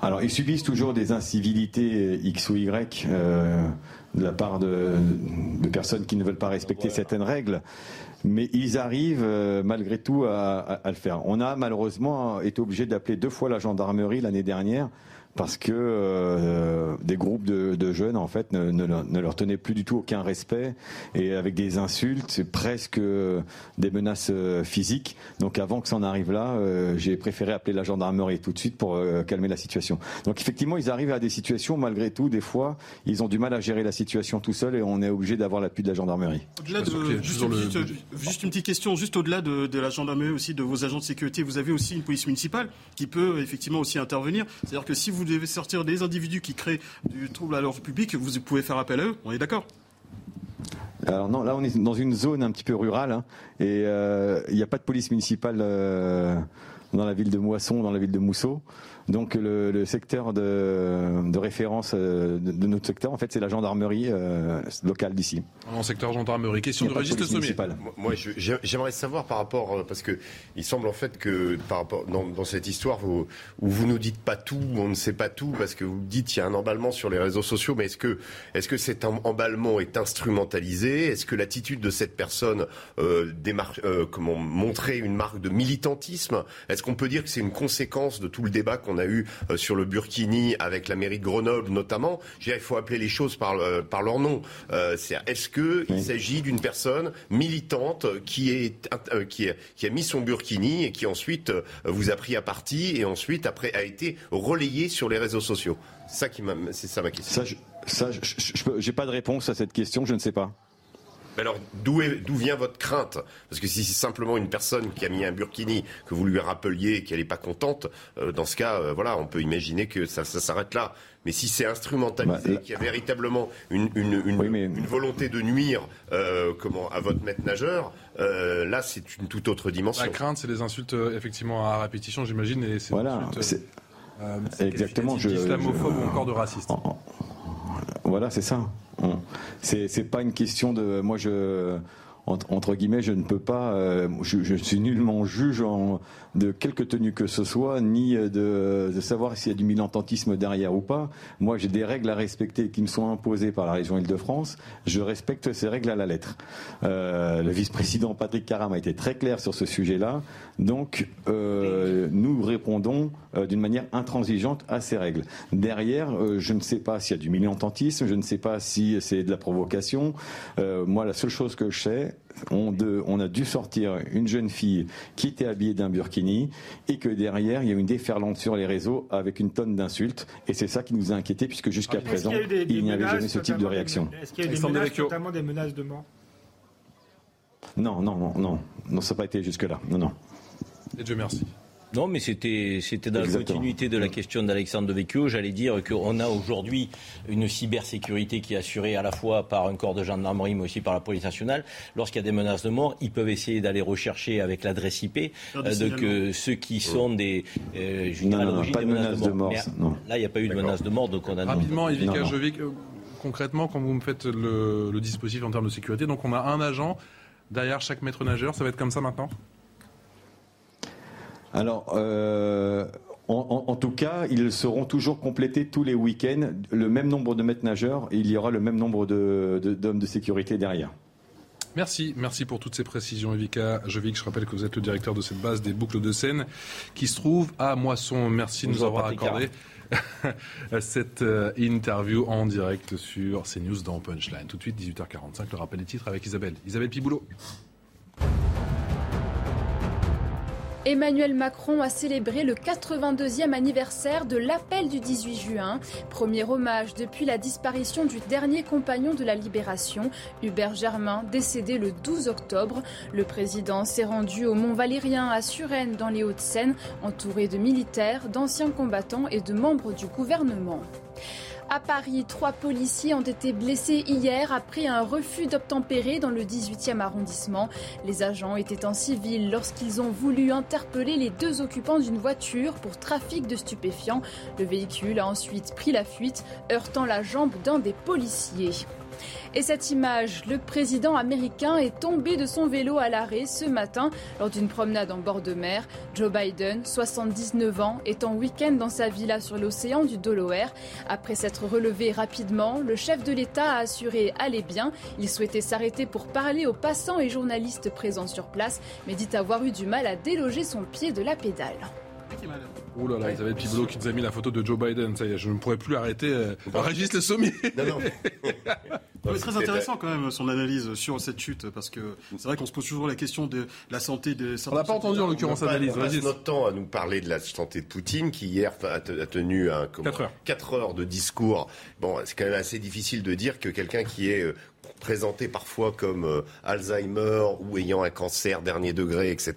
Alors, ils subissent toujours des incivilités euh, X ou Y euh, de la part de, personnes qui ne veulent pas respecter certaines règles. Mais ils arrivent malgré tout à, le faire. On a malheureusement été obligé d'appeler deux fois la gendarmerie l'année dernière parce que euh, des groupes de, jeunes en fait ne, leur tenaient plus du tout aucun respect et avec des insultes, presque des menaces euh, physiques. Donc avant que ça en arrive là, euh, j'ai préféré appeler la gendarmerie tout de suite pour calmer la situation. Donc effectivement, ils arrivent à des situations malgré tout, des fois, ils ont du mal à gérer la situation tout seuls et on est obligé d'avoir l'appui de la gendarmerie. Au-delà de, juste, une, petite question, juste au-delà de, de la gendarmerie aussi, de vos agents de sécurité, vous avez aussi une police municipale qui peut effectivement aussi intervenir. C'est-à-dire que si vous devez sortir des individus qui créent du trouble à l'ordre public, vous pouvez faire appel à eux. On est d'accord? Alors non, là on est dans une zone un petit peu rurale hein, et euh, il n'y a pas de police municipale euh, dans la ville de Moisson, dans la ville de Mousseau. Donc le, secteur de, référence euh, de, notre secteur, en fait, c'est la gendarmerie euh, locale d'ici. En secteur gendarmerie, question de registre sommier. Moi, j'aimerais savoir par rapport, euh, parce que il semble en fait que par rapport dans, cette histoire où, où vous nous dites pas tout, on ne sait pas tout, parce que vous dites qu'il y a un emballement sur les réseaux sociaux, mais est-ce que est-ce que cet emballement est instrumentalisé? Est-ce que l'attitude de cette personne euh, comment montrer une marque de militantisme? Est-ce qu'on peut dire que c'est une conséquence de tout le débat qu'on a eu euh, sur le Burkini avec la mairie de Grenoble notamment. il faut appeler les choses par, euh, par leur nom. Euh, est-ce qu'il s'agit d'une personne militante qui, est, qui, qui, a mis son Burkini et qui ensuite vous a pris à partie et ensuite après a été relayé sur les réseaux sociaux? C'est ça, qui c'est ça ma question. Ça, je n'ai pas de réponse à cette question, je ne sais pas alors, d'où, vient votre crainte? Parce que si c'est simplement une personne qui a mis un burkini, que vous lui rappeliez et qu'elle n'est pas contente, euh, dans ce cas, euh, voilà, on peut imaginer que ça, s'arrête là. Mais si c'est instrumentalisé, bah, qu'il y a véritablement une, volonté de nuire euh, comment, à votre maître nageur, là, c'est une toute autre dimension. La crainte, c'est des insultes, effectivement, à répétition, j'imagine. Et c'est voilà, c'est... Exactement. Je, islamophobe ou encore de raciste. Voilà, c'est ça. C'est pas une question de. Moi, je entre, guillemets, je ne peux pas, euh, je, suis nullement juge de quelque tenue que ce soit, ni de, savoir s'il y a du militantisme derrière ou pas. Moi, j'ai des règles à respecter qui me sont imposées par la région Île-de-France. Je respecte ces règles à la lettre. Euh, le vice-président Patrick Caram a été très clair sur ce sujet-là. Donc, euh, nous répondons d'une manière intransigeante à ces règles. Derrière, je ne sais pas s'il y a du militantisme, je ne sais pas si c'est de la provocation. moi, la seule chose que je sais, on, a dû sortir une jeune fille qui était habillée d'un burkini et que derrière, il y a eu une déferlante sur les réseaux avec une tonne d'insultes. Et c'est ça qui nous a inquiétés puisque jusqu'à présent, il n'y avait jamais ce type de réaction. Est-ce qu'il y a eu des menaces, notamment des menaces de mort? Non, non, non, non. Non, ça n'a pas été jusque-là. Non, non. Et Dieu merci. Non, mais c'était dans la continuité de la question d'Alexandre Devecchio. J'allais dire qu'on a aujourd'hui une cybersécurité qui est assurée à la fois par un corps de gendarmerie, mais aussi par la police nationale. Lorsqu'il y a des menaces de mort, ils peuvent essayer d'aller rechercher avec l'adresse IP euh, que ceux qui sont des. Euh, non, non, pas de menaces de mort. là, il n'y a pas eu de menace de mort, donc on a. Rapidement, Evika Jovic, euh, concrètement, quand vous me faites le, le dispositif en termes de sécurité, donc on a un agent derrière chaque maître nageur. Ça va être comme ça maintenant? Alors, euh, en, tout cas, ils seront toujours complétés tous les week-ends, le même nombre de maîtres nageurs, et il y aura le même nombre d'hommes de, sécurité derrière. Merci, merci pour toutes ces précisions, Evika Jovic. Je rappelle que vous êtes le directeur de cette base des boucles de Seine qui se trouve à Moisson. Merci de nous avoir accordé cette euh, interview en direct sur CNews dans Punchline. Tout de suite, 18h45, le rappel des titres avec Isabelle. Isabelle Piboulot. Emmanuel Macron a célébré le 82e anniversaire de l'appel du 18 juin, premier hommage depuis la disparition du dernier compagnon de la libération, Hubert Germain, décédé le 12 octobre. Le président s'est rendu au Mont Valérien à Suresnes dans les Hauts-de-Seine, entouré de militaires, d'anciens combattants et de membres du gouvernement. À Paris, trois policiers ont été blessés hier après un refus d'obtempérer dans le 18e arrondissement. Les agents étaient en civil lorsqu'ils ont voulu interpeller les deux occupants d'une voiture pour trafic de stupéfiants. Le véhicule a ensuite pris la fuite, heurtant la jambe d'un des policiers. Et cette image, le président américain est tombé de son vélo à l'arrêt ce matin lors d'une promenade en bord de mer. Joe Biden, 79 ans, est en week-end dans sa villa sur l'océan du Delaware. Après s'être relevé rapidement, le chef de l'État a assuré aller bien. Il souhaitait s'arrêter pour parler aux passants et journalistes présents sur place, mais dit avoir eu du mal à déloger son pied de la pédale. Ouh là là, Isabelle qui nous a mis la photo de Joe Biden. Ça y est, je ne pourrais plus arrêter. Euh, Régis Le Sommier. Non, non. C'est très intéressant quand même son analyse sur cette chute parce que c'est vrai qu'on se pose toujours la question de la santé des. On n'a pas entendu en l'occurrence analyse. On passe notre temps à nous parler de la santé de Poutine qui hier a tenu un, 4 heures. 4 heures de discours. Bon, c'est quand même assez difficile de dire que quelqu'un qui est euh, présenté parfois comme euh, Alzheimer ou ayant un cancer dernier degré, etc.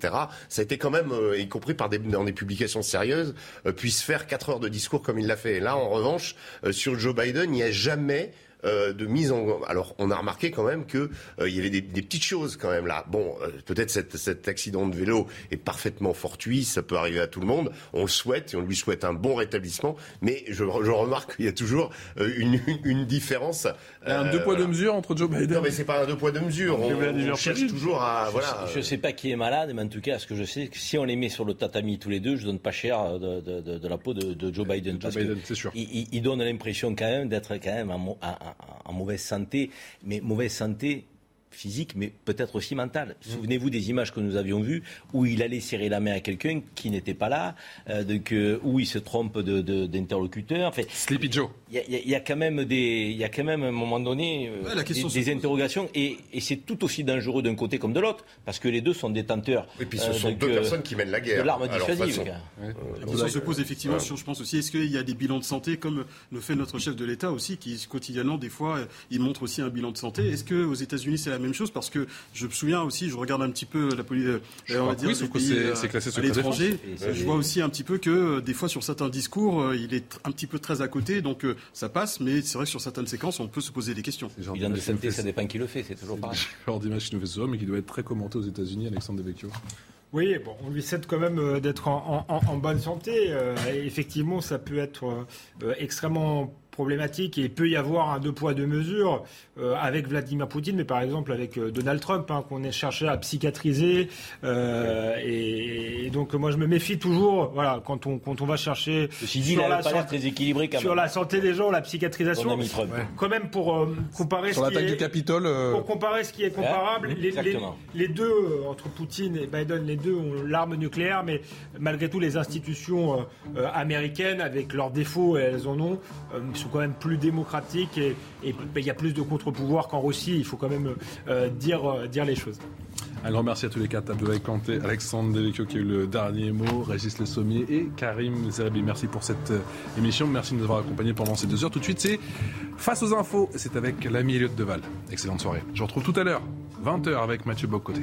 Ça a été quand même, euh, y compris par des, dans des publications sérieuses, euh, puisse faire quatre heures de discours comme il l'a fait. Et là, en revanche, sur Joe Biden, il n'y a jamais euh, de mise en. Alors, on a remarqué quand même que euh, il y avait des, petites choses quand même là. Bon, euh, peut-être cet, accident de vélo est parfaitement fortuit, ça peut arriver à tout le monde. On le souhaite et on lui souhaite un bon rétablissement. Mais je, remarque qu'il y a toujours une, une différence. Il y a un deux poids deux mesures entre Joe Biden. Non, mais c'est pas un deux poids deux mesures. On, on cherche toujours à voilà. Je, ne sais pas qui est malade, mais en tout cas, ce que je sais, que si on les met sur le tatami tous les deux, je donne pas cher de, de, de, de la peau de, Joe Biden. Joe Biden, c'est sûr. Il, il, donne l'impression quand même d'être quand même en, en, en mauvaise santé, mais mauvaise santé physique, mais peut-être aussi mentale. Mmh. Souvenez-vous des images que nous avions vues où il allait serrer la main à quelqu'un qui n'était pas là, euh, donc, euh, où il se trompe d'interlocuteur. De, de, enfin, Sleepy Joe. Il y, y, a quand même des, il y a quand même à un moment donné euh, ouais, des, des interrogations et, et c'est tout aussi dangereux d'un côté comme de l'autre parce que les deux sont détenteurs. Et puis ce sont donc, deux personnes qui mènent la guerre. De l'arme dissuasive. Ouais. La question se pose effectivement sur, je pense aussi, est-ce qu'il y a des bilans de santé comme le fait notre chef de l'État aussi, qui quotidiennement des fois il montre aussi un bilan de santé. Est-ce que aux États-Unis c'est la même chose? Parce que je me souviens aussi, je regarde un petit peu la police, on va dire, oui, les pays c'est classé à l'étranger. Je vois aussi un petit peu que des fois sur certains discours, il est un petit peu très à côté, donc ça passe, mais c'est vrai que sur certaines séquences, on peut se poser des questions. Il de santé, ça dépend qui le fait, c'est toujours pareil. Genre d'image qui nous fait ce mais qui doit être très commenté aux États-Unis, Alexandre Devecchio. Oui, bon, on lui souhaite quand même d'être en, en, en, bonne santé. Euh, effectivement, ça peut être euh, extrêmement problématique et il peut y avoir un deux poids deux mesures euh, avec Vladimir Poutine, mais par exemple avec euh, Donald Trump, hein, qu'on est cherché à psychiatriser. Euh, et, et, donc moi je me méfie toujours, voilà, quand on quand on va chercher sur, la, santé, très équilibré quand sur la santé des gens, la psychiatrisation. Ouais. Quand même pour euh, comparer sur ce qui est, du Capitole. Pour comparer ce qui est comparable, ouais, les, les, les, deux entre Poutine et Biden, les deux ont l'arme nucléaire, mais malgré tout les institutions américaines, avec leurs défauts, elles en ont sont quand même plus démocratiques et, il y a plus de contre-pouvoirs qu'en Russie. Il faut quand même euh, dire, euh, dire les choses. Un grand merci à tous les quatre, Abdoulaye Kanté, Alexandre Devecchio qui a eu le dernier mot, Régis Le Sommier et Karim Zerbi. Merci pour cette émission. Merci de nous avoir accompagnés pendant ces deux heures. Tout de suite, c'est Face aux infos. C'est avec l'ami Elliot Deval. Excellente soirée. Je vous retrouve tout à l'heure, 20h avec Mathieu Bocoté.